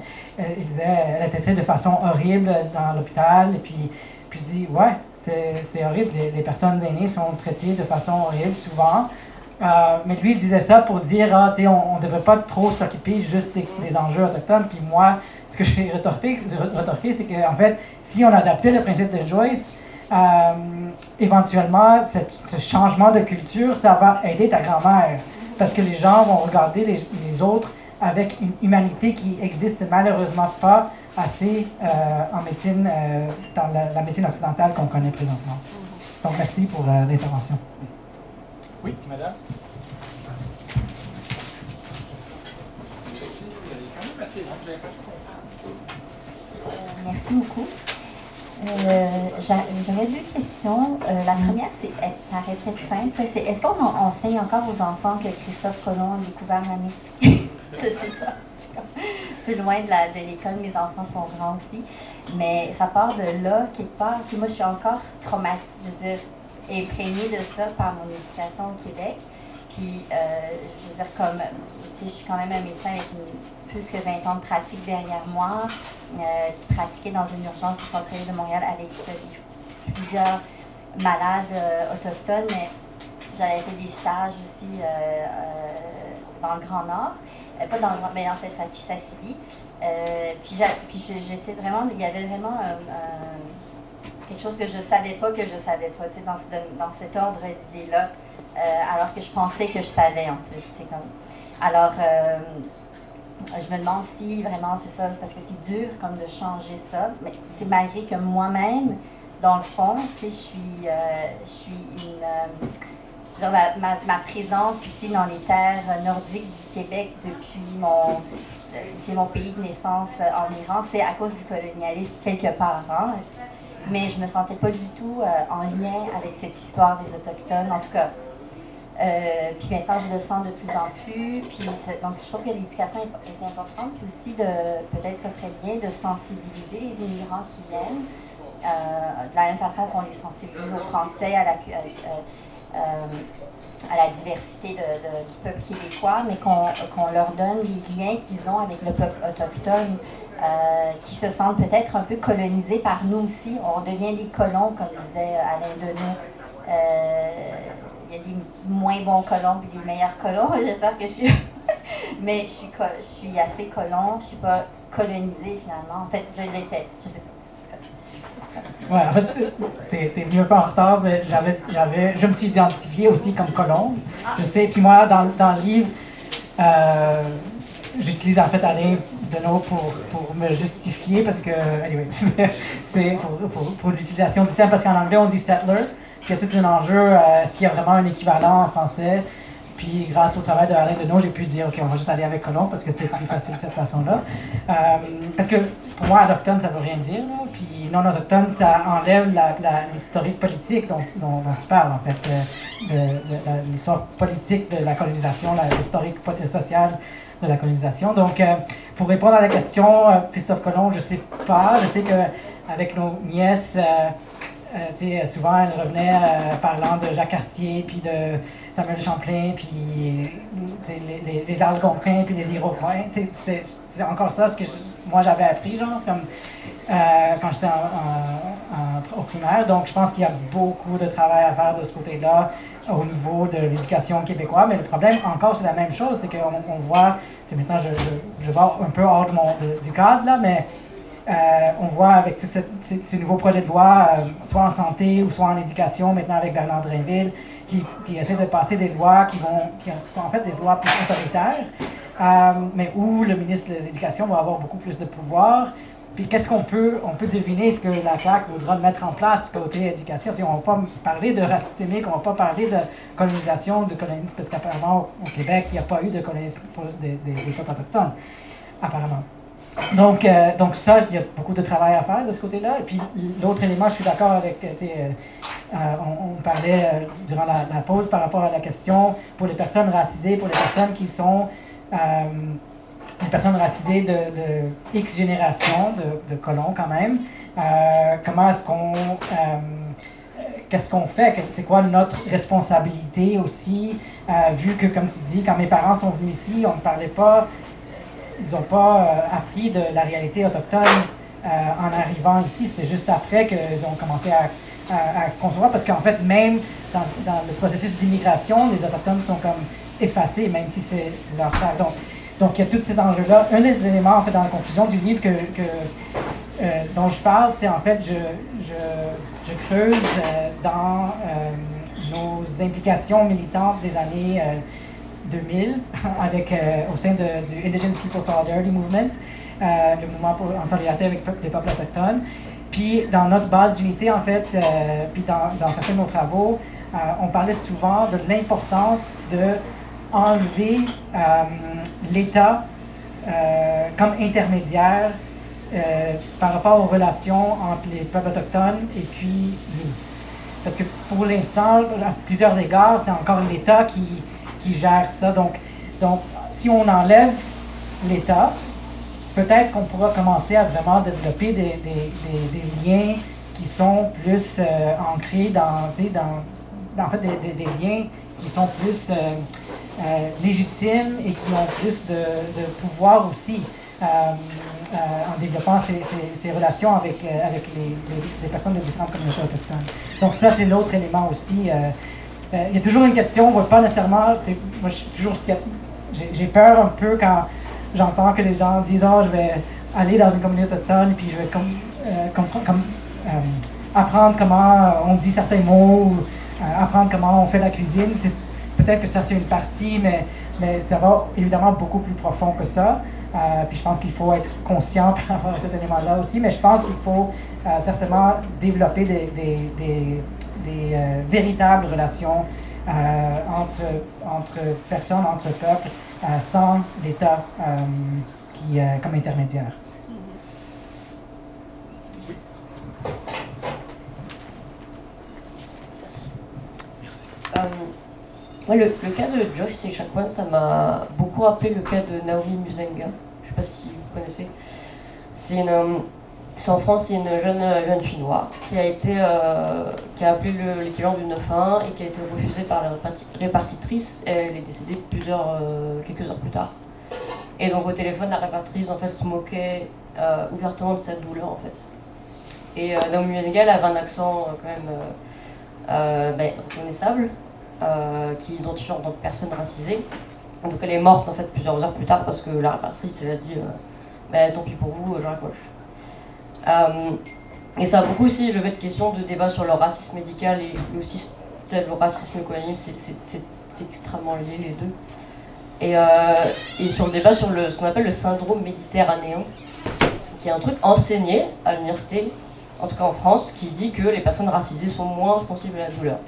il disait, elle a été traitée de façon horrible dans l'hôpital, et puis, puis je dis, ouais, c'est horrible, les, les personnes aînées sont traitées de façon horrible souvent. Euh, mais lui, il disait ça pour dire, ah, on ne devrait pas trop s'occuper juste des, enjeux autochtones. Puis moi, ce que j'ai retorqué, c'est qu'en fait, si on adaptait le principe de Joyce, euh, éventuellement, ce changement de culture, ça va aider ta grand-mère. Parce que les gens vont regarder les, autres avec une humanité qui existe malheureusement pas assez euh, en médecine, dans la, la, médecine occidentale qu'on connaît présentement. Donc, merci pour l'intervention. Oui, madame. Merci beaucoup. Euh, J'aurais deux questions. Euh, la première, c'est, elle paraît très simple. Est-ce qu'on enseigne encore aux enfants que Christophe Colomb a découvert l'Amérique? je sais pas. Plus loin de, la, de l'école, mes enfants sont grands aussi. Mais ça part de là, quelque part. Puis moi, je suis encore traumatisée. Je veux dire, imprégnée de ça par mon éducation au Québec. Puis, euh, je veux dire, comme, je suis quand même un médecin avec plus que 20 ans de pratique derrière moi, euh, qui pratiquait dans une urgence au centre de Montréal avec plusieurs malades euh, autochtones, mais j'avais fait des stages aussi dans le Grand Nord, pas dans le Grand, mais en fait à Chisasili. puis, j'étais vraiment, il y avait vraiment quelque chose que je savais pas que je savais pas, dans, dans cet ordre d'idées-là, euh, alors que je pensais que je savais en plus. Comme... Alors, euh, je me demande si vraiment c'est ça, parce que c'est dur comme de changer ça, mais malgré que moi-même, dans le fond, je suis, euh, je suis une. ma, ma, présence ici dans les terres nordiques du Québec depuis mon, c'est mon pays de naissance en Iran, c'est à cause du colonialisme quelque part. Hein mais je me sentais pas du tout euh, en lien avec cette histoire des Autochtones, en tout cas. Euh, puis maintenant, je le sens de plus en plus. Puis donc, je trouve que l'éducation est, importante. Puis aussi, peut-être, ça serait bien de sensibiliser les immigrants qui viennent, euh, de la même façon qu'on les sensibilise aux Français, à la, à la diversité du peuple québécois, mais qu'on leur donne les liens qu'ils ont avec le peuple autochtone. Euh, qui se sentent peut-être un peu colonisés par nous aussi. On devient des colons, comme disait Alain Denis. Il y a des moins bons colons et des meilleurs colons. J'espère que je suis. Mais je suis, je suis assez colon. Je ne suis pas colonisée finalement. En fait, je l'étais. Je sais pas. Ouais, en fait, t'es, un peu en retard, mais j'avais, j'avais, je me suis identifié aussi comme colon. Je sais, puis moi, dans, dans le livre, euh, j'utilise en fait Alain Deneau pour, pour me justifier parce que, anyway, c'est pour, pour, pour l'utilisation du terme parce qu'en anglais on dit settler, il y a tout un enjeu, euh, est-ce qu'il y a vraiment un équivalent en français? Puis grâce au travail de Alain Deneau, j'ai pu dire, OK, on va juste aller avec colon parce que c'est plus facile de cette façon-là. Euh, parce que pour moi, autochtone, ça veut rien dire. Là. Puis non autochtone, ça enlève l'historique politique dont, dont, tu parles, en fait, de, de, l'histoire politique de la colonisation, l'historique sociale de la colonisation. Donc, euh, pour répondre à la question, euh, Christophe Colomb, je ne sais pas. Je sais qu'avec nos nièces, euh, souvent, elle revenait parlant de Jacques Cartier, puis de Samuel Champlain, puis les, les, Algonquins, puis les Iroquois. C'était encore ça ce que moi j'avais appris, genre, comme quand j'étais au primaire. Donc, je pense qu'il y a beaucoup de travail à faire de ce côté-là au niveau de l'éducation québécoise. Mais le problème, encore, c'est la même chose, c'est qu'on on voit, maintenant je, je, je, vais un peu hors de du cadre, là, mais euh, on voit avec tous ces, ces, nouveaux projets de loi, euh, soit en santé ou soit en éducation, maintenant avec Bernard Drainville, qui, qui essaie de passer des lois qui, vont, qui sont en fait des lois plus autoritaires, euh, mais où le ministre de l'Éducation va avoir beaucoup plus de pouvoir. Puis qu'est-ce qu'on peut, on peut deviner ce que la CAQ voudra mettre en place côté éducation? on ne va pas parler de systémique, on ne va pas parler de colonisation, de colonisme, parce qu'apparemment au Québec, il n'y a pas eu de des, des peuples autochtones, apparemment. Donc, euh, donc ça, il y a beaucoup de travail à faire de ce côté-là. Et puis l'autre élément, je suis d'accord avec, euh, euh, on, parlait durant la, pause par rapport à la question pour les personnes racisées, pour les personnes qui sont une personne racisée de, X génération, de, colons quand même. Comment est-ce qu'on. Qu'est-ce qu'on fait? C'est quoi notre responsabilité aussi? Vu que, comme tu dis, quand mes parents sont venus ici, on ne parlait pas. Ils n'ont pas appris de la réalité autochtone en arrivant ici. C'est juste après qu'ils ont commencé à, à, concevoir. Parce qu'en fait, même dans, le processus d'immigration, les Autochtones sont comme effacés, même si c'est leur frère. Donc, donc, il y a tous ces enjeux-là. Un des éléments, en fait, dans la conclusion du livre que, que euh, dont je parle, c'est en fait, je, je, creuse euh, dans euh, nos implications militantes des années 2000 avec, au sein du Indigenous People Solidarity Movement, le mouvement pour, en solidarité avec les peuples autochtones. Puis, dans notre base d'unité, en fait, puis dans, dans certains de nos travaux, on parlait souvent de l'importance de enlever euh, l'État euh, comme intermédiaire euh, par rapport aux relations entre les peuples autochtones et puis nous. Parce que pour l'instant, à plusieurs égards, c'est encore l'État qui, qui, gère ça. Donc, donc, si on enlève l'État, peut-être qu'on pourra commencer à vraiment développer des, des, des, liens qui sont plus ancrés dans, dans, en fait, des, liens qui sont plus euh, légitimes et qui ont plus de, de pouvoir aussi euh, euh, en développant ces, ces, relations avec, avec les, les, personnes de différentes communautés autochtones. Donc ça, c'est l'autre élément aussi. Il y a toujours une question, on ne pas nécessairement, moi je suis toujours j'ai peur un peu quand j'entends que les gens disent oh, je vais aller dans une communauté autochtone puis je vais comme, comme apprendre comment on dit certains mots, apprendre comment on fait la cuisine. Peut-être que ça, c'est une partie, mais, ça va évidemment beaucoup plus profond que ça. Euh, puis je pense qu'il faut être conscient par rapport à cet élément-là aussi, mais je pense qu'il faut euh, certainement développer des, des euh, véritables relations entre, entre personnes, entre peuples, sans l'État qui comme intermédiaire. Le, cas de Joyce et Chakwan, ça m'a beaucoup rappelé le cas de Naomi Muzenga. Je ne sais pas si vous connaissez. C'est une, euh, en France, c'est une jeune, jeune fille noire qui a été, euh, qui a appelé l'équivalent du 9-1 et qui a été refusée par la répartitrice. Elle est décédée plusieurs, euh, quelques heures plus tard. Et donc au téléphone, la répartitrice en fait se moquait ouvertement de sa douleur en fait. Et Naomi Muzenga, elle avait un accent quand même ben, reconnaissable. Euh, qui identifie en tant que personne racisée. Donc elle est morte en fait plusieurs heures plus tard parce que la répartitrice elle a dit euh, bah, tant pis pour vous, je raccroche. Euh, et ça a beaucoup aussi levé de questions de débat sur le racisme médical et aussi le racisme colonial, c'est extrêmement lié les deux. Et, euh, et sur le débat sur ce qu'on appelle le syndrome méditerranéen, qui est un truc enseigné à l'université, en tout cas en France, qui dit que les personnes racisées sont moins sensibles à la douleur.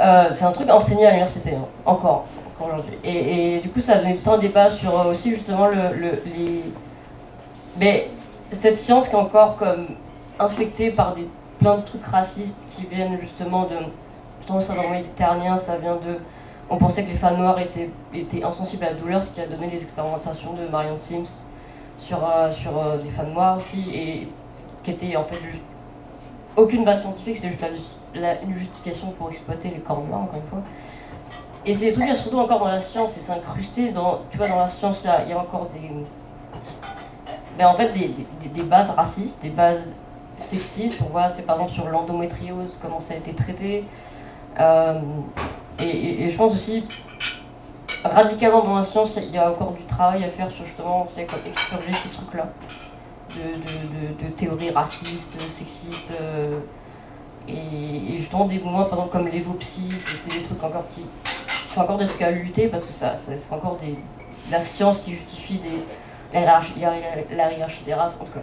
Euh, c'est un truc enseigné à l'université, hein, encore, aujourd'hui. Et, et du coup, ça a donné tout un débat sur aussi justement le, le- les... Mais cette science qui est encore comme infectée par des, plein de trucs racistes qui viennent justement de... Justement, le syndrome méditerranéen, ça vient de... On pensait que les femmes noires étaient, étaient insensibles à la douleur, ce qui a donné les expérimentations de Marion Sims sur, euh, sur euh, des femmes noires aussi, et qui était en fait juste aucune base scientifique, c'est juste la, une justification pour exploiter les corps noirs, encore une fois. Et c'est des trucs, surtout encore dans la science, et c'est incrusté dans, tu vois, dans la science, il y a encore des, ben, en fait, des, des- bases racistes, des bases sexistes. On voit, c'est par exemple sur l'endométriose, comment ça a été traité. Euh, et, et- je pense aussi, radicalement dans la science, il y a encore du travail à faire sur justement, c'est comme expurger ces trucs-là. De, de- de- théories racistes, sexistes. euh, et, justement, des mouvements, par exemple, comme l'évopsie, c'est c'est des trucs encore qui, qui sont encore des trucs à lutter parce que ça, ça- c'est encore des, la science qui justifie des, la, hiérarchie, la hiérarchie des races, en tout cas.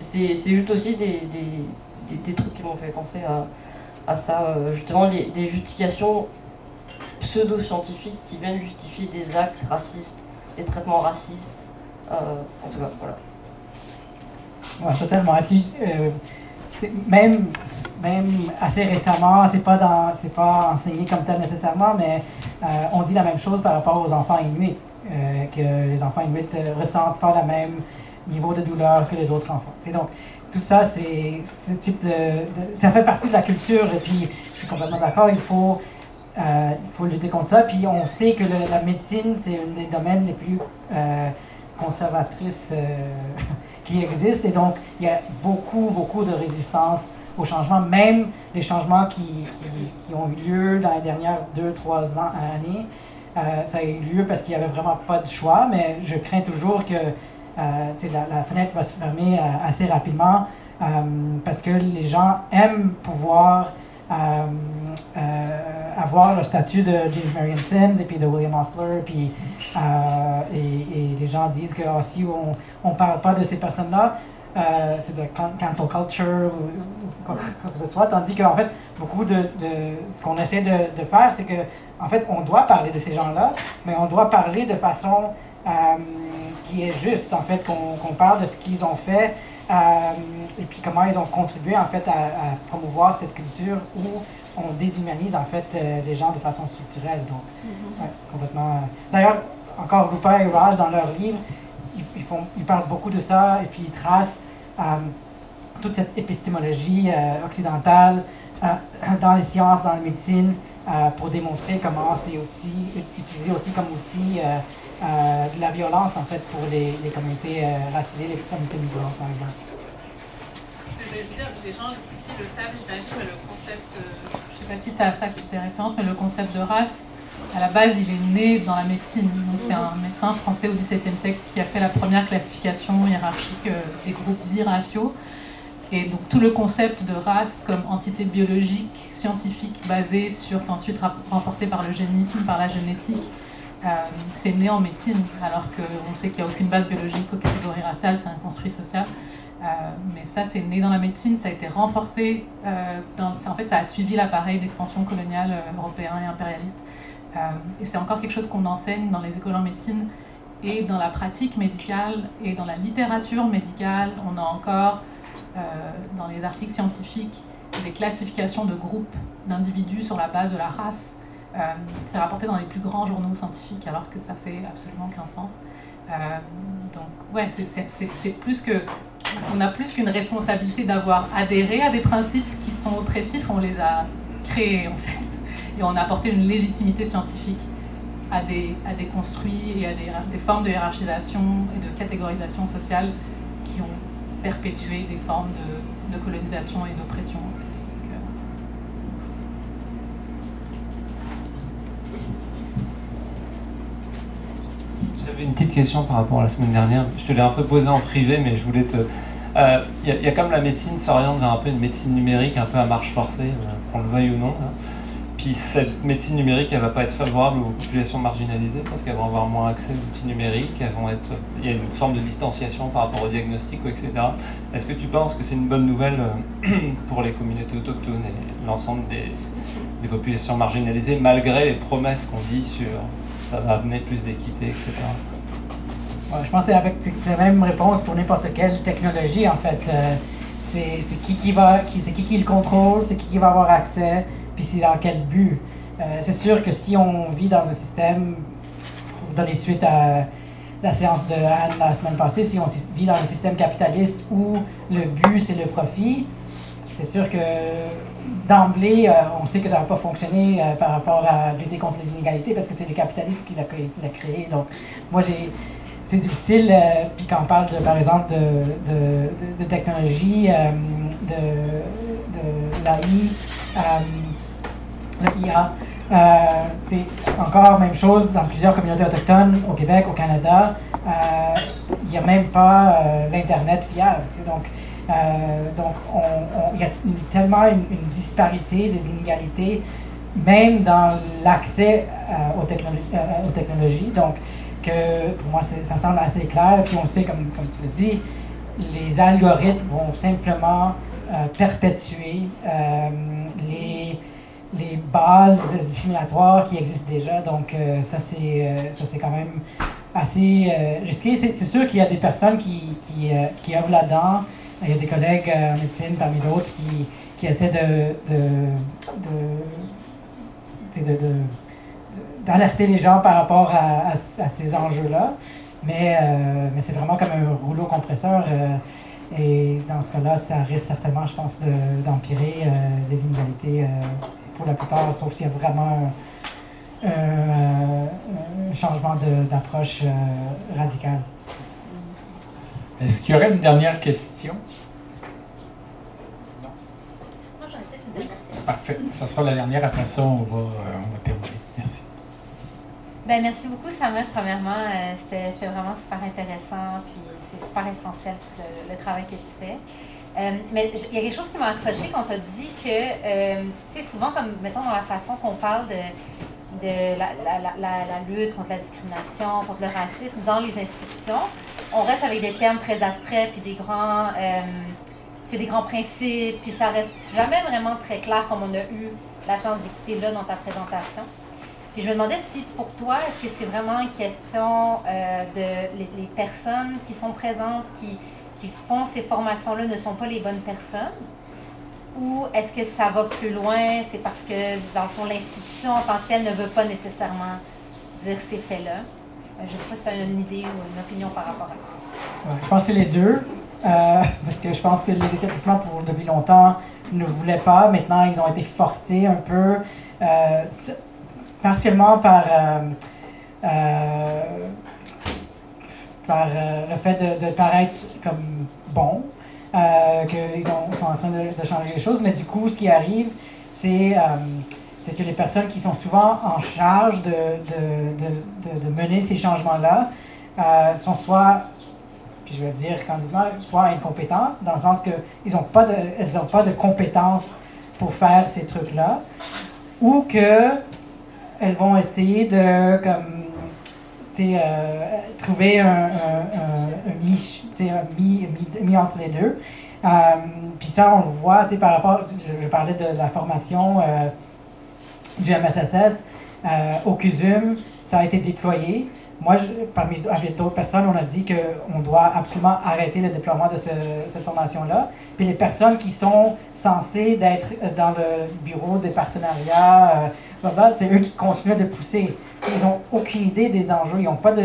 C'est- juste aussi des, des, des, trucs qui m'ont fait penser à, à ça, euh, justement, les, des justifications pseudo-scientifiques qui viennent justifier des actes racistes, des traitements racistes. euh, en tout cas, voilà. Ouais, totalement. Et puis, euh, même, même assez récemment, c'est pas pas enseigné comme tel nécessairement, mais on dit la même chose par rapport aux enfants inuits, euh, que les enfants inuits euh, ressentent pas le même niveau de douleur que les autres enfants. C'est donc tout ça, c'est ce ça fait partie de la culture. Et puis, je suis complètement d'accord. Il faut euh, faut lutter contre ça. Puis on sait que la médecine, c'est un des domaines les plus conservatrices qui existent. Et donc, il y a beaucoup, beaucoup de résistance aux changements, même les changements qui, qui- qui ont eu lieu dans les dernières deux, trois ans, années. Euh, ça a eu lieu parce qu'il n'y avait vraiment pas de choix, mais je crains toujours que euh, la, fenêtre va se fermer euh, assez rapidement parce que les gens aiment pouvoir avoir le statut de James Marion Sims et puis de William Osler, puis et, les gens disent que ah, si on ne parle pas de ces personnes-là, c'est de can- cancel culture ou, quoi, que ce soit, tandis qu'en fait, beaucoup de, ce qu'on essaie de faire, c'est que en fait, on doit parler de ces gens-là, mais on doit parler de façon euh, qui est juste, en fait, qu'on parle de ce qu'ils ont fait euh, et puis comment ils ont contribué, en fait, à, à promouvoir cette culture où on déshumanise, en fait, euh, les gens de façon structurelle. Donc, ouais, complètement. D'ailleurs, encore Rupert et Raj, dans leur livre, ils, ils font, ils parlent beaucoup de ça et puis ils tracent toute cette épistémologie occidentale dans les sciences, dans la médecine, euh, pour démontrer comment c'est aussi utilisé aussi comme outil euh, euh, de la violence en fait pour les, les communautés euh, racisées, les communautés migrantes par exemple. Je vais dire, les gens ici le savent, j'imagine, mais le concept, euh, je sais pas si c'est à ça que tu fais référence, mais le concept de race, à la base, il est né dans la médecine. Donc, c'est un médecin français au XVIIe siècle qui a fait la première classification hiérarchique des groupes dits raciaux. Et donc, tout le concept de race comme entité biologique, scientifique, basée sur, ensuite ra- renforcé par l'eugénisme, par la génétique, euh, c'est né en médecine, alors qu'on sait qu'il n'y a aucune base biologique aux catégories raciales, c'est un construit social. Euh, mais ça, c'est né dans la médecine, ça a été renforcé. euh, en fait, ça a suivi l'appareil d'expansion coloniale européen et impérialiste. Et c'est encore quelque chose qu'on enseigne dans les écoles en médecine et dans la pratique médicale et dans la littérature médicale. On a encore dans les articles scientifiques des classifications de groupes d'individus sur la base de la race. Euh, c'est rapporté dans les plus grands journaux scientifiques alors que ça fait absolument aucun sens. Euh, donc ouais, c'est- plus que on a plus qu'une responsabilité d'avoir adhéré à des principes qui sont oppressifs, on les a créés en fait. Et on a apporté une légitimité scientifique à des, à des construits et à des, des formes de hiérarchisation et de catégorisation sociale qui ont perpétué des formes de colonisation et d'oppression. en fait. Donc, euh, J'avais une petite question par rapport à la semaine dernière. Je te l'ai un peu posée en privé, mais je voulais te. Euh, Il y, a- il y a comme la médecine s'oriente vers un peu une médecine numérique, un peu à marche forcée, euh, qu'on le veuille ou non. puis cette médecine numérique, elle va pas être favorable aux populations marginalisées parce qu'elles vont avoir moins accès aux outils numériques, elles vont être, il y a une forme de distanciation par rapport au diagnostic, etc. Est-ce que tu penses que c'est une bonne nouvelle euh, pour les communautés autochtones et l'ensemble des, des populations marginalisées, malgré les promesses qu'on dit sur ça va amener plus d'équité, etc. Je pense que c'est la même réponse pour n'importe quelle technologie, en fait. Euh, c'est qui qui va, qui, qui qui le contrôle, c'est qui qui va avoir accès, puis c'est dans quel but. Euh, c'est sûr que si on vit dans un système, pour donner suite à la séance de Anne la semaine passée, si on vit dans un système capitaliste où le but c'est le profit, c'est sûr que d'emblée, euh, on sait que ça va pas fonctionner euh, par rapport à lutter contre les inégalités parce que c'est les capitalistes qui l'a créé. Donc, moi, c'est difficile, euh, puis quand on parle, de, par exemple, de, de, de- technologie, de, l'AI, le IA, c'est encore même chose dans plusieurs communautés autochtones au Québec, au Canada. Il n'y a même pas l'Internet fiable. Donc, donc on- on- il y a tellement une, disparité des inégalités, même dans l'accès euh, aux, technolo- euh, aux technologies. Donc, que pour moi, ça semble assez clair. Puis on sait, comme, comme tu le dis, les algorithmes vont simplement euh, perpétuer euh, les, les bases discriminatoires qui existent déjà. Donc, euh, ça, c'est euh, quand même assez euh, risqué. C'est sûr qu'il y a des personnes qui, qui, euh, qui œuvrent là-dedans. Il y a des collègues euh, en médecine parmi d'autres qui, qui essaient de, de, d'alerter les gens par rapport à, ces enjeux-là. Mais, euh, mais c'est vraiment comme un rouleau compresseur. euh, et dans ce cas-là, ça risque certainement, je pense, de- d'empirer les inégalités pour la plupart, sauf s'il y a vraiment un, changement d'approche radical. Est-ce qu'il y aurait une dernière question? Moi, j'en ai peut-être une dernière question. Parfait. Ça sera la dernière. Après ça, on va, euh, on va terminer. Merci. Ben, merci beaucoup, Samuel. Premièrement, euh, c'était c'était vraiment super intéressant, puis c'est super essentiel pour le, le travail que tu fais. Euh, mais il y a quelque chose qui m'a accroché quand tu as dit que, euh, tu sais, souvent, comme, mettons, dans la façon qu'on parle de, de la, la- la- la- la lutte contre la discrimination, contre le racisme dans les institutions, on reste avec des termes très abstraits, puis des grands, euh, des grands principes, puis ça reste jamais vraiment très clair comme on a eu la chance d'écouter là dans ta présentation. Puis je me demandais si pour toi, est-ce que c'est vraiment une question euh, de les, personnes qui sont présentes, qui, qui font ces formations-là ne sont pas les bonnes personnes? Ou est-ce que ça va plus loin, c'est parce que dans le fond l'institution en tant que telle ne veut pas nécessairement dire ces faits-là? Euh, je ne sais pas si tu as une idée ou une opinion par rapport à ça. Je pense que c'est les deux. euh, parce que je pense que les établissements, pour depuis longtemps, ne voulaient pas. Maintenant, ils ont été forcés un peu, euh, partiellement par, par le fait de, paraître comme bon, qu'ils ont- sont en train de, changer les choses. Mais du coup, ce qui arrive, c'est c'est que les personnes qui sont souvent en charge de, de, de, de- mener ces changements-là euh, sont soit puis je vais dire candidement, soit incompétentes, dans le sens qu'elles n'ont pas, de, pas de compétences pour faire ces trucs-là, ou que elles vont essayer de comme, euh, trouver un, un, un- un mi, mi, mi- entre les deux. Euh, puis ça, on le voit par rapport, je, parlais de la formation du MSSS euh, au CUSUM, ça a été déployé. Moi, je- parmi avec d'autres personnes, on a dit qu'on doit absolument arrêter le déploiement de ce- cette formation-là. Puis les personnes qui sont censées d'être dans le bureau des partenariats, euh, c'est eux qui continuent de pousser. Ils n'ont aucune idée des enjeux. Ils n'ont pas de,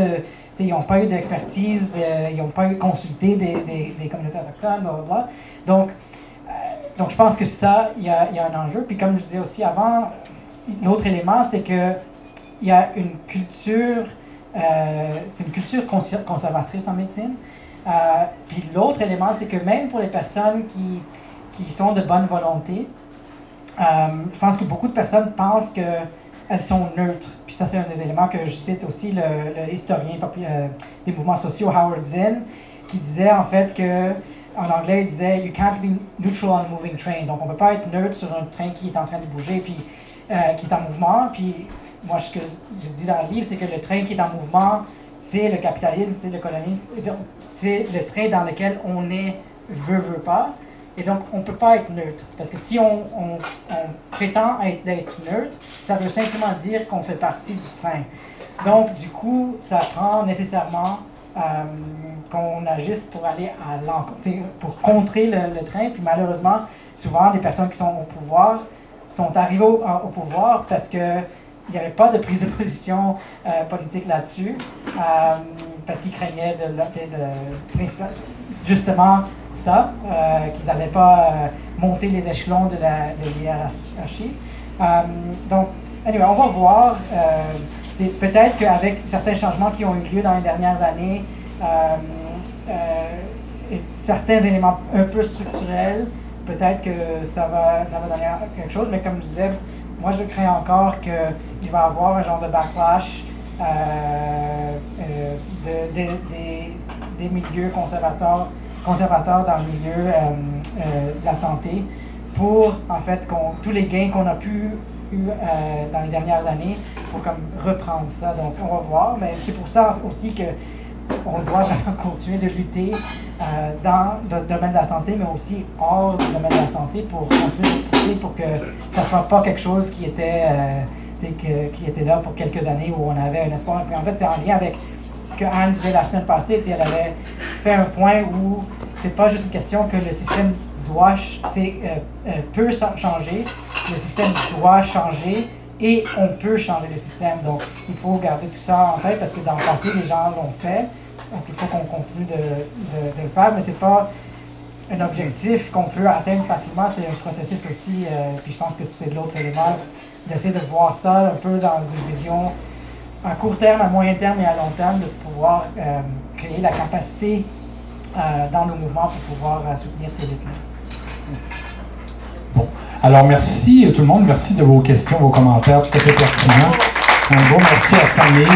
ils n'ont pas eu d'expertise, de- ils n'ont pas eu consulté des, des, communautés autochtones, blablabla. Donc, euh, donc je pense que ça, il y y a un enjeu. Puis comme je disais aussi avant, l'autre élément, c'est que il y a une culture, euh, c'est une culture conser- conservatrice en médecine. Euh, puis l'autre élément, c'est que même pour les personnes qui, qui sont de bonne volonté, euh, je pense que beaucoup de personnes pensent qu'elles sont neutres. Puis ça, c'est un des éléments que je cite aussi, le, historien des mouvements sociaux Howard Zinn, qui disait en fait que, en anglais, il disait You can't be neutral on a moving train. Donc on ne peut pas être neutre sur un train qui est en train de bouger. Puis euh, qui est en mouvement. Puis moi, ce que je dis dans le livre, c'est que le train qui est en mouvement, c'est le capitalisme, c'est le colonialisme, c'est le train dans lequel on est, veut, veut pas. Et donc, on ne peut pas être neutre. Parce que si on, prétend être, neutre, ça veut simplement dire qu'on fait partie du train. Donc, du coup, ça prend nécessairement euh, qu'on agisse pour aller à l'encontre, pour contrer le, train. Puis malheureusement, souvent, des personnes qui sont au pouvoir sont arrivées au, pouvoir parce que il n'y avait pas de prise de position euh, politique là-dessus, euh, parce qu'ils craignaient de, de, justement ça, qu'ils n'allaient pas monter les échelons de la de hiérarchie. donc, anyway, on va voir peut-être qu'avec certains changements qui ont eu lieu dans les dernières années, euh, euh, certains éléments un peu structurels, peut-être que ça va, ça va donner quelque chose, mais comme je disais, moi je crains encore qu'il va y avoir un genre de backlash euh, des milieux conservateurs, conservateurs dans le milieu de la santé pour en fait tous les gains qu'on a pu euh, dans les dernières années pour comme reprendre ça. Donc, on va voir, mais c'est pour ça aussi que on doit continuer de lutter euh, dans le domaine de la santé, mais aussi hors du domaine de la santé pour continuer de pousser pour que ça ne soit pas quelque chose qui était, euh, que, qui était là pour quelques années où on avait un espoir. En fait, c'est en lien avec ce que Anne disait la semaine passée. Elle avait fait un point où c'est pas juste une question que le système doit, euh, euh, peut changer, le système doit changer et on peut changer le système. Donc, il faut garder tout ça en tête parce que dans le passé, les gens l'ont fait. Donc, il faut qu'on continue de, de, le faire, mais ce n'est pas un objectif qu'on peut atteindre facilement. C'est un processus aussi, euh, puis je pense que c'est l'autre élément, d'essayer de voir ça un peu dans une vision à court terme, à moyen terme et à long terme, de pouvoir créer la capacité dans nos mouvements pour pouvoir soutenir ces luttes Bon. Alors, merci tout le monde. Merci de vos questions, vos commentaires, tout à fait pertinents. Un gros merci à Samir.